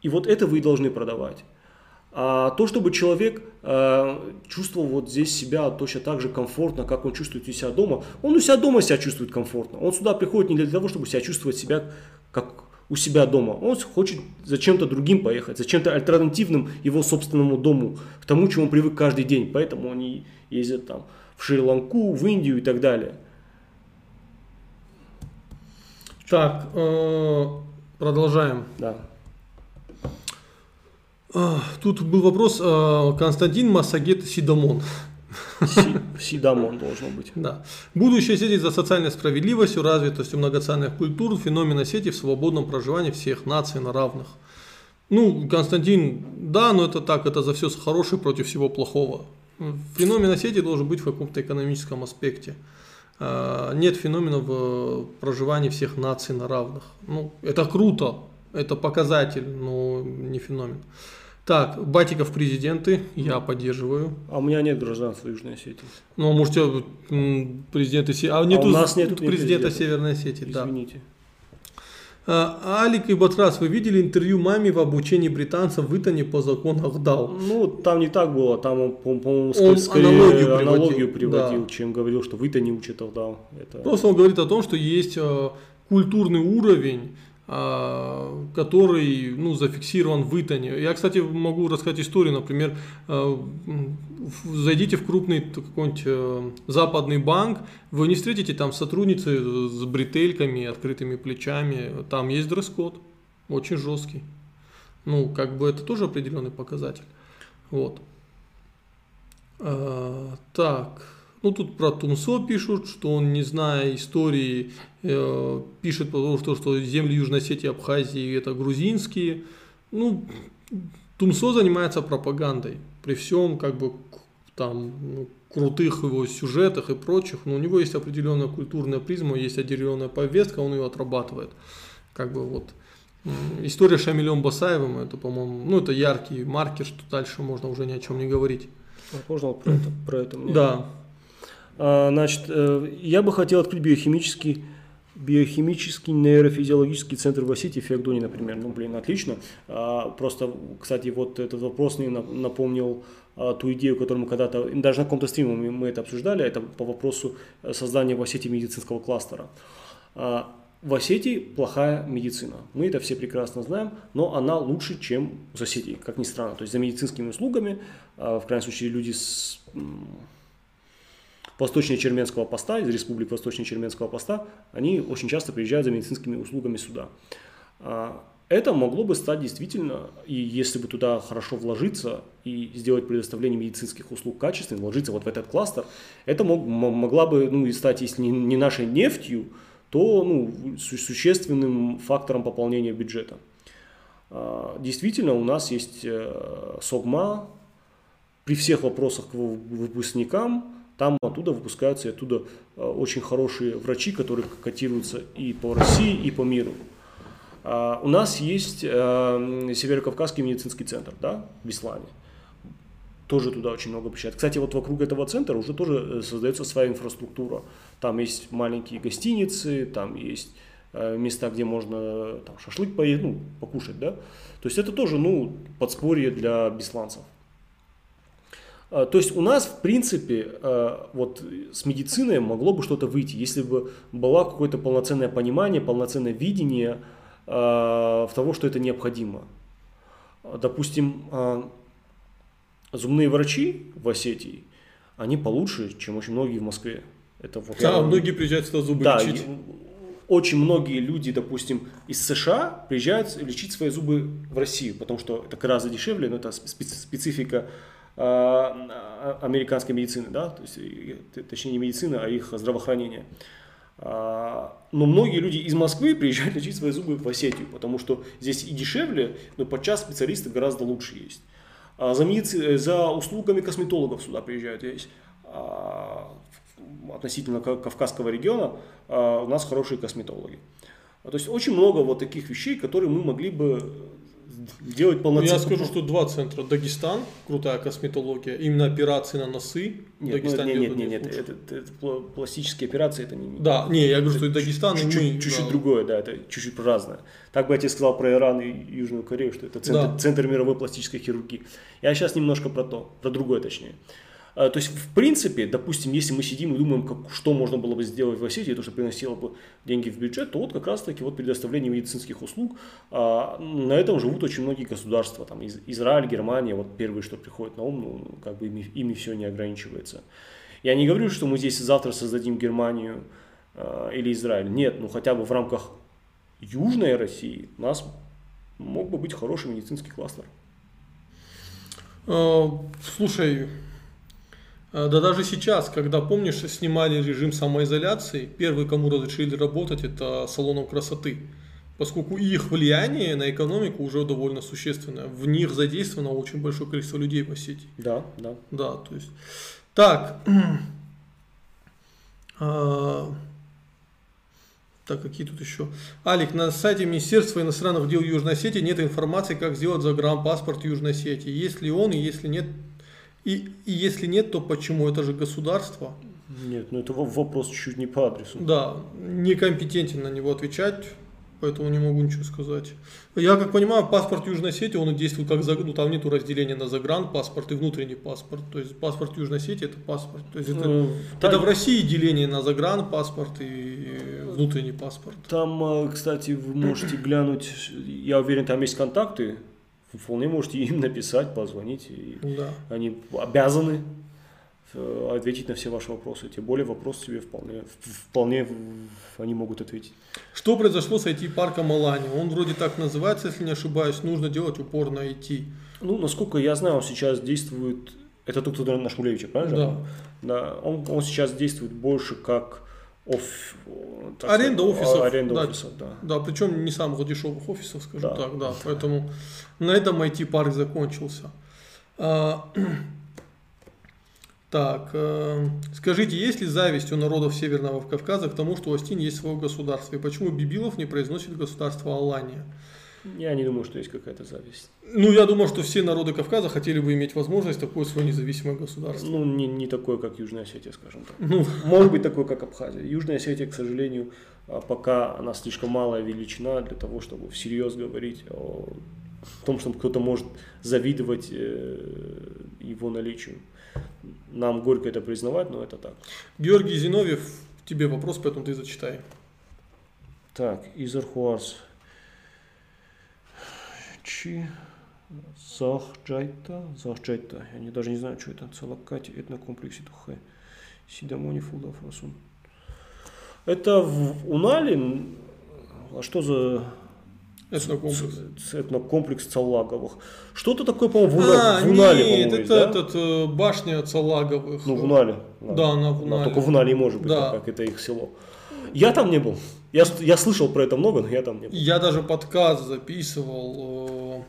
И вот это вы должны продавать. А то, чтобы человек э, чувствовал вот здесь себя точно так же комфортно, как он чувствует у себя дома, он у себя дома себя чувствует комфортно. Он сюда приходит не для того, чтобы себя чувствовать себя как у себя дома. Он хочет зачем-то другим поехать, зачем-то альтернативным его собственному дому, к тому, чему он привык каждый день. Поэтому они ездят там в Шри-Ланку, в Индию и так далее. Так, э, продолжаем. Да. А, тут был вопрос э, Константин Масагет Сидомон. Сидамон должно быть. Да. Будущее сети за социальной справедливостью, развитостью многонациональных культур, феномена сети в свободном проживании всех наций на равных. Ну, Константин, да, но это так, это за все хорошее против всего плохого. Феномен сети должен быть в каком-то экономическом аспекте. А, нет феномена в проживании всех наций на равных. Ну, это круто, это показатель, но не феномен. Так, Батиков президенты, я поддерживаю. А у меня нет гражданства Южной Осетии. Ну, а может, тебя президенты... А, нету, а у нас нет президента, президента Северной Осетии, Извините. да. А, Алик и Батрас, вы видели интервью маме в обучении британцев в Итане по закону Ахдал? Ну, там не так было, там, по-моему, он скорее аналогию приводил, аналогию приводил да. чем говорил, что в Итане учат Ахдал. Это... Просто он говорит о том, что есть э, культурный уровень, который ну, зафиксирован в Итане. Я, кстати, могу рассказать историю, например, а, зайдите в крупный какой-нибудь э, западный банк, вы не встретите там сотрудницы с бретельками, открытыми плечами, там есть дресс-код, очень жесткий. Ну, как бы это тоже определенный показатель. Вот. А, так. Ну, тут про Тумсо пишут, что он, не зная истории, э, пишет про то, что земли Южной Осетии, Абхазии это грузинские. Ну, Тумсо занимается пропагандой. При всем, как бы, там, ну, крутых его сюжетах и прочих, но у него есть определенная культурная призма, есть определенная повестка, он ее отрабатывает. как бы вот история с Шамилем Басаевым, это, по-моему, ну, это яркий маркер, что дальше можно уже ни о чем не говорить. Можно вот про это, про это мне? Да, А, значит, э, я бы хотел открыть биохимический, биохимический нейрофизиологический центр в Осетии, в Феогдоне, например. Ну, блин, отлично. А, просто, кстати, вот этот вопрос мне на- напомнил а, ту идею, которую мы когда-то, даже на каком-то стриме мы, это обсуждали, это по вопросу э, создания в Осетии медицинского кластера. А, в Осетии плохая медицина. Мы это все прекрасно знаем, но она лучше, чем в Осетии, как ни странно. То есть за медицинскими услугами, а, в крайнем случае, люди с м, Восточно-Черменского поста, из республик Восточно-Черменского поста, они очень часто приезжают за медицинскими услугами сюда. А, Это могло бы стать действительно, и если бы туда хорошо вложиться и сделать предоставление медицинских услуг качественно, вложиться вот в этот кластер, это мог, могла бы ну, и стать, если не, не нашей нефтью, то ну, су- существенным фактором пополнения бюджета. А, Действительно, у нас есть э, СОГМА, при всех вопросах к вы- выпускникам, там оттуда выпускаются и оттуда э, очень хорошие врачи, которые котируются и по России, и по миру. А, У нас есть э, Северокавказский медицинский центр, да, в Беслане. Тоже туда очень много приезжает. Кстати, вот вокруг этого центра уже тоже э, создается своя инфраструктура. Там есть маленькие гостиницы, там есть места, где можно там, шашлык поесть, ну, покушать, да. То есть это тоже, ну, подспорье для бесланцев. А, То есть у нас, в принципе, э, вот с медициной могло бы что-то выйти, если бы было какое-то полноценное понимание, полноценное видение в того, что это необходимо. А, Допустим, зубные врачи в Осетии, они получше, чем очень многие в Москве. Это вот да, я- многие приезжают сюда зубы да, лечить. очень многие люди, допустим, из США приезжают лечить свои зубы в Россию, потому что это гораздо дешевле, но это специ- специфика а, американской медицины, да, то есть, точнее не медицины, а их здравоохранения. А, Но многие люди из Москвы приезжают лечить свои зубы в Осетию, потому что здесь и дешевле, но подчас специалисты гораздо лучше есть. А За, медици- за услугами косметологов сюда приезжают есть. А, Относительно Ка- Кавказского региона а, у нас хорошие косметологи. А, То есть очень много вот таких вещей, которые мы могли бы сделать Ну, полноценно. Я скажу, что два центра. Дагестан, крутая косметология, именно операции на носы. Нет, ну, Дагестане нет, нет, нет, нет, это, это- это пла- пластические операции, это не... Да, не, я говорю, что и Дагестан, и чуть-чуть, мы. чуть-чуть да. другое, да, это чуть-чуть разное. Так бы я тебе сказал про Иран и Южную Корею, что это центр, Да. центр мировой пластической хирургии. Я сейчас немножко про то, про другое точнее. А, То есть, в принципе, допустим, если мы сидим и думаем, как, что можно было бы сделать в Осетии, то, что приносило бы деньги в бюджет, то вот как раз-таки вот предоставление медицинских услуг, а, на этом живут очень многие государства, там Из- Израиль, Германия, вот первые, что приходит на ум, ну, как бы ими, ими все не ограничивается. Я не говорю, что мы здесь завтра создадим Германию э, или Израиль. Нет, ну хотя бы в рамках Южной России у нас мог бы быть хороший медицинский кластер. Слушай, да даже сейчас, когда, помнишь, снимали режим самоизоляции, первые, кому разрешили работать, это салонов красоты. Поскольку их влияние на экономику уже довольно существенное. В них задействовано очень большое количество людей в Осетии. Да, да. Да, то есть. Так. А, Так, какие тут еще? Алик, на сайте Министерства иностранных дел Южной Осетии нет информации, как сделать загранпаспорт Южной Осетии. Есть ли он, и если нет, и, и если нет, то почему? Это же государство. Нет, ну это во- вопрос чуть-чуть не по адресу. Да, некомпетентен на него отвечать, поэтому не могу ничего сказать. Я как понимаю, паспорт Южной Осетии, он действует как, ну там нету разделения на загранпаспорт и внутренний паспорт. То есть паспорт Южной Осетии это паспорт. То есть это, это там- в России деление на загранпаспорт и внутренний паспорт. Там, э, кстати, вы можете глянуть, я уверен, там есть контакты, вполне можете им написать, позвонить, и Да. они обязаны э, ответить на все ваши вопросы. Тем более вопрос себе вполне, вполне они могут ответить. Что произошло с IT-парком Алани? Он вроде так называется, если не ошибаюсь, нужно делать упор на IT. Ну, насколько я знаю, он сейчас действует, это тот, кто на Шмулевича, правильно? Да. Да, он, он сейчас действует больше как оф... Аренда сказать, офисов, Аренда да. офисов, да. Да, причем не самых дешевых офисов, скажем Да. так, да. Поэтому на этом IT-парк закончился. А, Так, э, скажите, есть ли зависть у народов Северного Кавказа к тому, что у Остин есть свое государство? И почему Бибилов не произносит государство Алания? Я не думаю, что есть какая-то зависть. Ну, я думаю, что все народы Кавказа хотели бы иметь возможность такое свое независимое государство. Ну, не, не такое, как Южная Осетия, скажем так. Ну, Может быть, такое, как Абхазия. Южная Осетия, к сожалению, а, пока она слишком малая величина для того, чтобы всерьез говорить о том, что кто-то может завидовать э, его наличию. Нам горько это признавать, но это так. Георгий Зиновьев, тебе вопрос, поэтому ты зачитай. Так, Изархуарс. Чи Захджайта, Захджайта, я не, даже не знаю, что это, Целакати, этнокомплексе Тухэ, Сидамони Фулдав Расун. Это в Унале, а что за Этнокомплекс. этнокомплекс Цалаговых? Что-то такое, по-моему, в, Уна- А, в Унале, нет, по-моему, это есть, да? этот, э, башня Цаговых. Ну, в Унале. Да, она в Она Унале. только в Унале может быть, Да. так как это их село. Я там не был. Я, я слышал про это много, но я там не был. Я даже подкаст записывал.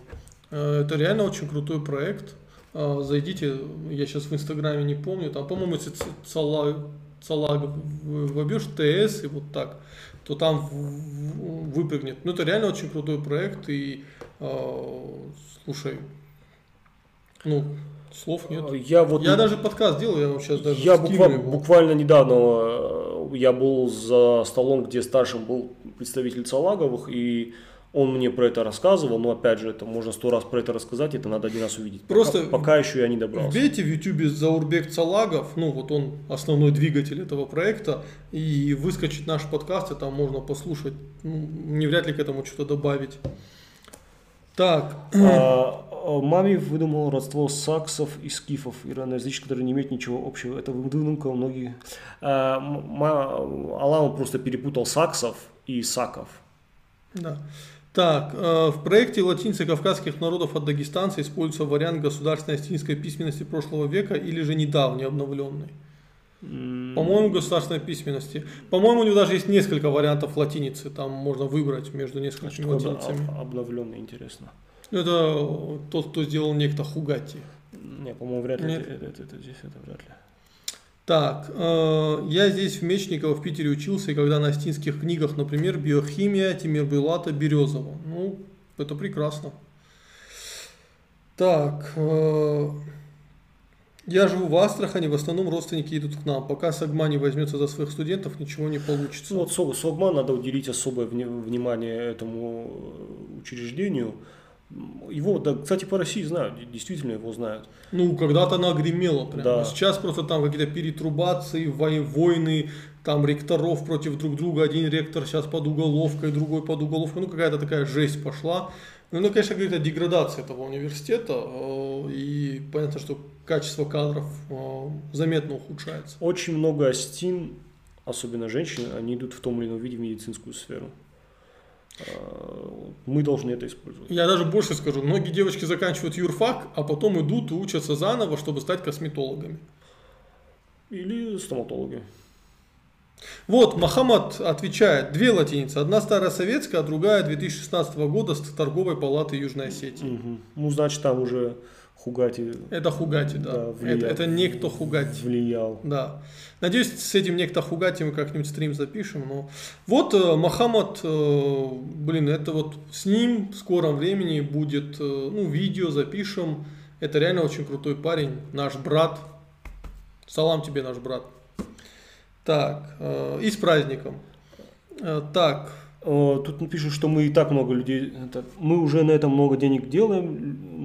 э, э, Это реально очень крутой проект. Э, Зайдите, я сейчас в Инстаграме не помню, там, по-моему, если Ц- Цала- Цагов в- вобьешь ТС и вот так, то там выпрыгнет. Ну, это реально очень крутой проект, и слушай, ну, слов нет. Я вот Я даже подкаст делал, я вам сейчас даже Я буквально, его. буквально недавно э, я был за столом, где старшим был представитель Салаговых, и он мне про это рассказывал, но опять же, это можно сто раз про это рассказать, это надо один раз увидеть. Просто пока, пока еще я не добрался. Вбейте в ютубе Заурбек Цагов, ну вот он основной двигатель этого проекта, и выскочит наш подкаст, и там можно послушать, ну, не вряд ли к этому что-то добавить. Так, А, а, Мами выдумал родство саксов и скифов, ираноязычных, которые не имеют ничего общего. Это выдумка многих. А, Алам просто перепутал саксов и саков. да. Так, э, в проекте латинцы кавказских народов от дагестанца используется вариант государственной астинской письменности прошлого века или же недавний обновленный. По-моему, государственной письменности. По-моему, у него даже есть несколько вариантов латиницы, там можно выбрать между несколькими Что-то латиницами. об- обновленное, Это тот, кто сделал некто Хугати. Не, по-моему, вряд ли. Нет. Это, это- это здесь это вряд ли. Так, э, я здесь в Мечниково в Питере учился, и когда на астинских книгах, например, биохимия Тимирбулата Березова. Ну, это прекрасно. Так, э, я живу в Астрахани, в основном родственники идут к нам. Пока Сагма не возьмется за своих студентов, ничего не получится. Ну, вот Согма надо уделить особое внимание этому э, учреждению. Его, да, кстати, по России знают, действительно его знают. Ну, когда-то она гремела прям. Да. Сейчас просто там какие-то перетрубации, вой- войны, там ректоров против друг друга. Один ректор сейчас под уголовкой, другой под уголовкой. Ну, какая-то такая жесть пошла. Ну, это, конечно, говорит о деградации этого университета. э, И понятно, что качество кадров э, заметно ухудшается. Очень много астин, особенно женщин, они идут в том или ином виде в медицинскую сферу. А, Мы должны это использовать. Я даже больше скажу. Многие девочки заканчивают юрфак, а потом идут и учатся заново, чтобы стать косметологами. Или стоматологи. Вот, Махамад отвечает, две латиницы, одна старая советская, а другая 2016 года с торговой палаты Южной Осетии. Мгм. Ну, значит, там уже Хугати Это Хугати, да. Да, влиял. это, это некто Хугати. влиял. Да. Надеюсь, с этим некто Хугати мы как-нибудь стрим запишем. Но... Вот э, Махамад, э, блин, это вот с ним в скором времени будет, э, ну, видео запишем. Это реально очень крутой парень, наш брат. Салам тебе, наш брат. Так, э, и с праздником. Э, так, Тут пишут, что мы и так много людей, это, мы уже на этом много денег делаем,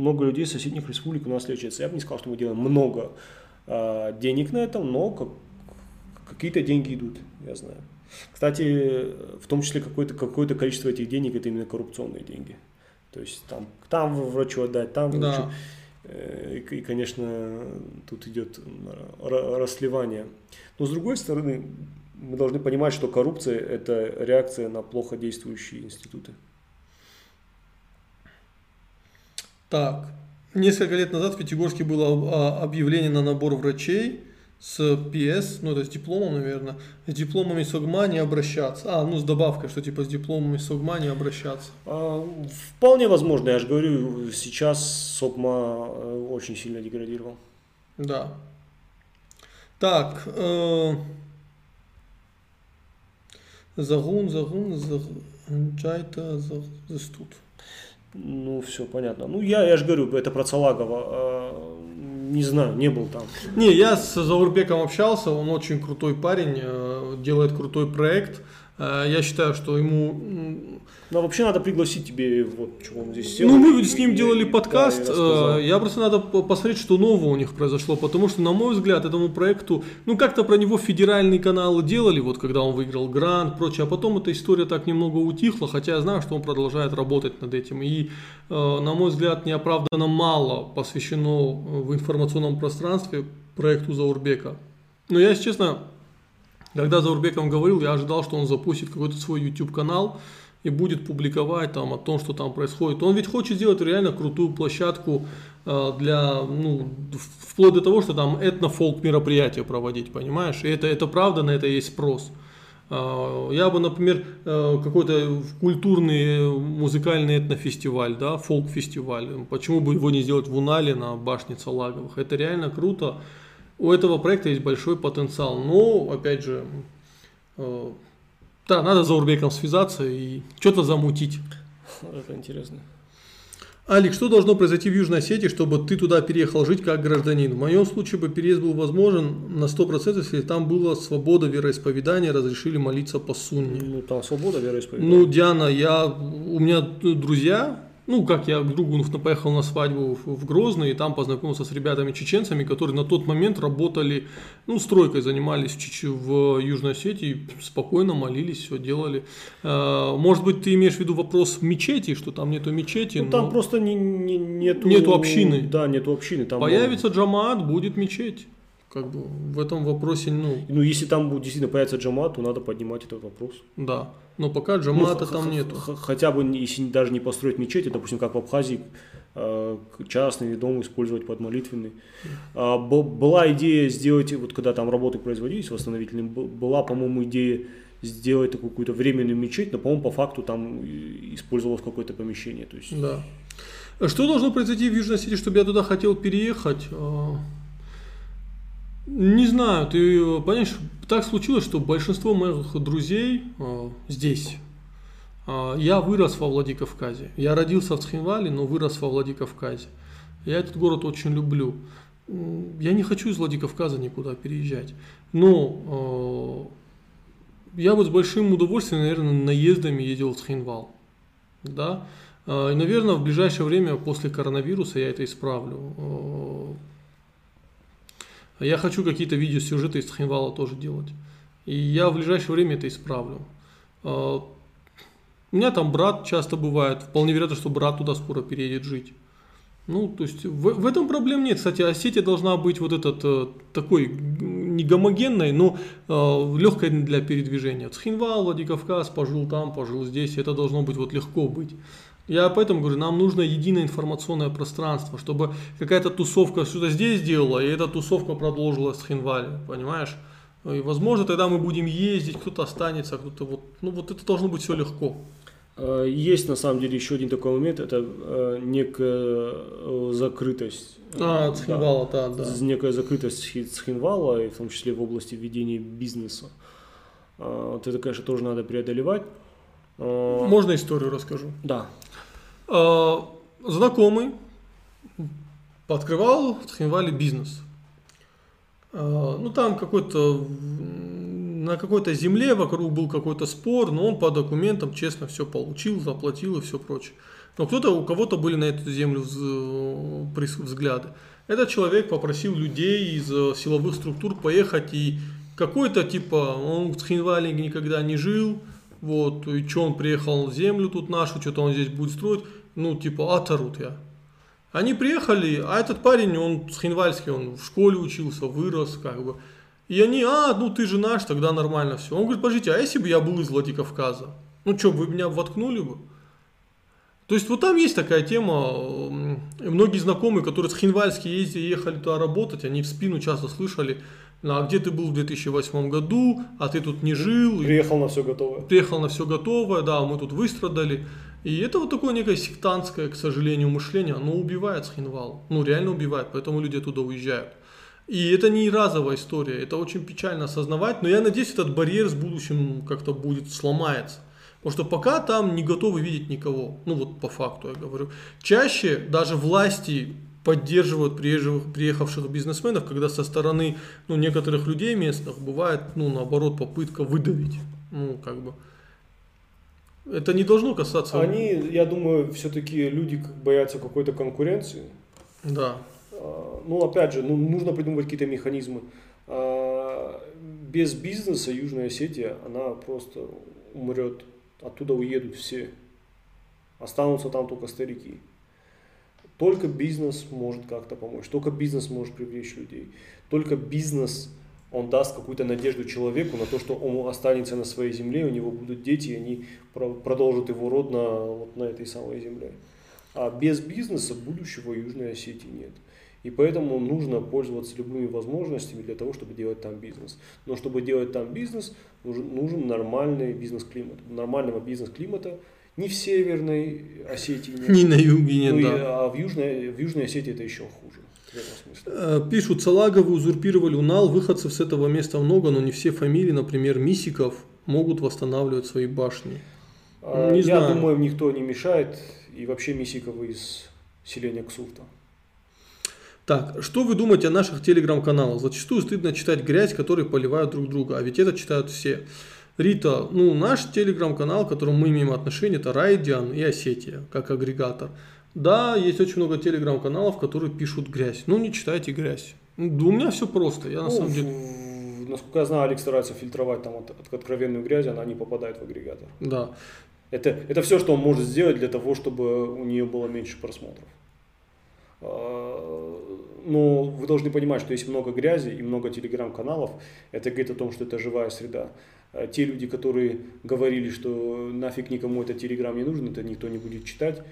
много людей из соседних республик у нас лечится. Я бы не сказал, что мы делаем много а, денег на этом, но как- какие-то деньги идут, я знаю. Кстати, в том числе какое-то какое количество этих денег это именно коррупционные деньги. То есть там, там врачу отдать, там врачу. да. Э, И, и, конечно, тут идет ра- расливание. Но с другой стороны, мы должны понимать, что коррупция – это реакция на плохо действующие институты. Так, несколько лет назад в Пятигорске было а, объявление на набор врачей с PS, ну это с дипломом, наверное, с дипломами СОГМА не обращаться. А, ну с добавкой, что типа с дипломами СОГМА не обращаться. А, Вполне возможно, я же говорю, сейчас СОКМА э, очень сильно деградировал. Да. Так. Э, загун, загун, загун, чайта, застуд. Ну, все понятно. Ну, я, я же говорю, это про Салагова. Э, не знаю, не был там. Не, я с Заурбеком общался, он очень крутой парень, э, делает крутой проект. Э, я считаю, что ему... Ну, вообще надо пригласить тебе, вот, что он здесь сел. Ну, мы с ним делали подкаст. Да, я просто надо посмотреть, что нового у них произошло, потому что, на мой взгляд, этому проекту, ну, как-то про него федеральные каналы делали, вот, когда он выиграл грант, прочее, а потом эта история так немного утихла, хотя я знаю, что он продолжает работать над этим. И, на мой взгляд, неоправданно мало посвящено в информационном пространстве проекту Заурбека. Но я, если честно, когда за Урбеком говорил, я ожидал, что он запустит какой-то свой YouTube канал и будет публиковать там о том, что там происходит. Он ведь хочет сделать реально крутую площадку э, для, ну, вплоть до того, что там этно-фолк мероприятия проводить, понимаешь? И это, это правда, на это есть спрос. Э, я бы, например, э, какой-то культурный музыкальный этнофестиваль, да, фолк-фестиваль, почему бы его не сделать в Унале на башне Салаговых? Это реально круто у этого проекта есть большой потенциал. Но, опять же, э, да, надо за Урбеком связаться и что-то замутить. Это интересно. Алик, что должно произойти в Южной Осетии, чтобы ты туда переехал жить как гражданин? В моем случае бы переезд был возможен на 100%, если там была свобода вероисповедания, разрешили молиться по сунне. Ну, там свобода вероисповедания. Ну, Диана, я, у меня друзья, ну, как я к другу поехал на свадьбу в Грозный, и там познакомился с ребятами-чеченцами, которые на тот момент работали, ну, стройкой занимались в, Чеч... в Южной Осетии, спокойно молились, все делали. А, может быть, ты имеешь в виду вопрос мечети, что там нету мечети? Ну, там просто не, не, нету... Нету общины. Да, нету общины. Там Появится джамаат, будет мечеть как бы в этом вопросе, ну... Ну, если там будет действительно появится джамат, то надо поднимать этот вопрос. Да, но пока джамата ну, там нету. Хотя бы, если даже не построить мечети, допустим, как в Абхазии, э, частный дом использовать под молитвенный. А, была идея сделать, вот когда там работы производились восстановительные, была, по-моему, идея сделать такую какую-то временную мечеть, но, по-моему, по факту там использовалось какое-то помещение. То есть... Да. Что должно произойти в Южной Осетии, чтобы я туда хотел переехать? Не знаю, ты понимаешь, так случилось, что большинство моих друзей э, здесь. Э, я вырос во Владикавказе. Я родился в Цхинвале, но вырос во Владикавказе. Я этот город очень люблю. Я не хочу из Владикавказа никуда переезжать. Но э, я вот с большим удовольствием, наверное, наездами ездил в Цхинвал. Да? И, наверное, в ближайшее время после коронавируса я это исправлю. Я хочу какие-то видеосюжеты из Цхинвала тоже делать. И я в ближайшее время это исправлю. А, у меня там брат часто бывает. Вполне вероятно, что брат туда скоро переедет жить. Ну, то есть в, в этом проблем нет. Кстати, Осетия должна быть вот этот э, такой не гомогенной, но э, легкой для передвижения. Цхинвал, Владикавказ, пожил там, пожил здесь. Это должно быть вот легко быть. Я поэтому говорю, нам нужно единое информационное пространство, чтобы какая-то тусовка что-то здесь сделала, и эта тусовка продолжила с Хинвали, понимаешь? И, возможно, тогда мы будем ездить, кто-то останется, кто-то вот, ну вот это должно быть все легко. Э, есть на самом деле еще один такой момент, это э, некая э, закрытость. А, Цхинвала, да, да, да. Некая закрытость Цхинвала, и в том числе в области ведения бизнеса. Вот это, конечно, тоже надо преодолевать. Можно историю расскажу? Да. А, знакомый открывал в Цхинвале бизнес. А, ну, там какой-то на какой-то земле вокруг был какой-то спор, но он по документам честно все получил, заплатил и все прочее. Но кто-то, у кого-то были на эту землю взгляды. Этот человек попросил людей из э, силовых структур поехать и какой-то типа, он в Цхинвале никогда не жил, вот, и что он приехал на землю тут нашу, что-то он здесь будет строить ну, типа, Атарут я. Они приехали, а этот парень, он с Хинвальский, он в школе учился, вырос, как бы. И они, а, ну ты же наш, тогда нормально все. Он говорит, подождите, а если бы я был из Владикавказа? Ну что, вы меня воткнули бы? То есть вот там есть такая тема, многие знакомые, которые с Хинвальски ездили, ехали туда работать, они в спину часто слышали, а где ты был в 2008 году, а ты тут не жил. Приехал на все готовое. Приехал на все готовое, да, мы тут выстрадали. И это вот такое некое сектантское, к сожалению, мышление, оно убивает Схинвал. Ну, реально убивает, поэтому люди оттуда уезжают. И это не разовая история, это очень печально осознавать, но я надеюсь, этот барьер с будущим как-то будет сломается. Потому что пока там не готовы видеть никого. Ну вот по факту я говорю. Чаще даже власти поддерживают приезжих, приехавших бизнесменов, когда со стороны ну, некоторых людей местных бывает, ну, наоборот, попытка выдавить. Ну, как бы. Это не должно касаться... Они, я думаю, все-таки люди боятся какой-то конкуренции. Да. А, ну, опять же, ну, нужно придумывать какие-то механизмы. А, без бизнеса Южная Осетия, она просто умрет. Оттуда уедут все. Останутся там только старики. Только бизнес может как-то помочь, только бизнес может привлечь людей, только бизнес, он даст какую-то надежду человеку на то, что он останется на своей земле, у него будут дети, и они продолжат его род на, вот на этой самой земле. А без бизнеса будущего Южной Осетии нет. И поэтому нужно пользоваться любыми возможностями для того, чтобы делать там бизнес. Но чтобы делать там бизнес, нужен, нужен нормальный бизнес-климат. Нормального бизнес-климата ни в Северной Осетии нет. Ни на юге нет, ну, да. И, а в Южной, в Южной Осетии это еще хуже. Э, пишут, Салаговы узурпировали Унал, выходцев с этого места много, но не все фамилии, например, Мисиков, могут восстанавливать свои башни. А, не Я знаю. думаю, никто не мешает, и вообще Мисиковы из селения Ксуфта. Так, что вы думаете о наших телеграм-каналах? Зачастую стыдно читать грязь, которые поливают друг друга, а ведь это читают все. Рита, ну наш телеграм-канал, к которому мы имеем отношение, это Райдиан и Осетия, как агрегатор. Да, есть очень много телеграм-каналов, которые пишут грязь. Ну не читайте грязь. Ну, у меня все просто, я на ну, самом деле... Насколько я знаю, Алекс старается фильтровать там от, от откровенную грязь, она не попадает в агрегатор. Да. Это, это все, что он может сделать для того, чтобы у нее было меньше просмотров. А, но вы должны понимать, что есть много грязи и много телеграм-каналов. Это говорит о том, что это живая среда. А те люди, которые говорили, что нафиг никому этот телеграм не нужен, это никто не будет читать,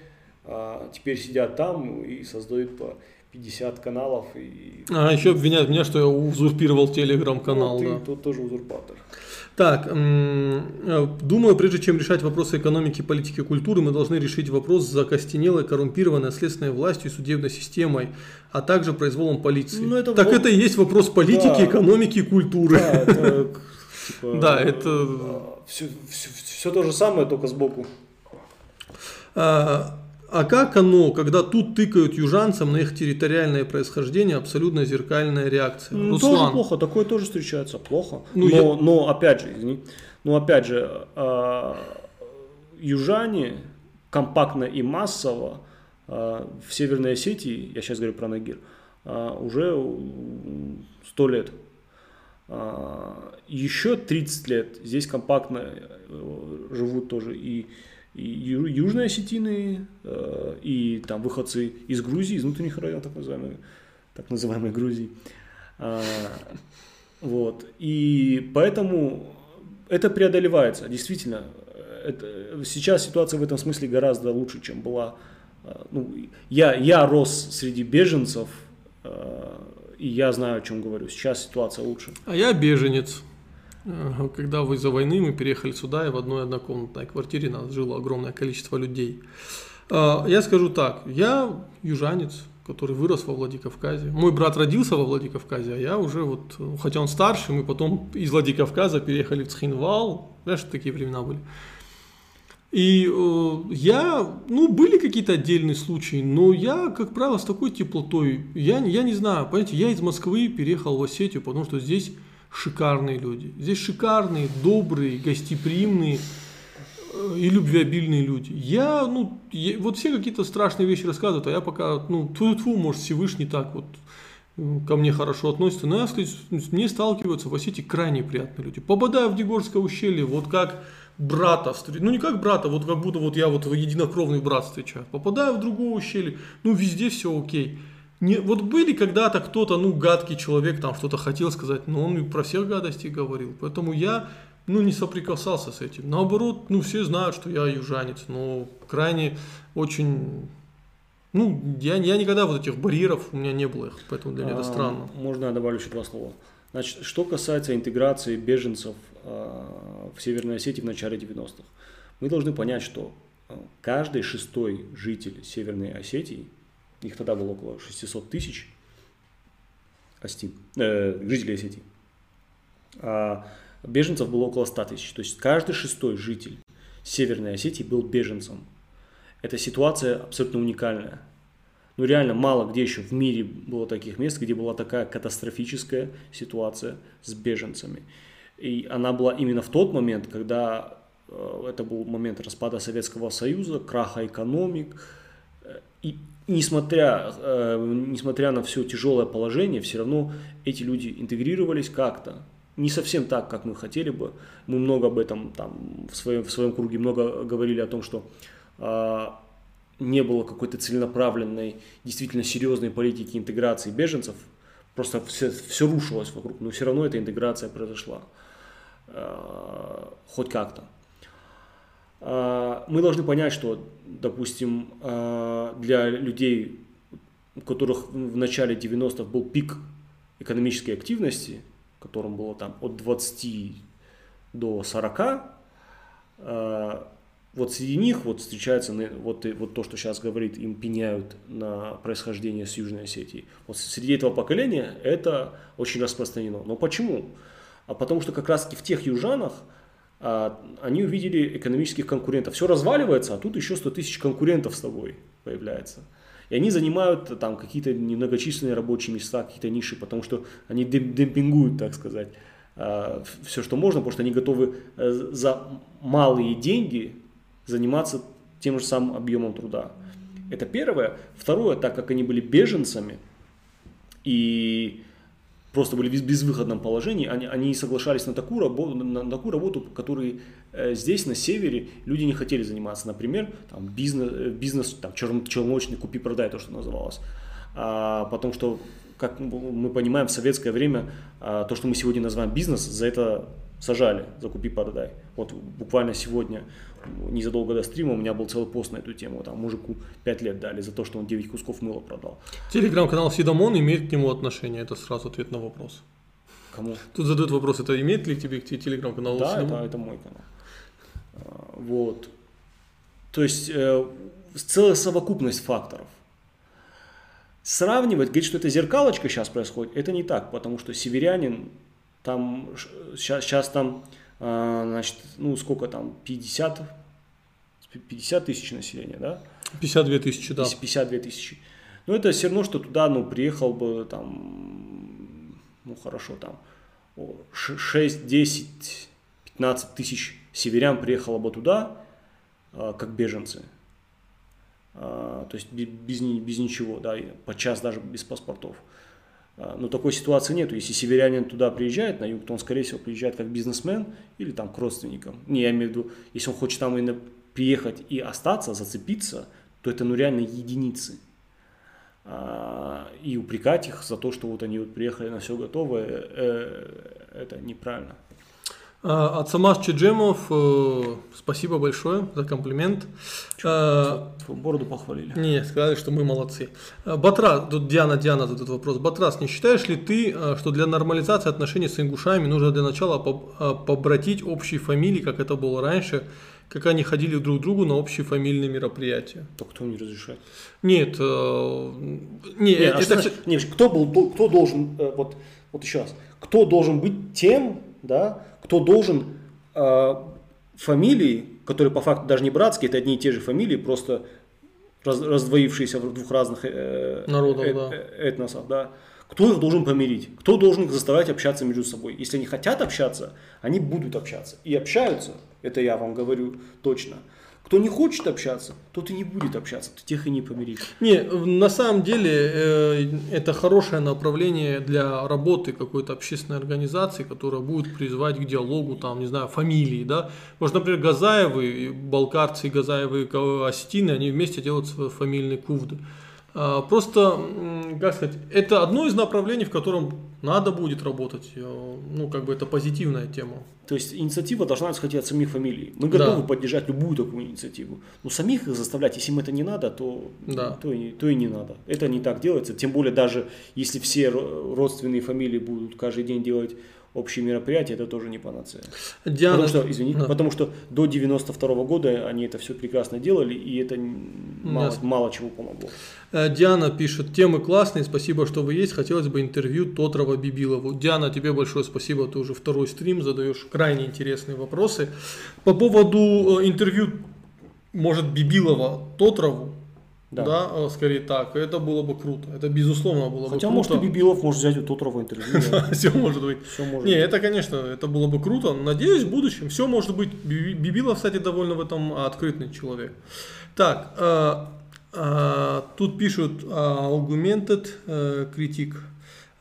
теперь сидят там и создают по 50 каналов. И... А еще обвиняют меня, что я узурпировал телеграм-канал. Ну, ты да. тут тоже узурпатор. Так, э, думаю, прежде чем решать вопросы экономики, политики и культуры, мы должны решить вопрос с закостенелой, коррумпированной следственной властью и судебной системой, а также произволом полиции. Ну, это так в... это и есть вопрос политики, да. экономики и культуры. Да, это, типа, да, это... Все, все, все то же самое, только сбоку. А, а как оно, когда тут тыкают южанцам на их территориальное происхождение, абсолютно зеркальная реакция? Ну, Руслан. тоже плохо, такое тоже встречается, плохо. Ну, но, я... но опять же, извини, но опять же, э, южане компактно и массово э, в Северной Осетии, я сейчас говорю про Нагир, э, уже сто лет. Еще 30 лет здесь компактно живут тоже и и южные осетины, э, и там выходцы из Грузии, из внутренних районов, так называемой, так называемой Грузии. А, вот. И поэтому это преодолевается. Действительно, это, сейчас ситуация в этом смысле гораздо лучше, чем была. Э, ну, я, я рос среди беженцев, э, и я знаю, о чем говорю. Сейчас ситуация лучше. А я беженец. Когда вы за войны мы переехали сюда, и в одной однокомнатной квартире нас жило огромное количество людей. А, я скажу так, я южанец, который вырос во Владикавказе. Мой брат родился во Владикавказе, а я уже вот, хотя он старше, мы потом из Владикавказа переехали в Цхинвал. Знаешь, такие времена были. И э, я, ну, были какие-то отдельные случаи, но я, как правило, с такой теплотой, я, я не знаю, понимаете, я из Москвы переехал в Осетию, потому что здесь шикарные люди. Здесь шикарные, добрые, гостеприимные э, и любвеобильные люди. Я, ну, я, вот все какие-то страшные вещи рассказывают, а я пока, ну, тьфу тьфу может, Всевышний так вот ко мне хорошо относится. Но я, сказать, мне сталкиваются в Осетии крайне приятные люди. Попадаю в Дегорское ущелье, вот как брата встречаю. Ну, не как брата, вот как будто вот я вот единокровный брат встречаю. Попадаю в другое ущелье, ну, везде все окей. Не, вот были когда-то кто-то, ну, гадкий человек, там что-то хотел сказать, но он про всех гадостей говорил. Поэтому я, ну, не соприкасался с этим. Наоборот, ну, все знают, что я южанец, но крайне очень... Ну, я, я никогда вот этих барьеров, у меня не было их, поэтому для меня а, это странно. Можно я добавлю еще два слова? Значит, что касается интеграции беженцев э, в Северной Осетии в начале 90-х, мы должны понять, что а, каждый шестой житель Северной Осетии их тогда было около 600 тысяч, Ости, э, жителей Осетии. А беженцев было около 100 тысяч. То есть каждый шестой житель Северной Осетии был беженцем. Эта ситуация абсолютно уникальная. Ну реально мало где еще в мире было таких мест, где была такая катастрофическая ситуация с беженцами. И она была именно в тот момент, когда э, это был момент распада Советского Союза, краха экономик. Э, и несмотря, э, несмотря на все тяжелое положение, все равно эти люди интегрировались как-то. Не совсем так, как мы хотели бы. Мы много об этом там в своем, в своем круге много говорили о том, что э, не было какой-то целенаправленной, действительно серьезной политики интеграции беженцев. Просто все, все рушилось вокруг, но все равно эта интеграция произошла. Э, хоть как-то. Э, мы должны понять, что, допустим, э, для людей, у которых в начале 90-х был пик экономической активности, которым было там от 20 до 40, вот среди них вот встречается вот, вот то, что сейчас говорит, им пеняют на происхождение с Южной Осетии. Вот среди этого поколения это очень распространено. Но почему? а потому что как раз в тех южанах а, они увидели экономических конкурентов. Все разваливается, а тут еще 100 тысяч конкурентов с тобой появляется. И они занимают там какие-то немногочисленные рабочие места, какие-то ниши, потому что они демпингуют, так сказать, а, все, что можно, потому что они готовы э, за малые деньги заниматься тем же самым объемом труда. Это первое. Второе, так как они были беженцами, и просто были в безвыходном положении, они, они соглашались на такую, работу, на, на такую работу, которую э, здесь, на севере, люди не хотели заниматься. Например, там, бизнес, э, бизнес там, чер, черночный купи-продай, то, что называлось. А, потому что, как мы понимаем, в советское время а, то, что мы сегодня называем бизнес, за это сажали, за купи-продай. Вот буквально сегодня незадолго до стрима у меня был целый пост на эту тему. Там мужику 5 лет дали за то, что он 9 кусков мыла продал. Телеграм-канал Сидамон имеет к нему отношение? Это сразу ответ на вопрос. Кому? Тут задают вопрос, это имеет ли к тебе телеграм-канал Да, это, это мой канал. А, вот. То есть э, целая совокупность факторов. Сравнивать, говорить, что это зеркалочка сейчас происходит, это не так, потому что северянин, там сейчас, сейчас там значит, ну сколько там, 50, 50 тысяч населения, да? 52 тысячи, да. 52 тысячи. Ну, это все равно, что туда, ну, приехал бы там, ну, хорошо, там, 6, 10, 15 тысяч северян приехало бы туда, а, как беженцы. А, то есть без, без ничего, да, подчас даже без паспортов. А, но такой ситуации нет. Если северянин туда приезжает на юг, то он, скорее всего, приезжает как бизнесмен или там к родственникам. Не, я имею в виду, если он хочет там именно приехать и остаться, зацепиться, то это ну реально единицы. А, и упрекать их за то, что вот они вот приехали на все готовое, э, это неправильно. А, от Самас Чеджемов, э, спасибо большое за комплимент. Что, а, бороду похвалили. Не, сказали, что мы молодцы. А, Батрас, тут Диана, Диана задает вопрос. Батрас, не считаешь ли ты, что для нормализации отношений с ингушами нужно для начала побратить общие фамилии, как это было раньше, как они ходили друг к другу на общие фамильные мероприятия? То кто не разрешает? Нет, э, не, не, это... а что, не, кто, был, кто должен, э, вот, вот еще раз, кто должен быть тем, да, кто должен э, фамилии, которые по факту даже не братские, это одни и те же фамилии, просто раз, раздвоившиеся в двух разных э, Народов, э, да. э, этносов, да. Кто их должен помирить? Кто должен их заставлять общаться между собой? Если они хотят общаться, они будут общаться. И общаются, это я вам говорю точно. Кто не хочет общаться, тот и не будет общаться, ты тех и не помиришь. Не, на самом деле э, это хорошее направление для работы какой-то общественной организации, которая будет призывать к диалогу, там, не знаю, фамилии, да. Может, например, Газаевы, балкарцы, Газаевы, осетины, они вместе делают фамильные кувды. А, просто, как сказать, это одно из направлений, в котором надо будет работать. Э, ну, как бы это позитивная тема. То есть инициатива должна исходить от самих фамилий. Мы готовы да. поддержать любую такую инициативу. Но самих их заставлять, если им это не надо, то, да. то, и, то и не надо. Это не так делается. Тем более даже если все родственные фамилии будут каждый день делать общие мероприятия, это тоже не панацея. Диана... Потому что, извини, Да. потому что до 92 года они это все прекрасно делали, и это мало, Ясно. мало чего помогло. Э, Диана пишет, темы классные, спасибо, что вы есть. Хотелось бы интервью Тотрова Бибилову. Диана, тебе большое спасибо, ты уже второй стрим задаешь крайне интересные вопросы. По поводу э, интервью, может, Бибилова Тотрову, да, Да. э, скорее так, это было бы круто. Это безусловно было Хотя, бы может, и круто. Бибилов может взять у Тотрова интервью. Все может быть. Все может Не, это, конечно, это было бы круто. Надеюсь, в будущем все может быть. Би- Бибилов, кстати, довольно в этом открытый человек. Так, э, тут пишут Augmented э, критик.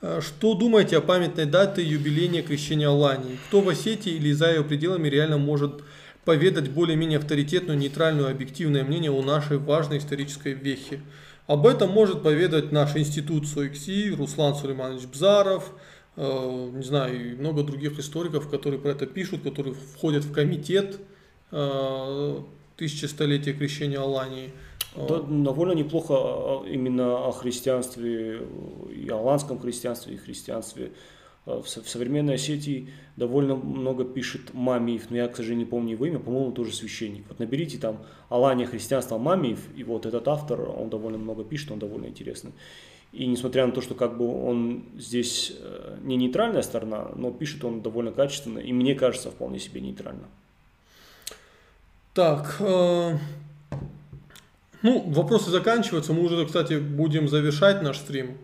Э, Что думаете о памятной дате юбилейния крещения Алании? Кто в Осетии или за ее пределами реально может поведать более-менее авторитетную, нейтральную, объективное мнение о нашей важной исторической вехе? Об этом может поведать наш институт СОИКСИ, Руслан Сулейманович Бзаров, э, не знаю, и много других историков, которые про это пишут, которые входят в комитет э, тысячелетия крещения Алании. Э, Да, довольно неплохо а, именно о христианстве, и аланском христианстве, и христианстве. В со- в современной Осетии довольно много пишет Мамиев, но я, к сожалению, не помню его имя, по-моему, тоже священник. Вот наберите там Алания христианства Мамиев, и вот этот автор, он довольно много пишет, он довольно интересный. И несмотря на то, что как бы он здесь э, не нейтральная сторона, но пишет он довольно качественно, и мне кажется, вполне себе нейтрально. Так, э, ну, вопросы заканчиваются. Мы уже, кстати, будем завершать наш стрим.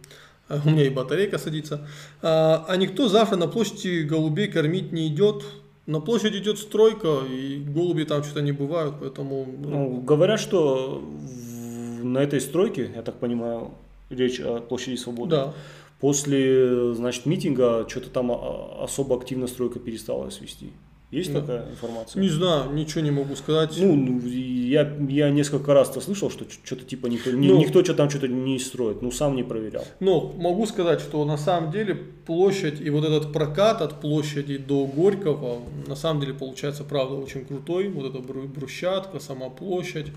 Э, У меня и батарейка садится. А, а никто завтра на площади голубей кормить не идет. На площади идет стройка, и голуби там что-то не бывают, поэтому... ну, Ну, говорят, что в- на этой стройке, я так понимаю, речь о площади Свободы, да. после, значит, митинга что-то там а, особо активно стройка перестала свести. Есть Да. такая информация? Не знаю, ничего не могу сказать. Ну, ну, я, я несколько раз то слышал, что что-то типа никто, ни- Ну. никто что там что-то не строит, ну сам не проверял. Но могу сказать, что на самом деле площадь и вот этот прокат от площади до Горького, на самом деле получается, правда, очень крутой. Вот эта бру- брусчатка, сама площадь.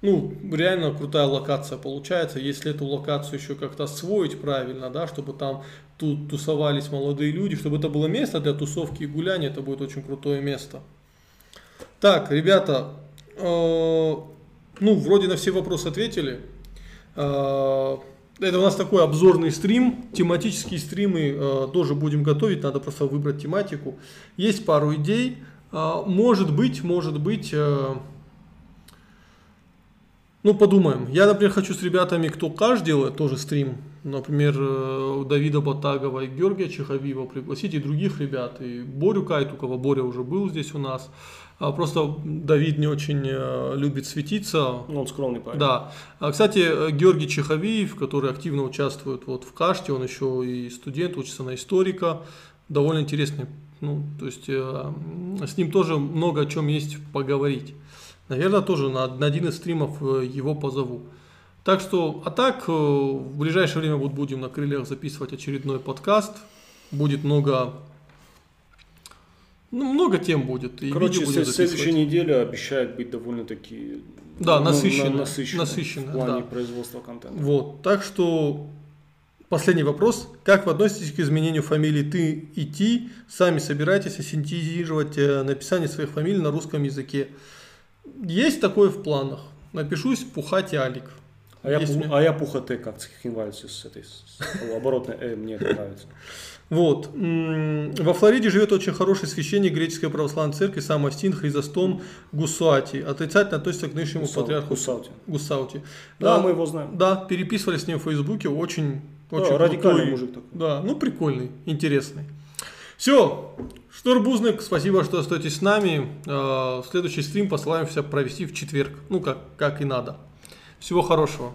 Ну, реально крутая локация получается. Если эту локацию еще как-то освоить правильно, да, чтобы там тут тусовались молодые люди, чтобы это было место для тусовки и гуляния, это будет очень крутое место. Так, ребята, э, ну, вроде на все вопросы ответили. Э, Это у нас такой обзорный стрим, тематические стримы э, тоже будем готовить, надо просто выбрать тематику. Есть пару идей, Э, может быть, может быть, э, ну подумаем. Я, например, хочу с ребятами, кто каш делает, тоже стрим, например, э, Давида Батагова и Георгия Чеховива пригласить, и других ребят, и Борю Кайтукова, Боря уже был здесь у нас. А Просто Давид не очень э, любит светиться, Ну, он скромный парень. да. А, Кстати, э, Георгий Чеховиев, который активно участвует вот в Каште, он еще и студент, учится на историка, довольно интересный. Ну, то есть с ним тоже много о чем есть поговорить. Наверное, тоже на, на один из стримов э, его позову. Так что, а так, э, в ближайшее время вот будем на крыльях записывать очередной подкаст. Будет много, ну, много тем будет. И Короче, с- следующая неделя обещает быть довольно-таки Да, ну, насыщенная, на- насыщенная, насыщенная, в плане да. производства контента. Вот, так что последний вопрос. Как вы относитесь к изменению фамилии ты и ти? Сами собираетесь синтезировать э, написание своих фамилий на русском языке? Есть такое в планах. Напишусь Пухать Алик. А я, пу- а я пуха Т, как Цхинвальдс с этой оборотной Э, мне нравится. Вот. Во Флориде живет очень хороший священник греческой православной церкви, сам Астин Хризостом Гусуати. Отрицательно относится к нынешнему Гусау- патриарху Гусаути. Гусаути. Да, А, мы его знаем. Да, переписывались с ним в Фейсбуке, очень, очень Да, радикальный крутой. мужик такой. Да, ну прикольный, интересный. Все, Штурбузник, спасибо, что остаетесь с нами. Э, Следующий стрим постараемся провести в четверг, ну как, как и надо. Всего хорошего.